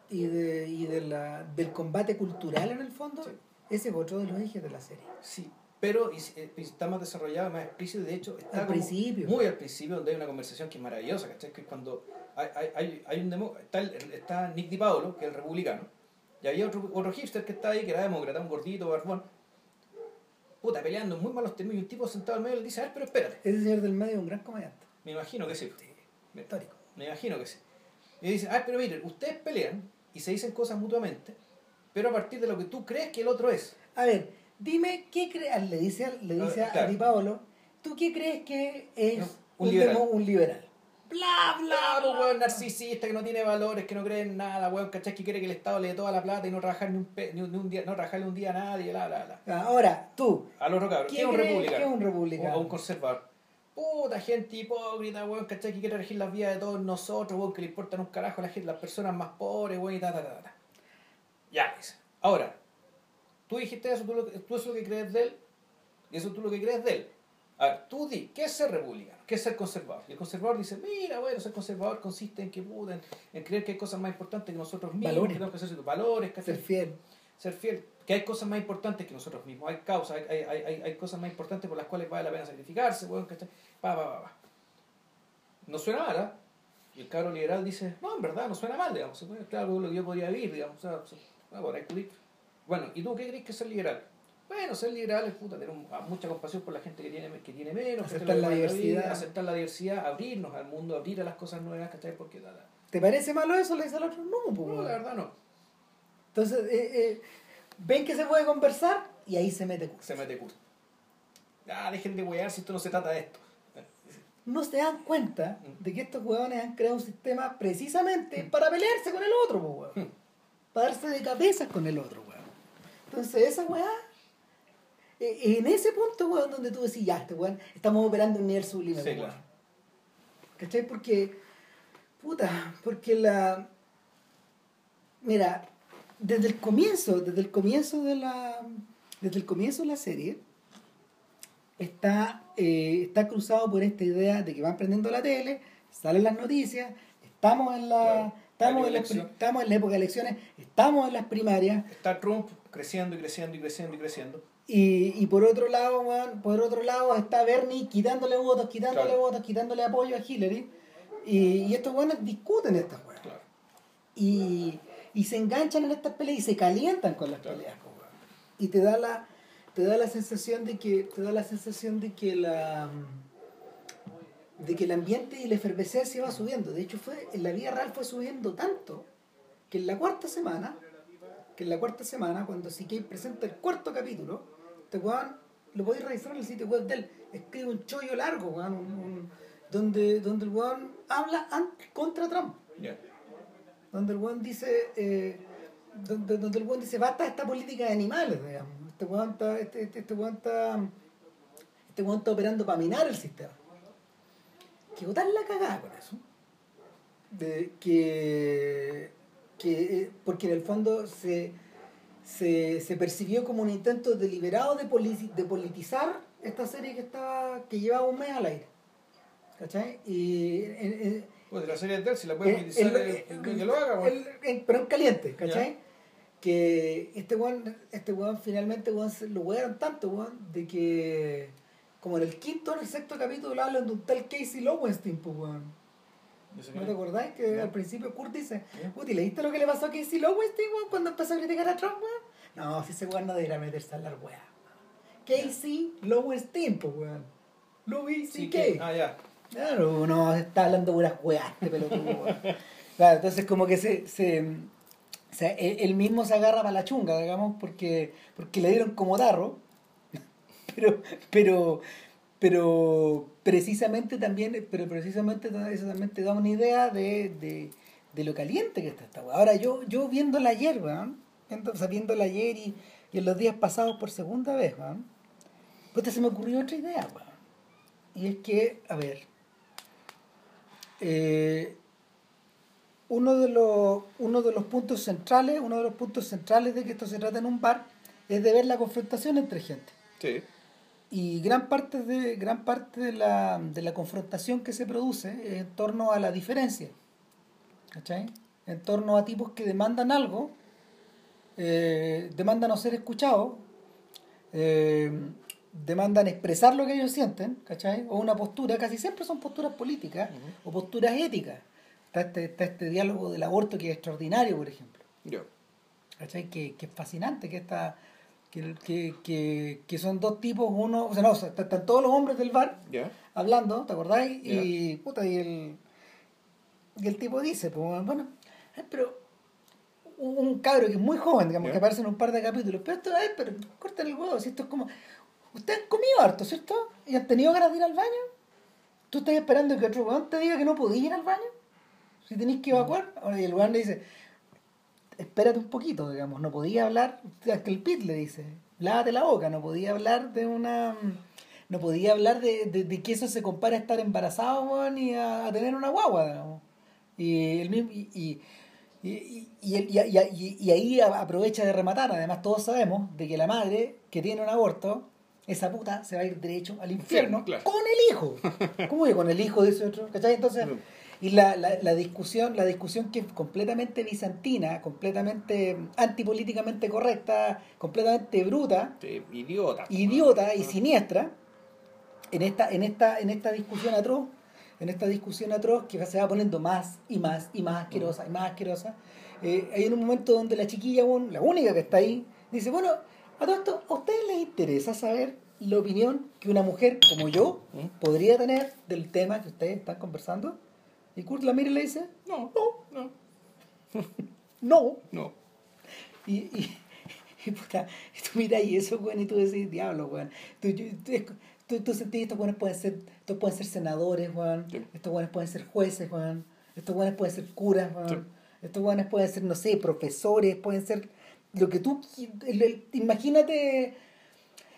y de, y de la, del combate cultural en el fondo
Sí.
ese es otro de los ejes de la serie
Sí, pero y- está más desarrollado, más explícito, de hecho está
Al
como
principio.
muy al principio, donde hay una conversación que es maravillosa, ¿cachai? Que cuando hay, hay, hay, un demo, está, el- está Nick Di Paolo, que es el republicano, y había otro, otro hipster que está ahí, que era demócrata, un gordito, barbón, puta, peleando en muy malos términos, y un tipo sentado al medio le dice, a ver, pero espérate,
ese señor del medio es un gran comediante
me imagino que sí, me,
histórico
me imagino que sí. Y dice, ah, pero miren, ustedes pelean y se dicen cosas mutuamente, pero a partir de lo que tú crees que el otro es.
a ver dime qué crees le dice a- le dice a,
Ah, claro.
Di Paolo tú qué crees que es
No,
un,
un liberal.
demo- un liberal bla bla
Bla,
bla,
pues, weón, narcisista, que no tiene valores, que no cree en nada, weón, ¿cachai? Que quiere que el Estado le dé toda la plata y no trabajar ni un, pe- ni un, ni un día, no trabajarle un día a nadie, bla, bla, bla.
ahora tú
otro cabrón, ¿qué
¿Quién
es un republicano?
es un republicano?
O un conservador. Puta gente hipócrita, weón, ¿cachai? Que quiere regir las vidas de todos nosotros, weón, que le importan un carajo a la gente, las personas más pobres, weón, y ta, ta, ta, ta. Ya, dice. Ahora, tú dijiste eso, tú, lo, tú eso lo que crees de él, y eso tú lo que crees de él. A ver, tú di, ¿qué es ser republicano? ¿Qué es ser conservador? Y el conservador dice, mira, bueno, ser conservador consiste en que puta, en, en creer que hay cosas más importantes que nosotros mismos,
Valores.
que tenemos que hacer valores,
ser fiel
ser fiel, que hay cosas más importantes que nosotros mismos, hay causas, hay, hay, hay, hay- cosas más importantes por las cuales vale la pena sacrificarse, weón, ¿cachai? Pa, pa, pa, pa. No suena mal, ¿ah? Y el cabro liberal dice, no, en verdad, no suena mal, digamos, claro lo que yo podría vivir, digamos, o sea, o sea, bueno, por ahí Bueno, ¿y tú qué crees que es ser liberal? Bueno, ser liberal es puta, tener un- a mucha compasión por la gente que tiene, que tiene menos,
Aceptar la diversidad.
vida, aceptar la diversidad, abrirnos al mundo, abrir a las cosas nuevas, ¿cachai? Porque la-
¿Te parece malo eso? Le dice al otro, no, pues,
no, la verdad no,
Entonces, eh, eh, ven que se puede conversar y ahí se mete curso.
se mete curso. Ah, dejen de wear si esto no se trata de esto.
No se dan cuenta
Mm.
de que estos huevones han creado un sistema precisamente para pelearse con el otro, pues, weón.
Mm.
Para darse de cabezas con el otro, weón. Entonces, esa weá, eh, en ese punto, weón, donde tú decís, ya, este weón, estamos operando en un nivel sublime,
Sí, claro.
¿Cachai? Porque, puta, porque la... Mira, desde el comienzo, desde el comienzo de la... Desde el comienzo de la serie, está, eh, está cruzado por esta idea de que van prendiendo la tele, salen las noticias, estamos en la...
Claro.
Estamos en,
elección.
estamos en la época de elecciones, estamos en las primarias,
Está Trump creciendo y creciendo y creciendo y creciendo.
y, y por otro lado, weón, por otro lado está Bernie quitándole votos, quitándole
Claro.
votos, quitándole apoyo a Hillary. Y, y estos weones discuten estas weas.
Claro.
Y, y se enganchan en estas peleas y se calientan con las peleas. Y te da la te da la sensación de que te da la sensación de que la de que el ambiente y la efervescencia va subiendo. De hecho, fue, en la vida real fue subiendo tanto que en la cuarta semana, que en la cuarta semana, cuando CK presenta el cuarto capítulo, este weón, lo podéis revisar en el sitio web de él, escribe un chollo largo, weón, donde, donde el weón habla contra Trump. Donde el weón dice, eh, donde, donde el weón dice, basta esta política de animales, digamos. Este weón está, este, este, este weón está, este weón está operando para minar el sistema. Que botar la cagada con eso. De que, que eh, porque en el fondo se, se, se percibió como un intento deliberado de, poli- de politizar esta serie que estaba que llevaba un mes al aire. ¿Cachai? Y
Pues la serie de él, si la
el-
puede utilizar,
el-
eh, que lo haga, weón.
el- el- pero en caliente, ¿cachai?
Ya.
Que este weón, este weón finalmente weón, lo wearon tanto, weón, de que como en el quinto o en el sexto capítulo hablan de un tal Casey Lowenstein, pues weón. ¿No te acordáis que
Ya.
al principio Kurt dice,
Ya.
Puti, ¿leíste lo que le pasó a Casey Lowenstein, weón, cuando empezó a criticar a Trump, weón? No, si ese weón no debería meterse a hablar weá. Casey Lowenstein, pues weón. Louis C.K.
Ah, ya.
Claro, no, está hablando puras weas este pelotudo. Claro, entonces como que se, se, o sea, él, mismo se agarra para la chunga, digamos, porque, porque le dieron como tarro. Pero, pero, pero precisamente también, pero precisamente eso también te da una idea de, de, de lo caliente que está esta wea. Ahora yo, yo viéndola ayer, weón, viendo- o sea, ayer y, y en los días pasados por segunda vez, puta, se me ocurrió otra idea. Y es que, a ver, eh, uno, de los, uno de los puntos centrales, uno de los puntos centrales de que esto se trata en un bar, es de ver la confrontación entre gente.
Sí.
Y gran parte de, gran parte de la, de la confrontación que se produce es en torno a la diferencia. ¿Cachai? En torno a tipos que demandan algo, eh, demandan no ser escuchados, eh, demandan expresar lo que ellos sienten, ¿cachai? O una postura, casi siempre son posturas políticas o posturas éticas. Está este, está este diálogo del aborto que es extraordinario, por ejemplo.
Yo.
¿cachai? Que, que es fascinante, que está que, que, que, que son dos tipos, uno, o sea, no, o sea, están todos los hombres del bar hablando, ¿te acordáis? Y puta, y el, y el tipo dice, pues bueno, eh, pero un un cabro que es muy joven, digamos, que aparece en un par de capítulos, pero esto, eh, pero corten el huevo, si esto es como, ustedes han comido harto, ¿cierto? ¿Y han tenido ganas de ir al baño? ¿Tú estás esperando que otro weón te diga que no podías ir al baño? Si tenéis que evacuar. Ahora, y el weón le dice, espérate un poquito, digamos, no podía hablar, hasta el pit le dice, lávate la boca, no podía hablar de una... No podía hablar de, de, de que eso se compara a estar embarazado, weón, y a, a tener una guagua, digamos. Y, el mismo, y, y, y, y, y- y- ahí aprovecha de rematar, además todos sabemos de que la madre que tiene un aborto, esa puta se va a ir derecho al infierno
claro.
con el hijo. ¿Cómo que con el hijo de ese otro? ¿Cachai? Entonces, y la, la, la discusión, la discusión que es completamente bizantina, completamente antipolíticamente correcta, completamente bruta,
Sí, idiota.
idiota y siniestra, en esta, en esta, en esta discusión atroz, en esta discusión atroz que se va poniendo más y más y más asquerosa y más asquerosa, eh, hay un momento donde la chiquilla, la única que está ahí, dice, bueno, a todo esto, ¿a ustedes les interesa saber la opinión que una mujer como yo
¿Mm?
podría tener del tema que ustedes están conversando? Y Kurt la mira y le dice,
No, no,
no.
no.
Y, y, y puta, y tú miras y eso, weón, y tú decís, diablo, weón. Tú, tú, tú sentís, estos weones pueden ser, estos pueden ser senadores, weón.
Sí.
Estos weones pueden ser jueces, weón. Estos weones pueden ser curas, weón.
Sí.
Estos weones pueden ser, no sé, profesores, pueden ser lo que tú... imagínate...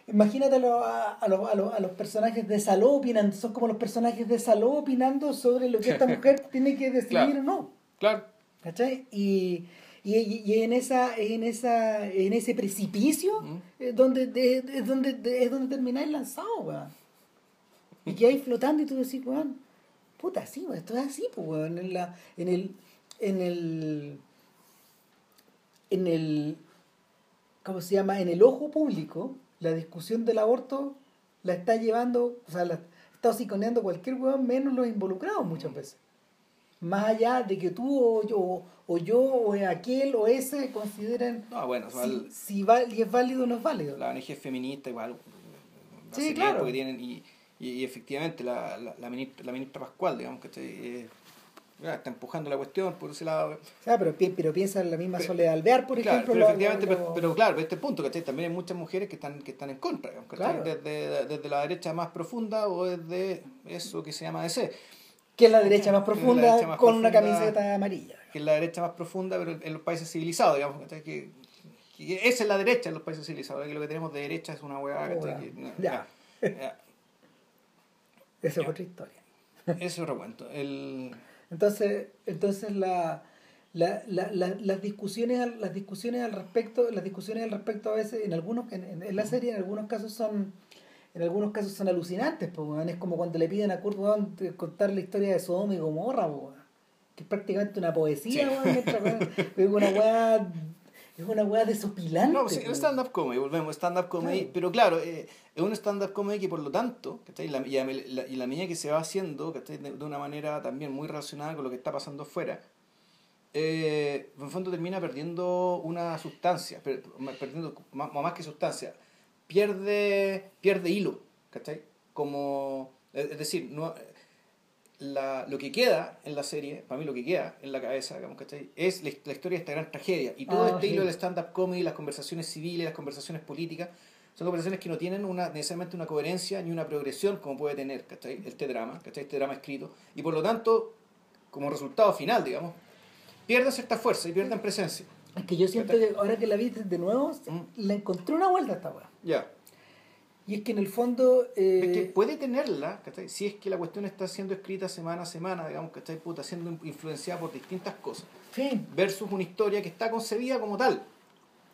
Imagínate a, los- a, a los, a, los, a los personajes de Saló opinando, son como los personajes de Saló opinando sobre lo que esta mujer tiene que decidir
Claro.
o no.
Claro.
¿Cachai? Y, y, y en esa, en esa, en ese precipicio
Mm.
es donde, de- es donde, de- es donde termináis lanzado, weón. Y que hay flotando y tú decís, weón, puta, sí, weón, esto es así, pues, weón. En, la, en el, en el, en el, ¿cómo se llama? En el ojo público, la discusión del aborto la está llevando, o sea, la está hociconeando cualquier weón menos los involucrados muchas veces más allá de que tú o yo, o yo o aquel o ese consideren
No, bueno,
si,
el-
si y es válido o no es válido.
la ONG feminista igual.
Sí, claro.
que tienen y, Y, efectivamente, la, la, la, ministra, la ministra Pascual, digamos, que eh, está empujando la cuestión por ese lado.
O sea, pero, pero piensa en la misma Soledad Alvear, por ejemplo.
Pero, efectivamente, pero, claro, este punto, ¿cachai? También hay muchas mujeres que están, que están en contra, desde, desde la derecha más profunda o desde eso que se llama DC.
Que es la derecha más profunda con una camiseta amarilla.
Que es la derecha más profunda, pero en los países civilizados, digamos, que, esa es la derecha en los países civilizados, que lo que tenemos de derecha es una hueá.
ya. Esa es otra historia.
Ese es otro cuento. El...
Entonces, entonces la, la, la, las discusiones las discusiones al respecto, las discusiones al respecto a veces en algunos en, en la serie en algunos casos son en algunos casos son alucinantes, pues, es como cuando le piden a Kurt contar la historia de Sodoma y Gomorra, que es prácticamente una poesía, es una weá es una weá desopilante.
No, sí, es stand-up comedy, volvemos, stand-up comedy. Pero claro, eh, es un stand-up comedy que por lo tanto, y, la, y la medida que se va haciendo, De, de, una manera también muy relacionada con lo que está pasando afuera, eh, en fondo termina perdiendo una sustancia, perdiendo más, más que sustancia, pierde, pierde hilo, ¿cachai? Como, es decir, no, la, lo que queda en la serie, para mí lo que queda en la cabeza, digamos, ¿cachai? Es la, historia de esta gran tragedia. Y todo ah, este hilo del stand-up comedy, las conversaciones civiles, las conversaciones políticas, son conversaciones que no tienen una, necesariamente una coherencia ni una progresión como puede tener, ¿cachai? Este drama, ¿cachai? Este drama escrito. Y por lo tanto, como resultado final, digamos, pierde cierta fuerza y pierde presencia.
Es que yo siento que ahora que la vi de nuevo, mm. le encontré una vuelta a esta weá.
Ya.
Y es que en el fondo...
Eh, es que puede tenerla, ¿cachai? Si es que la cuestión está siendo escrita semana a semana, digamos, ¿cachai? Puta, siendo influenciada por distintas cosas.
Sí.
Versus una historia que está concebida como tal.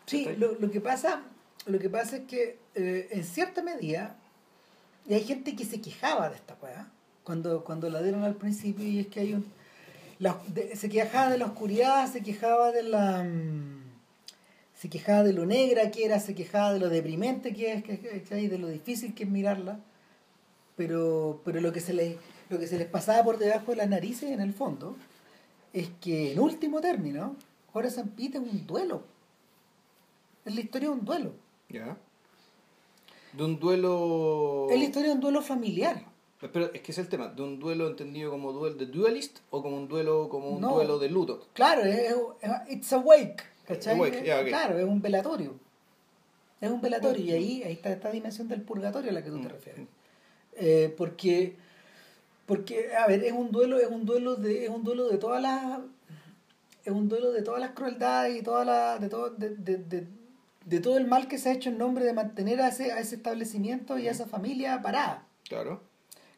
Sí, lo, lo, que pasa, lo que pasa es que eh, en cierta medida, y hay gente que se quejaba de esta weá, cuando, cuando la dieron al principio, y es que hay un... se quejaba de la oscuridad, se quejaba de la... Mm, se quejaba de lo negra que era, se quejaba de lo deprimente que es, que, de lo difícil que es mirarla, pero, pero lo, que se les, lo que se les pasaba por debajo de las narices en el fondo es que en último término, Horace Pete es un duelo. Es la historia de un duelo.
Ya. De un duelo...
Es la historia de un duelo familiar.
Pero es que es el tema, de un duelo entendido como duelo de duelist o como un duelo como un duelo de luto.
Claro, es, it's wake. Claro, es un velatorio. Es un velatorio y ahí, ahí está esta dimensión del purgatorio a la que tú te mm. refieres. Eh, porque, porque, a ver, es un duelo, es un duelo de, es un duelo de todas las es un duelo de todas las crueldades y toda la, de, todo, de, de, de, todo el mal que se ha hecho en nombre de mantener a ese, a ese establecimiento y a esa familia parada.
Claro.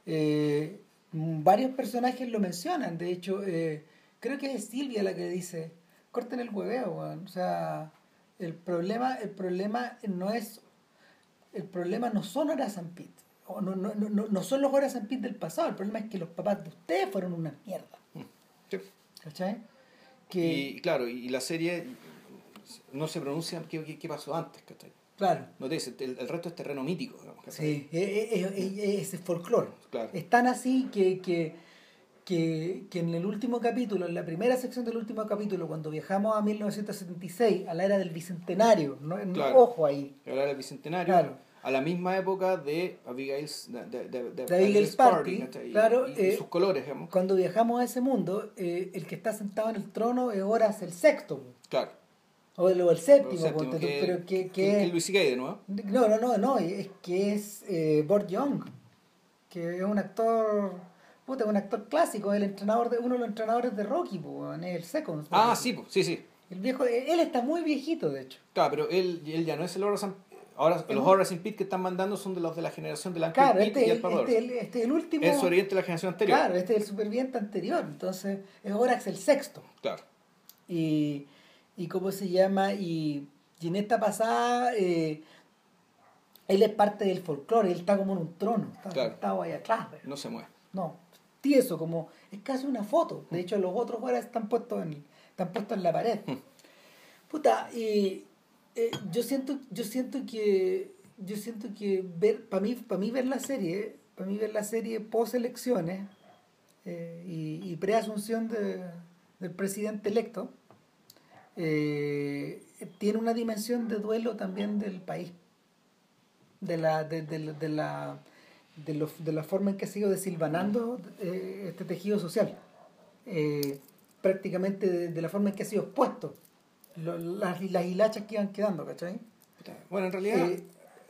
Eh, varios personajes lo mencionan, de hecho, eh, creo que es Silvia la que dice, corten el hueveo, weón. O sea, el problema, el problema no es. El problema no son horas San Pete. O no, no, no, no son los horas San Pete del pasado. El problema es que los papás de ustedes fueron una mierda. Sí. ¿Cachai?
Que, y claro, y la serie no se pronuncia qué, qué, pasó antes, ¿cachai?
Claro.
No te dice, el, resto es terreno mítico. Digamos,
sí, es, es, folclore. Claro. Es tan así que, que que, que, en el último capítulo, en la primera sección del último capítulo, cuando viajamos a 1976, a la era del Bicentenario, ¿no? ojo ahí.
A la era del Bicentenario, a la misma época de Abigail's, de, de,
de, Abigail's Party, claro,
y, eh, sus colores. Digamos.
Cuando viajamos a ese mundo, eh, el que está sentado en el trono es Horas el sexto.
Claro.
O el, séptimo, pero que, que,
es Luis de nuevo.
No, no, no, no, es que es eh, Bort Young, que es un actor puta, un actor clásico, el entrenador de, uno de los entrenadores de Rocky, pues, el Seconds.
Ah, sí, sí, sí.
El viejo, él está muy viejito, de hecho.
Claro, pero él, él ya no es el Horace Ahora, los Horace Pit que están mandando son de los de la generación de la
Claro, este, y el, este, este, el último.
Es sobreviviente de la generación anterior.
Claro, este es el superviviente anterior. Entonces, es Horace el sexto.
Claro.
Y, y cómo se llama, y, y en esta pasada, eh, él es parte del folclore, él está como en un trono, está sentado ahí atrás.
No se mueve.
No, tieso, como es casi una foto. De hecho, los otros ahora están puestos en, están puestos en la pared. Hmm. Puta, y eh, yo siento, yo siento que, yo siento que ver, para mí, para mí ver la serie, para mí ver la serie post elecciones eh, y, y pre-asunción de, del presidente electo, eh, tiene una dimensión de duelo también del país, de la, de, de la de, lo- de la forma en que ha sido desilvanando eh, este tejido social. Eh, prácticamente de, de la forma en que ha sido expuesto. Lo- las, las hilachas que iban quedando, ¿cachai?
Bueno, en realidad,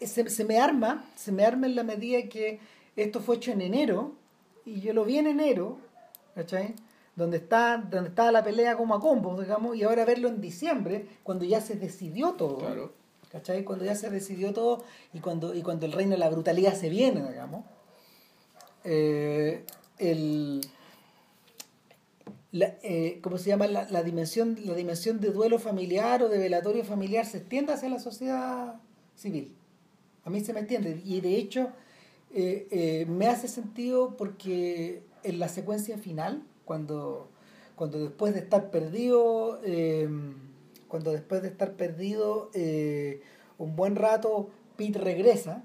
Eh, se, se me arma, se me arma en la medida que esto fue hecho en enero, y yo lo vi en enero, ¿cachai? Donde está, donde estaba la pelea como a combos, digamos, y ahora verlo en diciembre, cuando ya se decidió todo.
claro.
¿Cachai? Cuando ya se decidió todo y cuando, y cuando el reino de la brutalidad se viene, digamos. eh, el, la, eh, ¿Cómo se llama? La, la dimensión, la dimensión de duelo familiar o de velatorio familiar se extiende hacia la sociedad civil. A mí se me entiende. Y de hecho, eh, me hace sentido porque en la secuencia final, cuando, cuando después de estar perdido, cuando después de estar perdido eh, un buen rato, Pete regresa,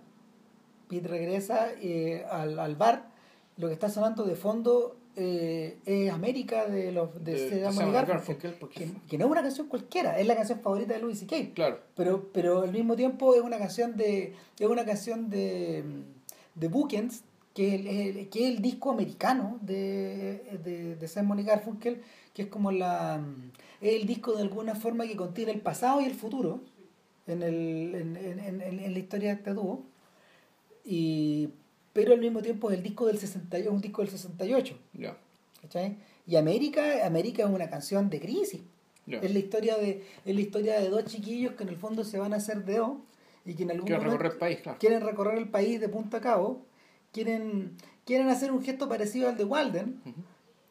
Pete regresa eh, al, al bar, lo que está sonando de fondo eh, es América de los de,
De porque-
que, que no es una canción cualquiera, es la canción favorita de Louis C.K
Claro.
pero pero al mismo tiempo es una canción de es una canción de de Bookends que es el, que es el disco americano de, de, de Simon y Garfunkel que es como la es el disco de alguna forma que contiene el pasado y el futuro en el en, en, en, en la historia de este dúo y pero al mismo tiempo es el disco del 68 un disco del 68
Ya.
¿cachai? y América América es una canción de crisis
Ya.
es la historia de es la historia de dos chiquillos que en el fondo se van a hacer dedo y que en algún
Quiero
momento
recorrer el país, claro.
quieren recorrer el país de punta a cabo quieren quieren hacer un gesto parecido al de Walden
Ujú.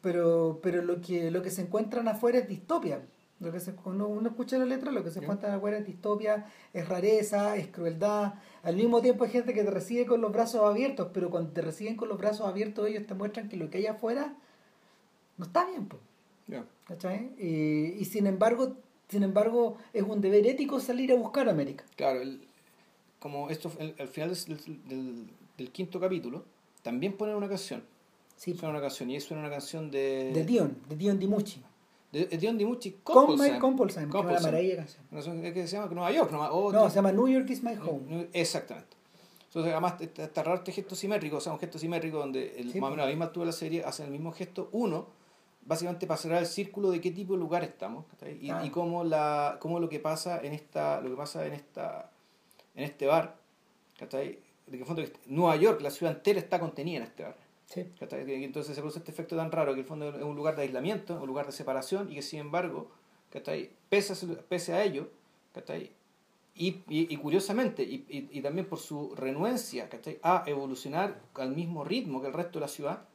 Pero pero lo que lo que se encuentran afuera es distopia lo que se, cuando uno escucha la letra lo que se encuentran afuera es distopia es rareza es crueldad al mismo tiempo hay gente que te recibe con los brazos abiertos pero cuando te reciben con los brazos abiertos ellos te muestran que lo que hay afuera no está bien pues. ¿cachai? Y, y sin embargo, sin embargo, es un deber ético salir a buscar América.
Claro, el- como esto el- al final del, del- del quinto capítulo, también ponen una canción.
Sí,
Suena una canción, y suena una canción de.
de Dion, de Dion Dimucci.
De, de Dion DiMucci.
Con
Compulsam.
Mike Compulsam, que una maravilla canción.
Una canción que se llama Nueva York. No, o-
No, se llama New York is my home.
Exactamente. Entonces, además, está, está raro este gesto simétrico, o sea, un gesto simétrico donde el,
Sí,
más o menos a la misma altura de la serie hacen el mismo gesto. Uno, básicamente para cerrar el círculo de qué tipo de lugar estamos y,
Ah.
y cómo, la, cómo lo que pasa en esta lo que pasa en esta en este bar de que fondo Nueva York la ciudad entera está contenida en este bar
Sí.
entonces se produce este efecto tan raro que el fondo es un lugar de aislamiento un lugar de separación y que sin embargo ¿cachai? pese a, pese a ello ¿cachai? Y, y, y curiosamente, y, y, también por su renuencia ¿cachai? a evolucionar al mismo ritmo que el resto de la ciudad,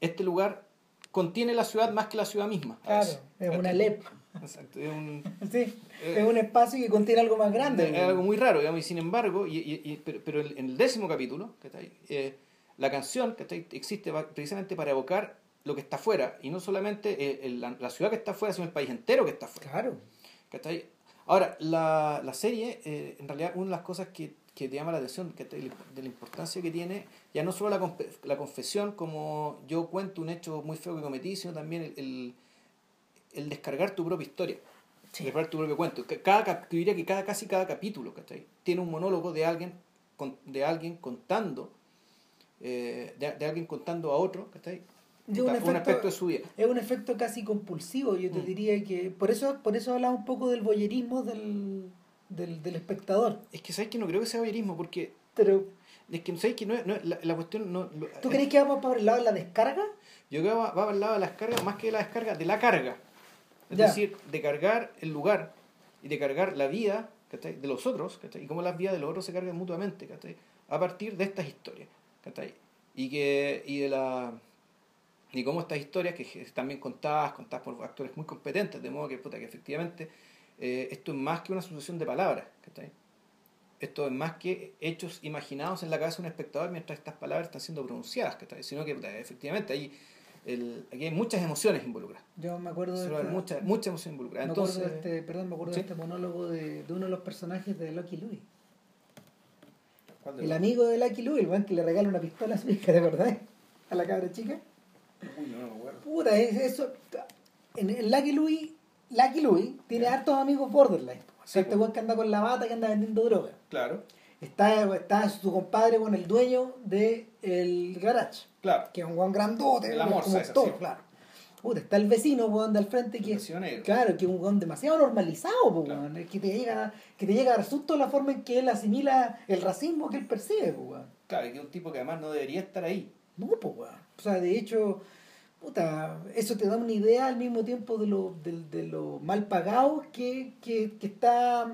este lugar contiene la ciudad más que la ciudad misma.
Claro, es una. LEP.
Exacto, es un,
Sí,
Eh,
es un espacio que contiene algo más grande.
es algo muy raro, digamos, y sin embargo, y, y- y- pero, pero en el décimo capítulo, ¿cachai? Eh, la canción ¿cachai? existe precisamente para evocar lo que está afuera, y no solamente eh, el- la, ciudad que está afuera, sino el país entero que está afuera.
Claro.
¿cachai? Ahora, la, la serie, eh, en realidad, una de las cosas que, que te llama la atención, ¿cachai? de la importancia que tiene, ya no solo la, la confesión, como yo cuento un hecho muy feo que cometí, sino también el, el, descargar tu propia historia,
Sí.
descargar tu propio cuento. Que Cada, yo diría que cada, casi cada capítulo ¿cachai? tiene un monólogo de alguien, con- de alguien contando, eh, de, de alguien contando a otro, ¿cachai?
De un
un,
efecto-
aspecto de su vida.
Es un efecto casi compulsivo, yo te
Mm.
diría que. Por eso, por eso hablaba un poco del voyerismo del, del, del espectador.
Es que sabes que no creo que sea voyerismo, porque
Pero,
es que sabes que no es, no es- la, la cuestión no, lo-
¿tú crees que vamos para el lado de la descarga?
Yo creo que va, va al lado de las cargas, más que de la descarga, de la carga. Es
Ya.
decir, de cargar el lugar y de cargar la vida ¿cachai? de los otros, ¿cachai? y cómo las vidas de los otros se cargan mutuamente, ¿cachai? a partir de estas historias. ¿Cachai? Y, que, y de la y cómo estas historias, que están bien contadas, contadas por actores muy competentes, de modo que, puta, que efectivamente eh, esto es más que una sucesión de palabras. ¿cachai? Esto es más que hechos imaginados en la cabeza de un espectador mientras estas palabras están siendo pronunciadas, ¿cachai? sino que puta, efectivamente hay, el, aquí hay muchas emociones involucradas.
Yo me acuerdo de. Esta-
mucha, mucha emoción involucrada.
me acuerdo
Entonces,
de este, perdón, me acuerdo
¿sí?
de este monólogo de, de uno de los personajes de Lucky Louie.
¿Cuál de
El amigo de Lucky Louie, el weón que le regala una pistola a su hija, ¿te acordás? A la cabra chica.
Uy, no, no acuerdo.
Puta, es eso. En, Lucky Louie, Lucky Louie tiene hartos amigos borderline.
Sí,
este
po.
weón que anda con la bata que anda vendiendo droga.
Claro.
está, está su compadre con el dueño del el garage.
Claro.
Que es un guan grandote,
La
como
morsa esa,
todo,
sí.
claro. Puta, está el vecino, weón, de al frente que. Claro, que es un weón demasiado normalizado, po,
Claro.
weón, que te llega, que te llega a dar susto la forma en que él asimila el racismo que él percibe, weón.
Claro, que es un tipo que además no debería estar ahí.
No, pues, weón. O sea, de hecho, puta, eso te da una idea al mismo tiempo de lo, de, de lo mal pagado que, que, que está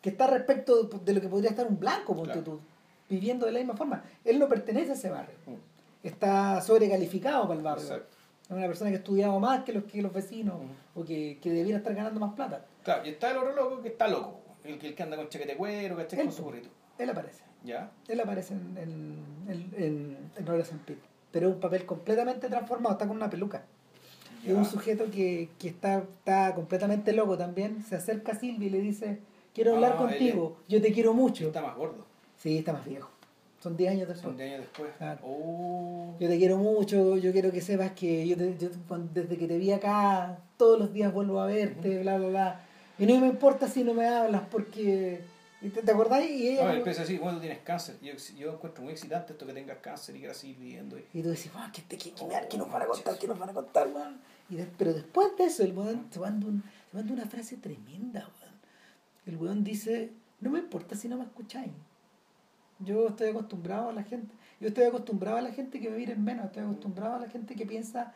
que está respecto de, de lo que podría estar un blanco,
Claro.
tú, viviendo de la misma forma. Él no pertenece a ese barrio.
Mm.
Está sobrecalificado para el barrio.
Exacto.
Es una persona que ha estudiado más que los, que los vecinos o que, que debiera estar ganando más plata.
Claro, y está el otro loco que está loco. El que, el que anda con chaquete de cuero, Con su
po.
burrito.
Él aparece.
¿Ya?
Él aparece en, en, en, en, en. Pero es un papel completamente transformado, está con una peluca. Y es un
Ya.
sujeto que, que está, está completamente loco también. Se acerca a Silvia y le dice, quiero hablar
Ah,
contigo, yo te quiero mucho.
Está más gordo.
Sí, está más viejo. Son 10 años después.
Son de años después.
Claro.
Oh.
Yo te quiero mucho, yo quiero que sepas que yo, te- yo desde que te vi acá, todos los días vuelvo a verte, bla, bla, bla. Y no me importa si no me hablas porque... ¿Te, te acordás? Y ella...
No, él
como-
empieza así, bueno, tú tienes cáncer. Yo, yo encuentro muy excitante esto que tengas cáncer y quieras seguir viviendo. Y,
Y tú decís, "Ah, ¿qué, qué, qué, qué nos van a contar? ¿Qué nos van a contar, weón? Y de- pero después de eso, el weón se manda, un- se manda una frase tremenda, weón. El weón dice, no me importa si no me escucháis. Yo estoy acostumbrado a la gente, yo estoy acostumbrado a la gente que me miren menos, estoy acostumbrado a la gente que piensa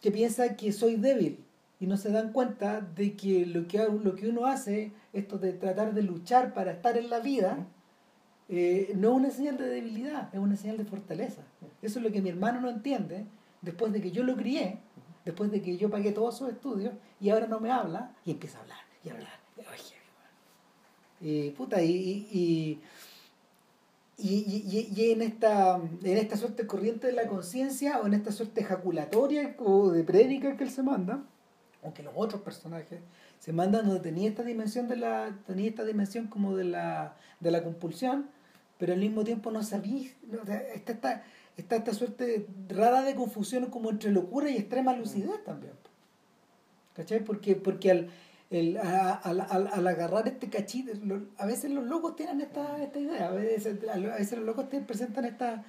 que piensa que soy débil y no se dan cuenta de que lo que, lo que uno hace, esto de tratar de luchar para estar en la vida, eh, no es una señal de debilidad, es una señal de fortaleza. Eso es lo que mi hermano no entiende, después de que yo lo crié, después de que yo pagué todos sus estudios, y ahora no me habla, y empieza a hablar, y hablar. y, puta, y, y, y, y- y- y en, esta, en esta suerte corriente de la conciencia, o en esta suerte ejaculatoria o de prédica que él se manda, aunque los otros personajes se mandan donde tenía esta dimensión de la tenía esta dimensión como de la de la compulsión pero al mismo tiempo no sabía no, o está esta está esta suerte rara de confusión como entre locura y extrema lucidez también ¿cachai? porque porque al el, a- al, al- al agarrar este cachito, lo- a veces los locos tienen esta, esta idea, a veces, a veces los locos te presentan esta,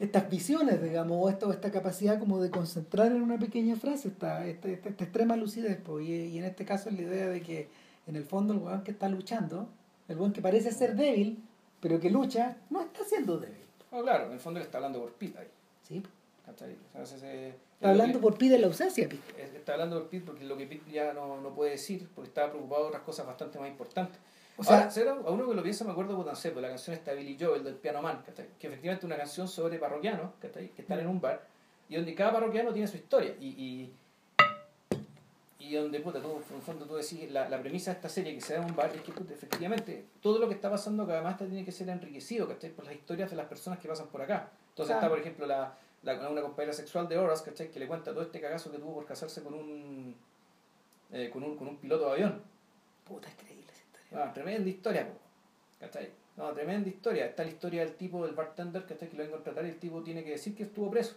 estas visiones, digamos, o esta, o esta capacidad como de concentrar en una pequeña frase, esta, esta, esta- esta extrema lucidez. po, y, y en este caso es la idea de que en el fondo el weón que está luchando, el weón que parece ser débil, pero que lucha, no está siendo débil.
Oh, claro, en el fondo le está hablando por Pete ahí.
¿sí?
¿cachai? O sea, ese-
Está hablando por pi de la ausencia, pi.
es- Está hablando por Pete porque lo que Pete ya no, no puede decir, porque estaba preocupado de otras cosas bastante más importantes.
O sea-
Ahora, ¿será? a uno que lo piensa me acuerdo de sé, pues, la canción está Billy Joel del Piano Man, que efectivamente es una canción sobre parroquianos que están en un bar y donde cada parroquiano tiene su historia y, y, y donde puta, tú, en el fondo tú decís, la, la premisa de esta serie que se da en un bar es que puta, efectivamente todo lo que está pasando cada más tiene que ser enriquecido ¿cachai? por las historias de las personas que pasan por acá. Entonces
Claro.
está, por ejemplo, la, la- una compañera sexual de Horace ¿cachai? que le cuenta todo este cagazo que tuvo por casarse con un, eh, con un, con un piloto de avión.
Puta, es creíble esa historia.
Ah, tremenda historia, po. ¿cachai? No, tremenda historia. Está la historia del tipo, del bartender, ¿cachai? Que lo va a contratar y el tipo tiene que decir que estuvo preso.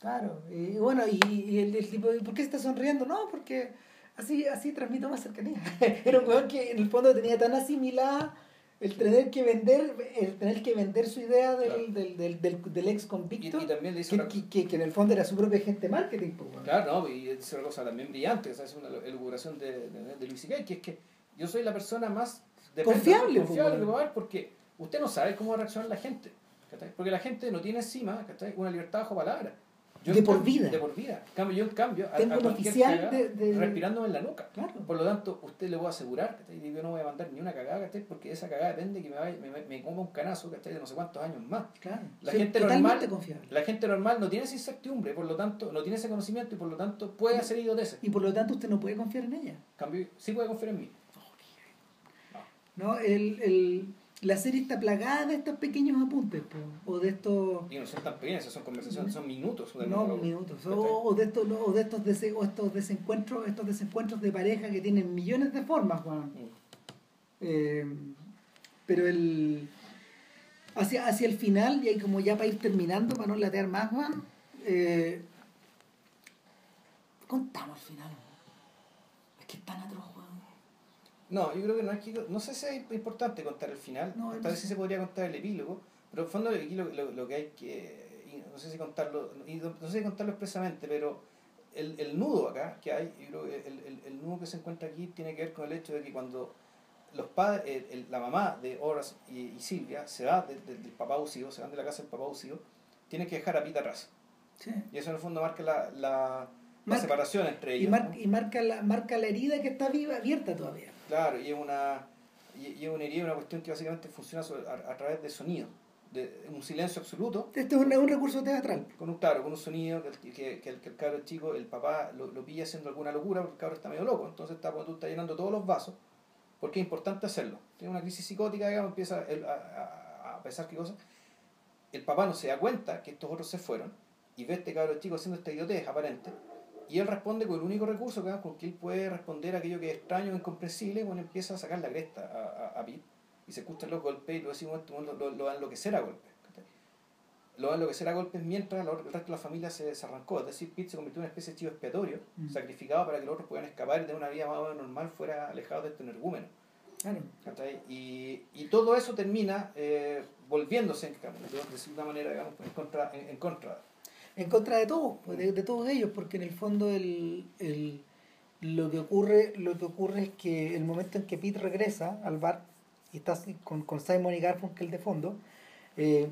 Claro, y bueno, y, y el, el tipo, ¿por qué está sonriendo? No, porque así, así transmito más cercanía. Era un weón que en el fondo tenía tan asimilada el tener que vender, el tener que vender su idea del,
Claro.
del, del, del, del ex convicto,
y también le
que,
una
que, que- que en el fondo era su propia gente marketing, pues.
Claro, no, y dice una cosa también brillante, sea, es una elucubración de, de, de Luis C.K., que es que yo soy la persona más
Confiable,
confiable que a haber porque usted no sabe cómo va a reaccionar la gente. ¿cachai? Porque la gente no tiene encima ¿cachai? una libertad bajo palabra.
De por
cambio-
vida.
De por vida. Cambio, yo en cambio, a-
Tengo
a
un
cualquier
oficial
cagada,
de- de-
respirándome en la nuca.
Claro.
Por lo tanto, usted le voy a asegurar que yo no voy a mandar ni una cagada, porque esa cagada depende que me, vaya- me, me- coma un canazo ¿cachai? de no sé cuántos años más.
Claro.
La
Soy
gente normal,
confiable.
la gente normal no tiene esa incertidumbre, por lo tanto, no tiene ese conocimiento y por lo tanto puede hacer idioteces.
Y por lo tanto usted no puede confiar en ella.
Cambio, sí puede confiar en mí.
¿no? El, el, la serie está plagada de estos pequeños apuntes, po, o de estos...
Y no son tan pequeñas, son conversaciones, son minutos. de
No, minutos. O, o de estos, o de estos, dese- o estos desencuentros, estos desencuentros de pareja que tienen millones de formas, Juan.
Mm.
Eh, pero el hacia, hacia el final, y ahí como ya para ir terminando, para no latear más, Juan, eh, contamos al final. Es que es tan atroz.
No, yo creo que no es que, no sé si es importante contar el final,
No,
tal vez
sé.
sí se podría contar el epílogo, pero en el fondo aquí lo, lo- lo que hay que, y no sé si contarlo, y no, sé si contarlo expresamente, pero el, el nudo acá que hay, yo creo que el, el, el nudo que se encuentra aquí tiene que ver con el hecho de que cuando los padres, el- la mamá de Horace y, y Silvia se va de- de- del papá abusivo, se van de la casa del papá abusivo, tienen que dejar a Pete atrás.
Sí.
Y eso en el fondo marca la, la, la separación entre
Y,
ellos.
mar-
¿no?
y marca, la, marca la herida que está viva, abierta todavía.
Claro, y es una, y, es una herida, una cuestión que básicamente funciona a, a través de sonido, de un silencio absoluto,
Esto es un, un recurso teatral.
con un claro, con un sonido que, el- que, que el, que el cabro chico, el papá lo, lo pilla haciendo alguna locura porque el cabro está medio loco, entonces está, cuando tú estás llenando todos los vasos, porque es importante hacerlo. Tiene una crisis psicótica, digamos, empieza a, a, a pensar qué cosa. El papá no se da cuenta que estos otros se fueron y ve a este cabro chico haciendo esta idiotez aparente y él responde con el único recurso digamos, con que él puede responder aquello que es extraño, incompresible, bueno, empieza a sacar la cresta a, a, a Pete y se escuchan los golpes y lo decimos, este lo, lo, lo va a enloquecer a golpes. Lo va a enloquecer a golpes mientras el resto de la familia se, se arrancó. Es decir, Pete se convirtió en una especie de chivo expiatorio,
Mm.
sacrificado para que los otros puedan escapar y de una vida más o menos normal fuera alejado de este energúmeno.
Claro.
Y, y todo eso termina eh, volviéndose, digamos, de, de cierta manera, digamos, en contra. En, en contra.
En contra de todos, pues, de, de todos ellos, porque en el fondo el, el- lo, que ocurre, lo que ocurre es que el momento en que Pete regresa al bar y está con, con Simon y Garfunkel de fondo, eh,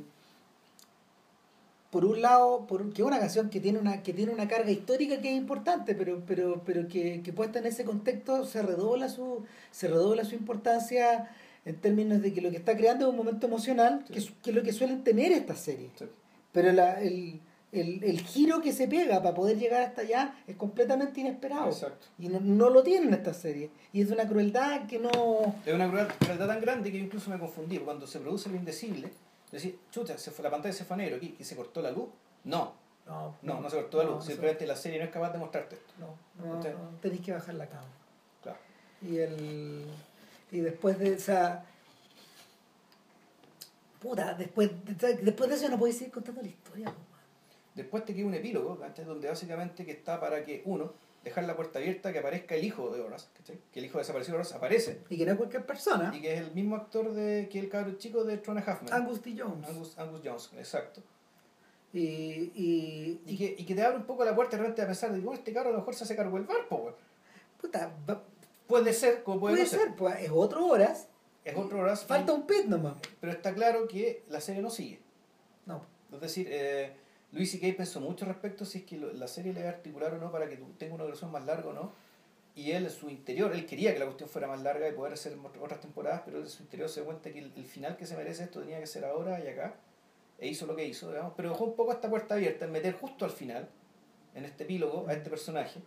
por un lado, por, que es una canción que tiene una, que tiene una carga histórica que es importante, pero, pero, pero que, que puesta en ese contexto se redobla su, se redobla su importancia en términos de que lo que está creando es un momento emocional,
Sí.
que, es- que es lo que suelen tener estas series.
Sí.
Pero la- el, el, el giro que se pega para poder llegar hasta allá es completamente inesperado.
Exacto.
Y no, no lo tienen estas series. Y es de una crueldad que no...
Es una cruel- crueldad tan grande que yo incluso me confundí. Cuando se produce lo indecible, decir, chuta, se fue, la pantalla se fue a negro aquí y se cortó la luz. No,
No,
no, no se cortó la
no,
luz.
no
Simplemente la serie no es capaz de mostrarte esto.
No, no, tenéis que bajar la cama.
Claro.
Y el y después de esa puta, después de, después de eso no podéis seguir contando la historia.
Después te queda un epílogo, ¿cachai? donde básicamente que está para que, uno, dejar la puerta abierta, que aparezca el hijo de Horace, ¿cachai? que el hijo desaparecido de Horace aparece,
Y que no es cualquier persona.
y que es el mismo actor de que el cabro chico de Trona Huffman.
Angus T. Jones.
Angus, Angus Jones, exacto.
Y, y,
Y que, y que te abre un poco la puerta de repente a pensar, digo, este cabro a lo mejor se hace cargo del bar, po, weón".
puta, va-
Puede ser, como puede,
puede
no ser.
ser, pues es otro horas.
Es otro Horace.
Falta un pit nomás.
Pero está claro que la serie no sigue.
No.
Es decir, eh, Luis C.K. pensó mucho respecto si es que la serie le va a articular o no para que tenga una duración más larga o no. Y él en su interior, él quería que la cuestión fuera más larga y poder hacer otras temporadas, pero en su interior se cuenta que el, el final que se merece esto tenía que ser ahora y acá. E hizo lo que hizo, digamos, pero dejó un poco esta puerta abierta en meter justo al final, en este epílogo, a este personaje,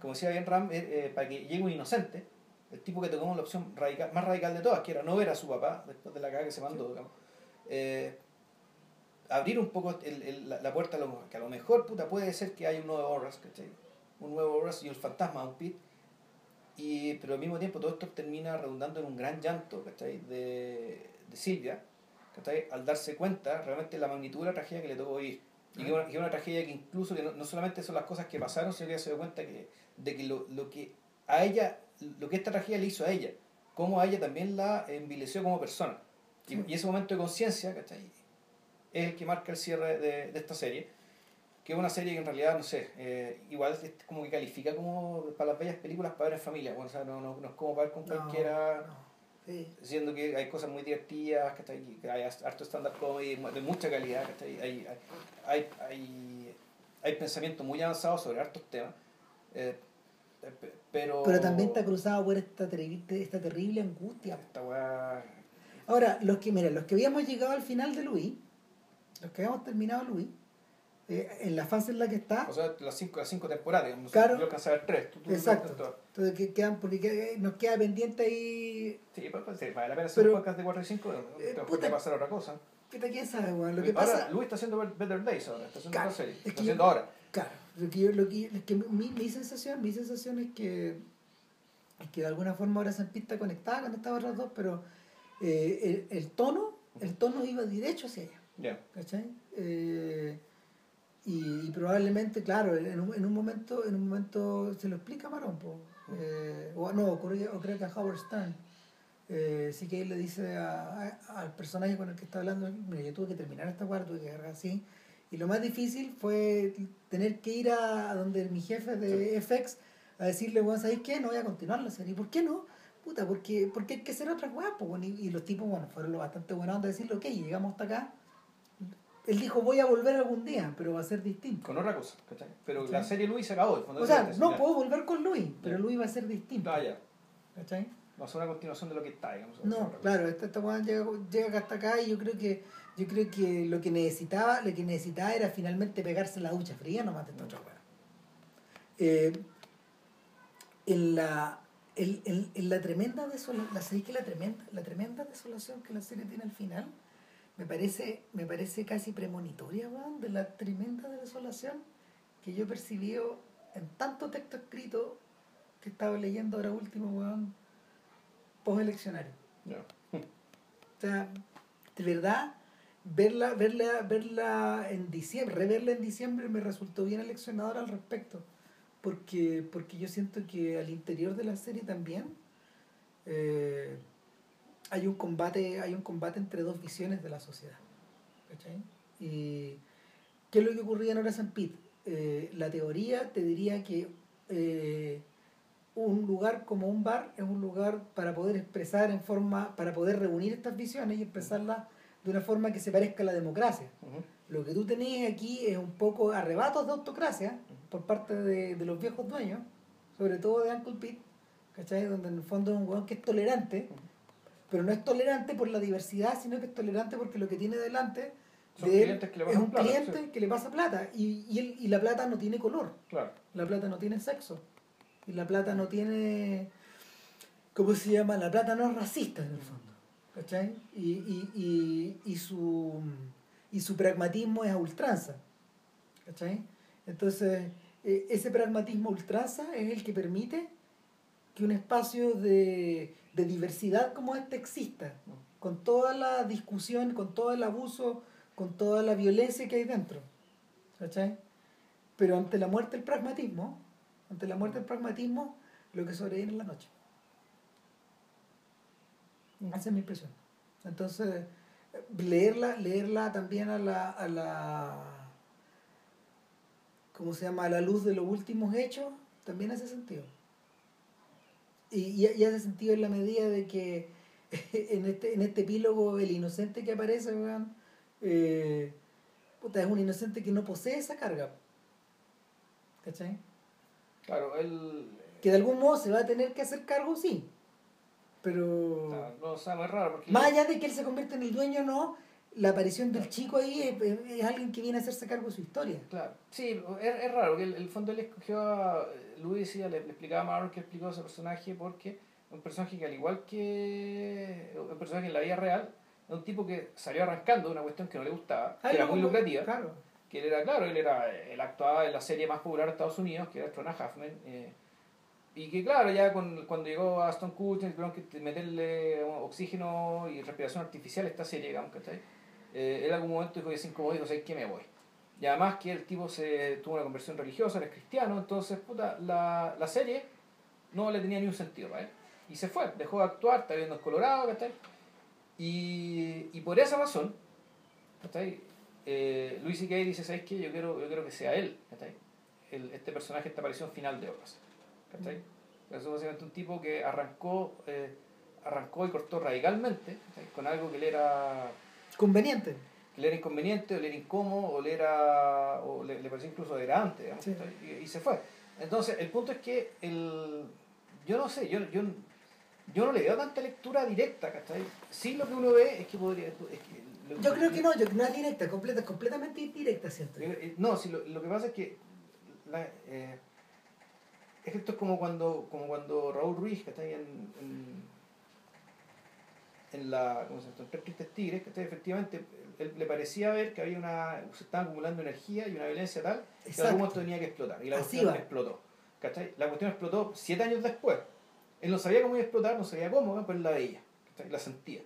como decía bien Ram, eh, eh, para que llegue un inocente, el tipo que tomó la opción radical, más radical de todas, que era no ver a su papá después de la caga que se mandó, digamos. Eh, abrir un poco el- el- la, la puerta a lo que a lo mejor puta puede ser que haya un nuevo Horus, ¿cachai? Un nuevo Horus y el fantasma, un pit. Y, pero al mismo tiempo todo esto termina redundando en un gran llanto, ¿cachai? De, de Silvia, ¿cachai? Al darse cuenta realmente la magnitud de la tragedia que le tocó vivir. Y que es una, tragedia que incluso que no, no solamente son las cosas que pasaron, sino que ella se dio cuenta que, de que lo, lo que a ella, lo que esta tragedia le hizo a ella, cómo a ella también la envileció como persona. Y, y ese momento de conciencia, ¿cachai? Es el que marca el cierre de, de esta serie, que es una serie que en realidad, no sé, eh, igual es como que califica como para las bellas películas para ver en familia, bueno, o sea, no, no, no es como para ver con cualquiera,
no. Sí.
siendo que hay cosas muy divertidas, que hay harto stand-up comedy de mucha calidad, ¿cachai? hay, hay, hay, hay, hay pensamiento muy avanzado sobre hartos temas, eh, pe- pero...
Pero también está cruzado por esta, terri- esta terrible angustia.
Esta.
Ahora, los que, mira, los que habíamos llegado al final de Luis, los que habíamos terminado Luis, eh, en la fase en la que está,
O sea, las cinco, las cinco temporadas, digamos,
Claro.
yo alcancé a ver tres. tú- tú-
exacto.
tú-
Entonces que quedan, porque que- nos queda pendiente ahí.
Sí, pues, pues, sí, vale la pena hacer un podcast de 4 y 5,
Eh,
de pasar a otra cosa.
Puta, ¿Quién sabe, weón? Lo que
ahora,
pasa.
Luis está haciendo Better Days ahora, está haciendo
Claro,
otra serie,
es
está
que
haciendo
yo-
ahora.
Claro, lo que yo, lo que, es que mi, mi sensación, mi sensación es que, es que de alguna forma ahora se pista conectada con estas otras dos, pero eh, el, el tono, el tono iba derecho hacia ella.
Ya.
¿cachai? Eh, y, y probablemente, claro, en un, en un momento, en un momento se lo explica Marón, eh, o no, o creo, o creo que a Howard Stern, eh, sí que él le dice a- a- al personaje con el que está hablando, mira, yo tuve que terminar esta parte, tuve que agarrar así, y lo más difícil fue tener que ir a, a donde mi jefe de FX a decirle, bueno, ¿sabes qué? No voy a continuar la serie. ¿Por qué no? Puta, porque, porque hay que hacer otras weas, pues, bueno, y, y los tipos, bueno, fueron lo bastante buenos de decirle, ok, llegamos hasta acá. Él dijo, voy a volver algún día, pero va a ser distinto.
Con otra cosa, ¿cachai? Pero
Sí.
la serie Luis se acabó.
O sea, no puedo volver con Luis, pero. Luis va a ser distinto.
Ah, ya.
¿Cachai?
Va a ser una continuación de lo que está, digamos.
No, claro, esta, esta llega, llega hasta acá y yo creo que yo creo que lo que necesitaba, lo que necesitaba era finalmente pegarse la ducha fría nomás de otra weá. Eh, en la en, en- en la tremenda desolación, la, ¿sabéis que la tremenda, la tremenda desolación que la serie tiene al final, me parece, me parece casi premonitoria, weón, de la tremenda desolación que yo he percibido en tanto texto escrito que estaba leyendo ahora último, weón, posteleccionario. O sea, de verdad, verla, verla, verla en diciembre, reverla en diciembre me resultó bien eleccionador al respecto. Porque, porque yo siento que al interior de la serie también eh, hay un combate, hay un combate entre dos visiones de la sociedad. ¿cachai? Y ¿qué es lo que ocurría en Horas and Pete? Eh, la teoría te diría que eh, un lugar como un bar es un lugar para poder expresar en forma, para poder reunir estas visiones y expresarlas de una forma que se parezca a la democracia.
Ujú.
Lo que tú tenés aquí es un poco arrebatos de autocracia por parte de, de los viejos dueños, sobre todo de Uncle Pete, ¿cachai? Donde en el fondo es un hueón que es tolerante, pero no es tolerante por la diversidad, sino que es tolerante porque lo que tiene delante
Son
de él
clientes que le
es un
plata,
cliente
sí.
que le pasa plata y, y, él- y la plata no tiene color.
Claro.
La plata no tiene sexo. Y la plata no tiene. ¿Cómo se llama? La plata no es racista en el fondo. ¿Cachai? Y, y, y, y, su, y su pragmatismo es a ultranza. ¿Cachai? Entonces, eh, ese pragmatismo ultranza es el que permite que un espacio de, de diversidad como este exista. Con toda la discusión, con todo el abuso, con toda la violencia que hay dentro. ¿Cachai? Pero ante la muerte del pragmatismo, ante la muerte del pragmatismo, lo que sobrevive es la noche. Esa es mi impresión. Entonces, leerla, leerla también a la, a la ¿cómo se llama? a la luz de los últimos hechos, también hace sentido. Y, y, y hace sentido en la medida de que en este, en este epílogo el inocente que aparece, weón, eh, puta, es un inocente que no posee esa carga. ¿Cachai?
Claro, él.
Que de algún modo se va a tener que hacer cargo, sí. Pero
No, no, o sea, es raro porque.
más allá de que él se convierta en el dueño no, la aparición del chico ahí es, es- es alguien que viene a hacerse cargo de su historia.
Claro, sí, es, es raro, porque el, el fondo él escogió a Luis le, le explicaba a Marlon que explicó a ese personaje porque es un personaje que al igual que un personaje en la vida real, es un tipo que salió arrancando de una cuestión que no le gustaba, que era muy lucrativa,
Claro.
que él era, claro, él era, él actuaba en la serie más popular de Estados Unidos, que era Trona Halfman, eh, y que claro, ya con, cuando llegó a Stone Kutcher, tuvieron que meterle oxígeno y respiración artificial a esta serie, digamos, ¿cachai? Eh, él en algún momento dijo que se incomodó y dijo, ¿sabes qué? Me voy. Y además que el tipo se tuvo una conversión religiosa, era cristiano, entonces, puta, la, la serie no le tenía ni un sentido para él. Y se fue, dejó de actuar, está viviendo en Colorado, ¿cachai? Y, y por esa razón, ¿cachai? Eh, Luis C.K. dice, ¿sabes qué? Yo quiero, yo quiero que sea él, ¿cachai? El, este personaje, esta aparición final de obras. ¿cachai? Eso es básicamente un tipo que arrancó, eh, arrancó y cortó radicalmente ¿cachai? con algo que le era
Conveniente.
Le era inconveniente, o le era incómodo, o le era o le, le parecía incluso digamos,
Sí.
¿cachai? y, y se fue. Entonces, el punto es que el yo no sé, yo, yo, yo no le veo tanta lectura directa, ¿cachai? Sí lo que uno ve es que podría... es que lo-
Yo creo que no, yo, no es directa, completa, completamente indirecta, siento. yo.
Eh, No, si lo, lo que pasa es que la- eh, es que esto es como cuando como cuando Raúl Ruiz que está ahí en, en, en la ¿cómo se llama? en Tres Tristes Tigres que efectivamente él, le parecía ver que había una se estaba acumulando energía y una violencia tal que en
Exacto.
algún momento tenía que explotar y la
Así
cuestión
va.
explotó ¿cachai? la cuestión explotó siete años después él no sabía cómo iba a explotar no sabía cómo pero él la veía ¿cachai? la sentía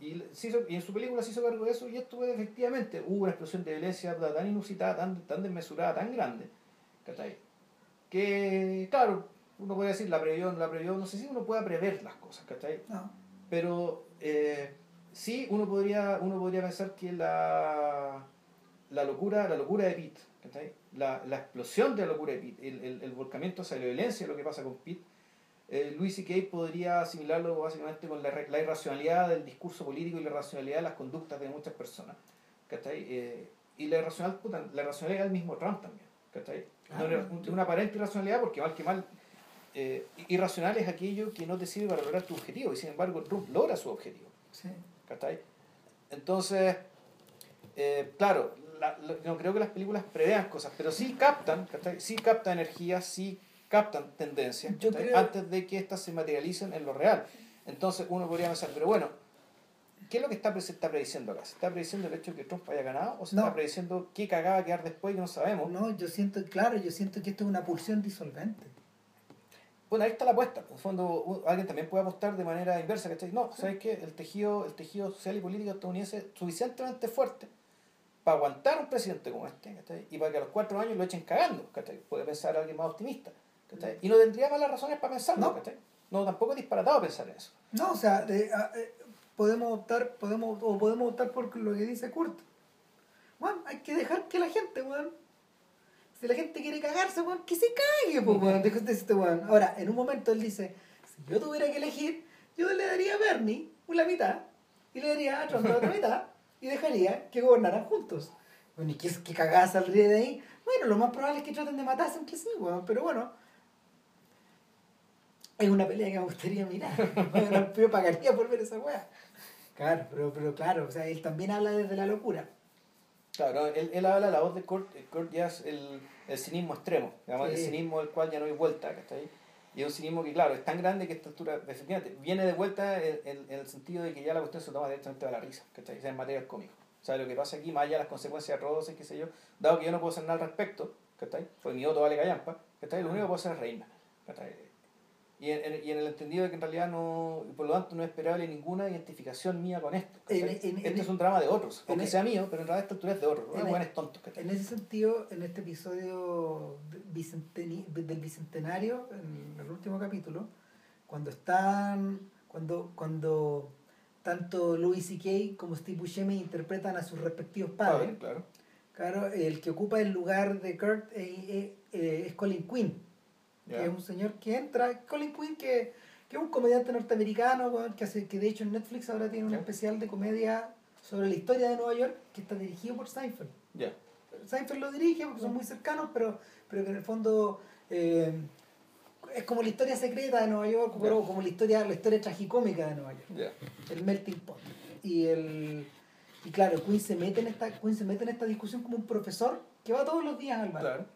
y, se hizo- y en su película se hizo cargo de eso y esto fue efectivamente hubo una explosión de violencia tan inusitada, tan, tan desmesurada, tan grande, ¿cachai? Que, claro, uno puede decir, la previó, la previó, no sé si uno pueda prever las cosas, ¿cachai?
No.
Pero eh, sí, uno podría, uno podría pensar que la, la locura, la locura de ¿cachai? La, la explosión de la locura de Pete, el, el, el volcamiento hacia la violencia, lo que pasa con Pete, eh, Louis C.K. podría asimilarlo básicamente con la, la, irracionalidad del discurso político y la irracionalidad de las conductas de muchas personas. Eh, y la, irracional, la irracionalidad del mismo Trump también. ¿cachai?
Claro.
Una, una aparente irracionalidad porque mal que mal eh, irracional es aquello que no te sirve para lograr tu objetivo y sin embargo Trump logra su objetivo.
Sí.
¿cachai? Entonces, eh, claro, la- la- no creo que las películas prevean cosas, pero sí captan, ¿cachai? sí captan energía, sí captan tendencias antes de que éstas se materialicen en lo real. Entonces uno podría pensar, pero bueno, ¿qué es lo que está, pre- se está prediciendo acá? ¿Se está prediciendo el hecho de que Trump haya ganado o se
No.
está prediciendo qué cagada va a quedar después que no sabemos?
No, yo siento, claro, yo siento que esto es una pulsión disolvente.
Bueno, ahí está la apuesta. En el fondo, alguien también puede apostar de manera inversa, ¿cachai? No, ¿sabes qué? El tejido, el tejido social y político estadounidense es suficientemente fuerte para aguantar un presidente como este, ¿cachai? Y para que a los cuatro años lo echen cagando, ¿cachai? Puede pensar alguien más optimista, ¿cachai? Y no tendría malas razones para pensarlo,
No.
¿cachai? No, tampoco es disparatado pensar en eso.
No, o sea, eh, podemos optar, podemos, o podemos optar por lo que dice Kurt. Bueno, hay que dejar que la gente, weón. Si la gente quiere cagarse, weón, que se cague, pues, weón. Dijo este weón. Ahora, en un momento él dice, si yo tuviera que elegir, yo le daría a Bernie la mitad y le daría a Trump la otra mitad y dejaría que gobernaran juntos. Bueno, ¿y qué, qué cagada saldría de ahí? Bueno, lo más probable es que traten de matarse entre sí, weón. Pero bueno, es una pelea que me gustaría mirar. Bueno, yo pagaría por ver esa weá. Claro, pero, pero claro, o sea, él también habla desde la locura.
Claro, él, él habla, la voz de Kurt, eh, Kurt ya es el, el cinismo extremo, digamos, el cinismo del cual ya no hay vuelta, ¿cachai? Y es un cinismo que, claro, es tan grande que esta altura, efectivamente, viene de vuelta en, en- en el sentido de que ya la cuestión se toma directamente a la risa, ¿cachai? O sea, en materia del cómico. O sea, lo que pasa aquí, más allá de las consecuencias atroces, qué sé yo, dado que yo no puedo hacer nada al respecto, ¿cachai? Pues mi voto vale callampa, ¿cachai? Lo único que puedo hacer es reírme, ¿cachai? Y en, en- y en el entendido de que en realidad no, por lo tanto no es esperable ninguna identificación mía con esto.
En- en-
es un drama de otros, aunque sea mío, pero en realidad esta altura es de otros, buenos tontos.
En ese sentido, en este episodio bicenteni- del bicentenario, en el último capítulo, cuando están, cuando, cuando tanto Louis C.K. como Steve Buscemi interpretan a sus respectivos padres,
claro.
claro, el que ocupa el lugar de Kurt eh, eh, eh, es Colin Quinn.
Ya.
que es un señor que entra, Colin Quinn, que, que es un comediante norteamericano, que, hace, que de hecho en Netflix ahora tiene un
Ya.
especial de comedia sobre la historia de Nueva York que está dirigido por Seinfeld.
Ya.
Seinfeld lo dirige porque son muy cercanos, pero, pero que en el fondo eh, es como la historia secreta de Nueva York, pero como la historia, la historia tragicómica de Nueva York, el melting pot. Y el y claro, Quinn se mete en esta, Quinn se mete en esta discusión como un profesor que va todos los días al bar
Claro.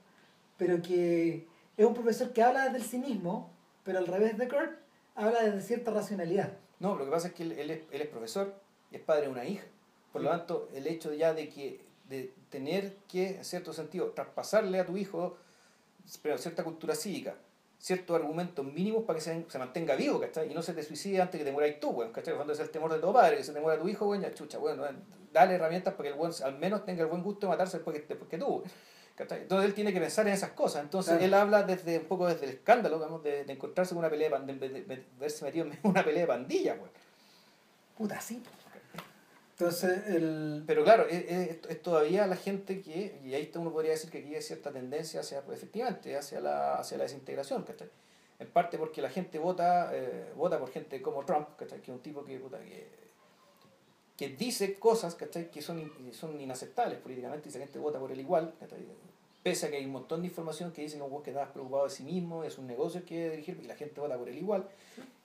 pero que es un profesor que habla desde el cinismo, pero al revés de Kurt, habla desde cierta racionalidad.
No, lo que pasa es que él, él es, él es profesor es padre de una hija. Por lo
Sí.
tanto, el hecho ya de que de tener que, en cierto sentido, traspasarle a tu hijo pero cierta cultura cívica, ciertos argumentos mínimos para que se, se mantenga vivo, ¿cachai? Y no se te suicide antes que te mueras tú, weón, ¿cachai? Cuando es el temor de todo padre, que se te muera tu hijo, weón, ya chucha, bueno, dale herramientas para que el weón al menos tenga el buen gusto de matarse después que, después que tú, ¿cachai? Entonces él tiene que pensar en esas cosas. Entonces
Claro.
él habla desde un poco desde el escándalo, digamos, de, de encontrarse con una pelea de, de, de- verse metido en una pelea de pandilla, weón.
Puta, sí. Entonces, el...
Pero claro, es, es- es todavía la gente que, y ahí uno podría decir que aquí hay cierta tendencia hacia, pues, efectivamente, hacia la, hacia la desintegración, ¿cachai? En parte porque la gente vota, eh, vota por gente como Trump, ¿cachai? Que es un tipo que, puta, que, que dice cosas, ¿cachai? Que son, son inaceptables políticamente y esa gente vota por él igual, ¿cachai? Pese a que hay un montón de información que dice que vos quedás preocupado de sí mismo, es un negocio que dirigir y la gente vota por él igual.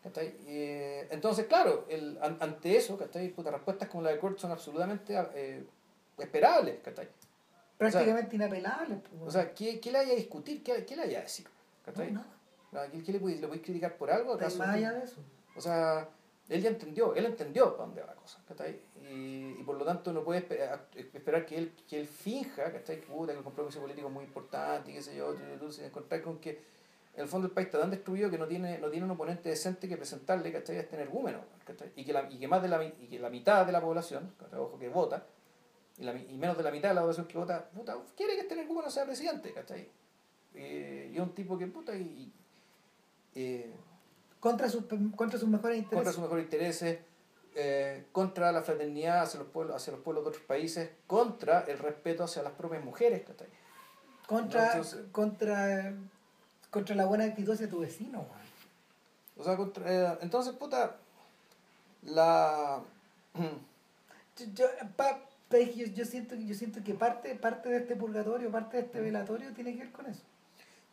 ¿cachai? Eh, entonces, claro, el, an- ante eso, ¿cachai? Puta, respuestas como la de Kurt son absolutamente eh, esperables, ¿cachai?
prácticamente inapelable. pues,
O sea, ¿qué, qué le haya a discutir? ¿Qué, qué le haya a decir? ¿cachai?
no, nada.
¿Qué, qué le, podéis- criticar por algo? ¿Acaso?
más allá de eso.
O sea, él ya entendió, él entendió dónde va la cosa, ¿cachai? Y, y por lo tanto no puede espe- esperar que él, que él finja, ¿cachai? Que, puta, que el compromiso político es muy importante y qué sé yo, tú, sin encontrar con que en el fondo el país está tan destruido que no tiene, no tiene un oponente decente que presentarle, ¿cachai? A este energúmeno, ¿cachai? Y que, la, y que más de la, y que la mitad de la población, ¿cachai? Ojo, que vota, y, la, y menos de la mitad de la población que vota, puta, quiere que este energúmeno sea presidente, ¿cachai? Eh, y es un tipo que, puta, y, eh,
contra sus, contra sus mejores intereses.
contra sus mejores intereses, eh, contra la fraternidad hacia los, pueblos, hacia los pueblos de otros países, contra el respeto hacia las propias mujeres. ¿cachai?
contra,
Entonces-
contra, contra la buena actitud hacia tu vecino.
O sea, contra- eh, entonces, puta, la...
Yo, yo, pa- yo, yo siento, que- yo siento que parte, parte de este purgatorio, parte de este velatorio tiene que ver con eso.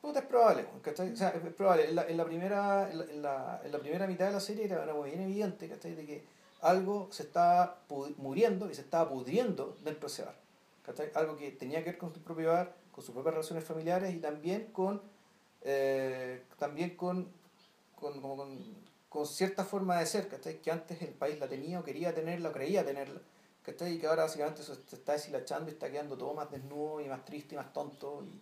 Puta, es probable, ¿cachai? O sea, es probable. En la, en la primera, en la, en la- primera mitad de la serie era, muy bien evidente, ¿cachai? De que algo se estaba muriendo y se estaba pudriendo dentro de ese bar, ¿cachai? Algo que tenía que ver con su propio bar, con sus propias relaciones familiares y también con, eh, también con, con, como con, con cierta forma de ser, ¿cachai? Que antes el país la tenía o quería tenerla o creía tenerla, ¿cachai? Y que ahora básicamente se está deshilachando y está quedando todo más desnudo y más triste y más tonto y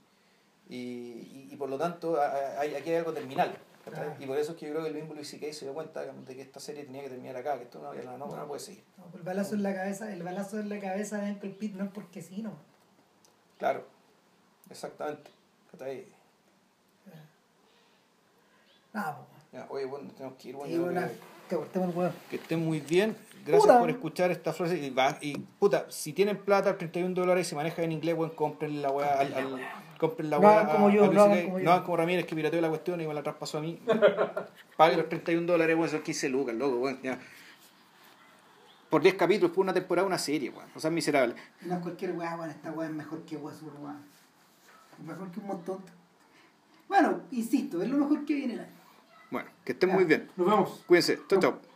y, y, y por lo tanto hay, aquí hay algo terminal. Y por eso es que yo creo que Luis C.K. se dio cuenta de que esta serie tenía que terminar acá, que esto no, no, no, no puede seguir.
El balazo en la cabeza, el balazo en la cabeza de Uncle Pete no es porque sí, no.
Claro, exactamente. ¿cachai?
Nada, po.
Ya, oye, bueno, tenemos que ir, bueno, yo
bueno,
que-
que cortemos el huevo.
que estén muy bien. Gracias
Puta.
por escuchar esta frase. Y, va- y, puta, si tienen plata, 31 dólares y se maneja en inglés, bueno, compren la weá. Al, al, compren la
No
weá
hagan como yo, no como yo.
No como Ramírez que pirateó la cuestión y me la traspasó a mí. Pague los 31 dólares, bueno, son 15 lucas, loco, bueno, ya. Por 10 capítulos, por una temporada, una serie, weón. O sea, es miserable.
No es cualquier weá, bueno, esta weá es mejor que weá super weá. Es Mejor que un montón. Bueno, insisto, es lo mejor que viene el año.
Bueno, que estén
Ya,
muy bien.
Nos vemos.
Cuídense. Chao, chao.